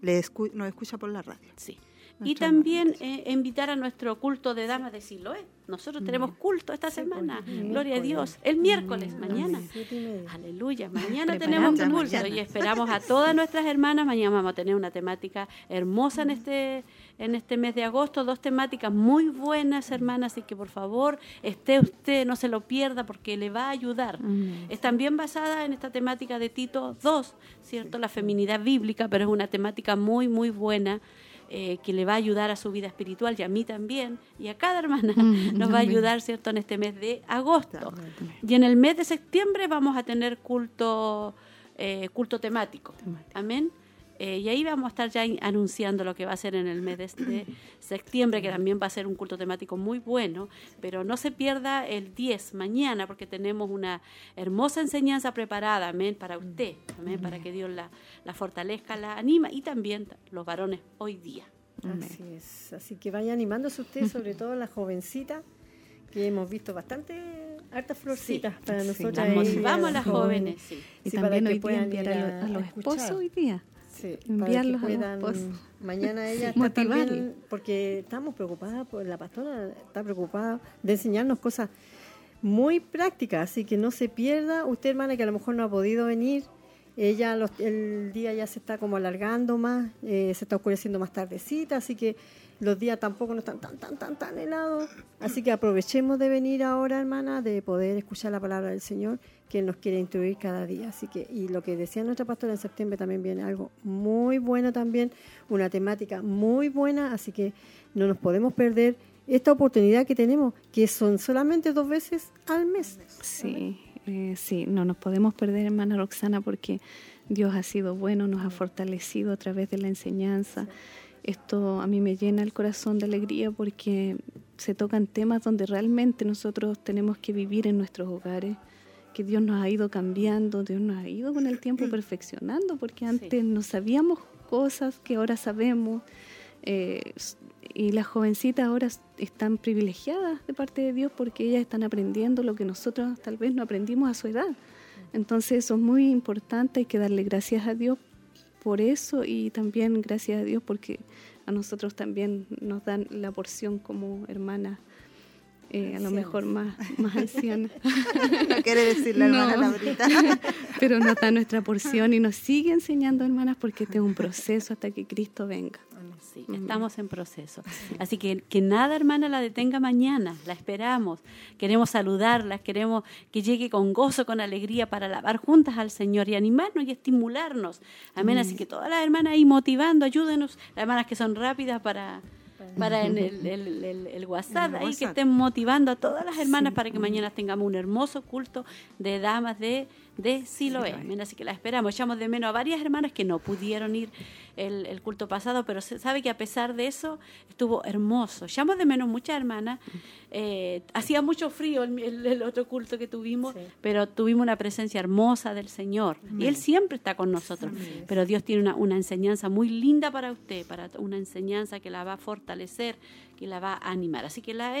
le escu- nos escucha por la radio. Sí. Y también eh, invitar a nuestro culto de damas de Siloé. Nosotros tenemos culto esta semana. Gloria a Dios. El miércoles, mañana. Y media. Aleluya. Mañana tenemos culto mañana. y esperamos a todas nuestras hermanas. Mañana vamos a tener una temática hermosa en este en este mes de agosto, dos temáticas muy buenas, hermanas, así que por favor, esté usted, no se lo pierda porque le va a ayudar. Es también basada en esta temática de Tito 2, ¿cierto? La feminidad bíblica, pero es una temática muy, muy buena. eh, que le va a ayudar a su vida espiritual y a mí también y a cada hermana Mm, nos va a ayudar cierto en este mes de agosto. Y en el mes de septiembre vamos a tener culto eh, culto temático. Amén Eh, y ahí vamos a estar ya anunciando lo que va a ser en el mes de, de septiembre, que también va a ser un culto temático muy bueno, pero no se pierda el 10 mañana, porque tenemos una hermosa enseñanza preparada, amén, para usted, amén, para que Dios la, la fortalezca, la anima, y también los varones hoy día. Así es. Así que vaya animándose usted, sobre todo la jovencita, que hemos visto bastante hartas florcitas para sí. nosotras. Las ahí, motivamos a las jóvenes, sí. Y Sí, para también que hoy día puedan enviar a, a- los- a los a esposos hoy día. Sí, Enviarlos para que los puedan, mañana ella está también, porque estamos preocupadas, por la pastora está preocupada de enseñarnos cosas muy prácticas, así que no se pierda. Usted, hermana, que a lo mejor no ha podido venir, ella los- el día ya se está como alargando más, eh, se está oscureciendo más tardecita, así que los días tampoco no están tan, tan, tan, tan helados. Así que aprovechemos de venir ahora, hermana, de poder escuchar la palabra del Señor, que Él nos quiere instruir cada día. Así que, y lo que decía nuestra pastora en septiembre también viene algo muy bueno también, una temática muy buena, así que no nos podemos perder esta oportunidad que tenemos, que son solamente dos veces al mes. Sí, eh, sí, no nos podemos perder, hermana Roxana, porque Dios ha sido bueno, nos ha fortalecido a través de la enseñanza. Esto a mí me llena el corazón de alegría porque se tocan temas donde realmente nosotros tenemos que vivir en nuestros hogares, que Dios nos ha ido cambiando, Dios nos ha ido con el tiempo perfeccionando, porque antes no sabíamos cosas que ahora sabemos. eh, y las jovencitas ahora están privilegiadas de parte de Dios porque ellas están aprendiendo lo que nosotros tal vez no aprendimos a su edad. Entonces eso es muy importante, hay que darle gracias a Dios por eso y también gracias a Dios porque a nosotros también nos dan la porción como hermanas, eh, a lo mejor más, más ancianas. No quiere decir la hermana No. Laurita. Pero nos da nuestra porción y nos sigue enseñando, hermanas, porque este es un proceso hasta que Cristo venga. Sí, estamos en proceso. Así que que nada, hermana, la detenga mañana. La esperamos. Queremos saludarla, queremos que llegue con gozo, con alegría para alabar juntas al Señor y animarnos y estimularnos. Amén. Así que todas las hermanas ahí motivando, ayúdenos. Las hermanas que son rápidas para para en el, el- el- el WhatsApp, ahí que estén motivando a todas las hermanas para que mañana tengamos un hermoso culto de damas de, de Siloé. Amén. Así que la esperamos. Echamos de menos a varias hermanas que no pudieron ir el, el culto pasado, pero se sabe que a pesar de eso estuvo hermoso. Echamos de menos muchas hermanas. Eh, hacía mucho frío el, el- el otro culto que tuvimos, pero tuvimos una presencia hermosa del Señor. Y Él siempre está con nosotros. Pero Dios tiene una, una enseñanza muy linda para usted, para una enseñanza que la va a fortalecer, que la va a animar. Así que la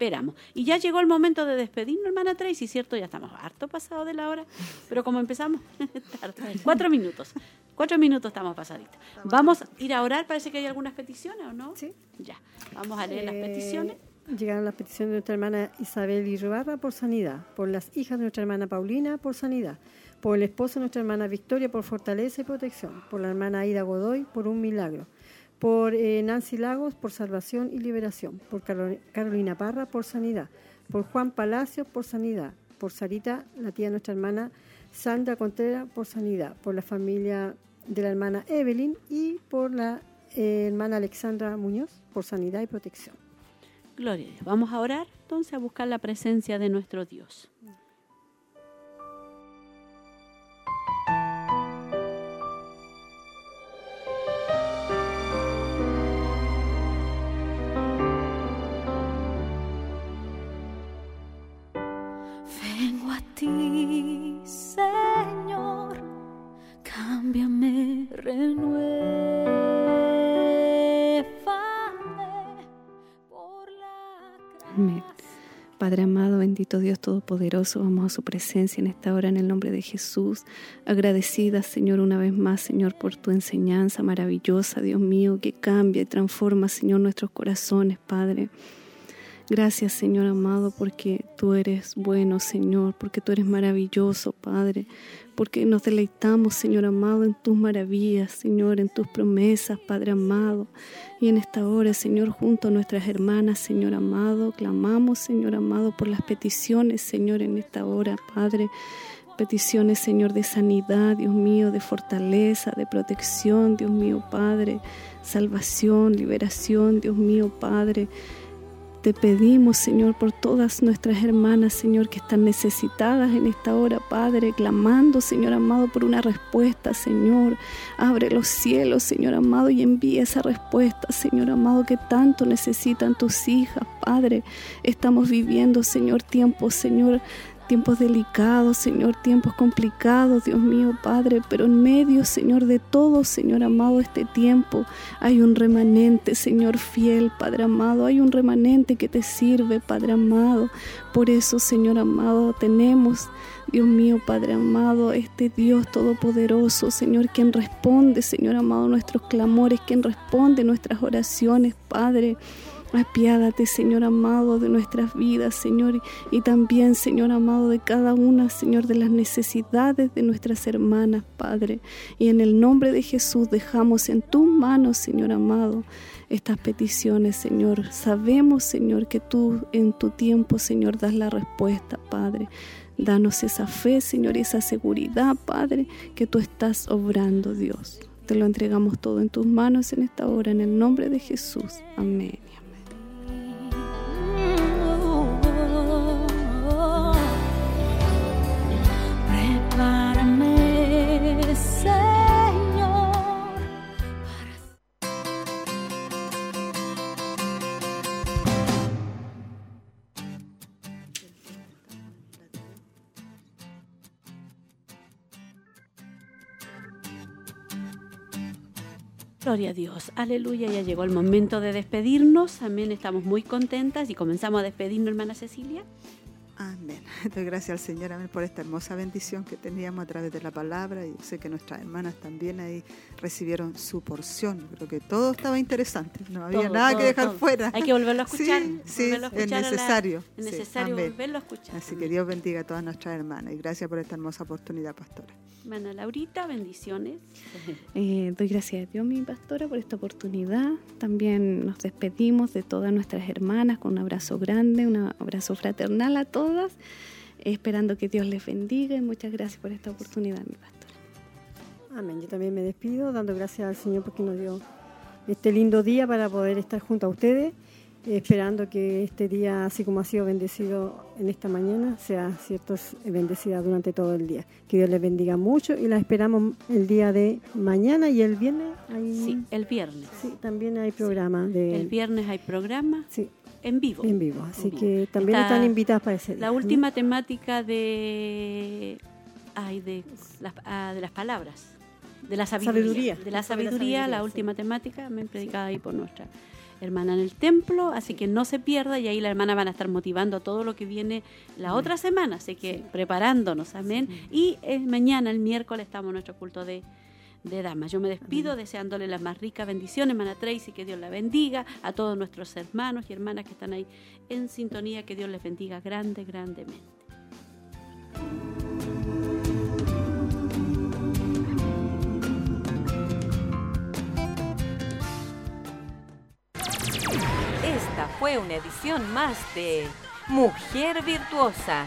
esperamos. Y ya llegó el momento de despedirnos, hermana Tracy, ¿cierto? Ya estamos harto pasado de la hora, pero como empezamos, tarde. cuatro minutos. Cuatro minutos estamos pasaditos. Vamos a ir a orar, parece que hay algunas peticiones, ¿o no? Sí. Ya, vamos a leer las Eh, peticiones. Llegaron las peticiones de nuestra hermana Isabel Irbarra por sanidad, por las hijas de nuestra hermana Paulina por sanidad, por el esposo de nuestra hermana Victoria por fortaleza y protección, por la hermana Aida Godoy por un milagro, por eh, Nancy Lagos por salvación y liberación, por Caro- Carolina Parra por sanidad, por Juan Palacios por sanidad, por Sarita, la tía de nuestra hermana Sandra Contreras por sanidad, por la familia de la hermana Evelyn y por la eh, hermana Alexandra Muñoz por sanidad y protección. Gloria. Vamos a orar entonces a buscar la presencia de nuestro Dios. Dios Todopoderoso, vamos a su presencia en esta hora en el nombre de Jesús. Agradecida, Señor, una vez más, Señor, por tu enseñanza maravillosa, Dios mío, que cambia y transforma, Señor, nuestros corazones, Padre. Gracias, Señor amado, porque tú eres bueno, Señor, porque tú eres maravilloso, Padre, porque nos deleitamos, Señor amado, en tus maravillas, Señor, en tus promesas, Padre amado. Y en esta hora, Señor, junto a nuestras hermanas, Señor amado, clamamos, Señor amado, por las peticiones, Señor, en esta hora, Padre peticiones, Señor, de sanidad, Dios mío, de fortaleza, de protección, Dios mío, Padre, salvación, liberación, Dios mío, Padre. Te pedimos, Señor, por todas nuestras hermanas, Señor, que están necesitadas en esta hora, Padre, clamando, Señor amado, por una respuesta, Señor. Abre los cielos, Señor amado, y envía esa respuesta, Señor amado, que tanto necesitan tus hijas, Padre. Estamos viviendo, Señor, tiempos, Señor, tiempos delicados, Señor, tiempos complicados, Dios mío, Padre, pero en medio, Señor, de todo, Señor amado, este tiempo hay un remanente, Señor fiel, Padre amado, hay un remanente que te sirve, Padre amado. Por eso, Señor amado, tenemos, Dios mío, Padre amado, este Dios todopoderoso, Señor, quien responde, Señor amado, nuestros clamores, quien responde nuestras oraciones, Padre. Apiádate, Señor amado, de nuestras vidas, Señor, y también, Señor amado, de cada una, Señor, de las necesidades de nuestras hermanas, Padre. Y en el nombre de Jesús dejamos en tus manos, Señor amado, estas peticiones, Señor. Sabemos, Señor, que tú en tu tiempo, Señor, das la respuesta, Padre. Danos esa fe, Señor, y esa seguridad, Padre, que tú estás obrando, Dios. Te lo entregamos todo en tus manos en esta hora, en el nombre de Jesús. Amén. Gloria a Dios, aleluya, ya llegó el momento de despedirnos, amén, estamos muy contentas y comenzamos a despedirnos, hermana Cecilia. Amén. Doy gracias al Señor amén, por esta hermosa bendición que teníamos a través de la palabra y sé que nuestras hermanas también ahí recibieron su porción. Creo que todo estaba interesante, no había Todo, nada todo, que dejar todo. fuera. Hay que volverlo a escuchar. Sí, sí, volverlo a es la- necesario. es necesario volverlo a escuchar. Así que Dios bendiga a todas nuestras hermanas y gracias por esta hermosa oportunidad, pastora. Hermana Laurita, bendiciones. Eh, doy gracias a Dios, mi pastora, por esta oportunidad. También nos despedimos de todas nuestras hermanas con un abrazo grande, un abrazo fraternal a todas, esperando que Dios les bendiga y muchas gracias por esta oportunidad, mi pastora. Amén. Yo también me despido dando gracias al Señor porque nos dio este lindo día para poder estar junto a ustedes, esperando que este día, así como ha sido bendecido en esta mañana, sea cierto bendecida durante todo el día. Que Dios les bendiga mucho y la esperamos el día de mañana y el viernes. Hay, Sí, el viernes. sí, también hay programa de El viernes hay programa sí, en vivo. en vivo, así En vivo. que también Está están invitadas para ese día. La última temática de, ay, de, las, ah, de las palabras, de la sabiduría. Sabiduría. De la sabiduría, la, sí. última temática, me predicada ahí por nuestra hermana en el templo, así que no se pierda y ahí la hermana van a estar motivando todo lo que viene la otra semana, así que preparándonos, amén. Y eh, mañana, el miércoles, estamos en nuestro culto de, de damas. Yo me despido deseándole las más ricas bendiciones, hermana Tracy, que Dios la bendiga, a todos nuestros hermanos y hermanas que están ahí en sintonía, que Dios les bendiga grande, grandemente. Esta fue una edición más de Mujer Virtuosa.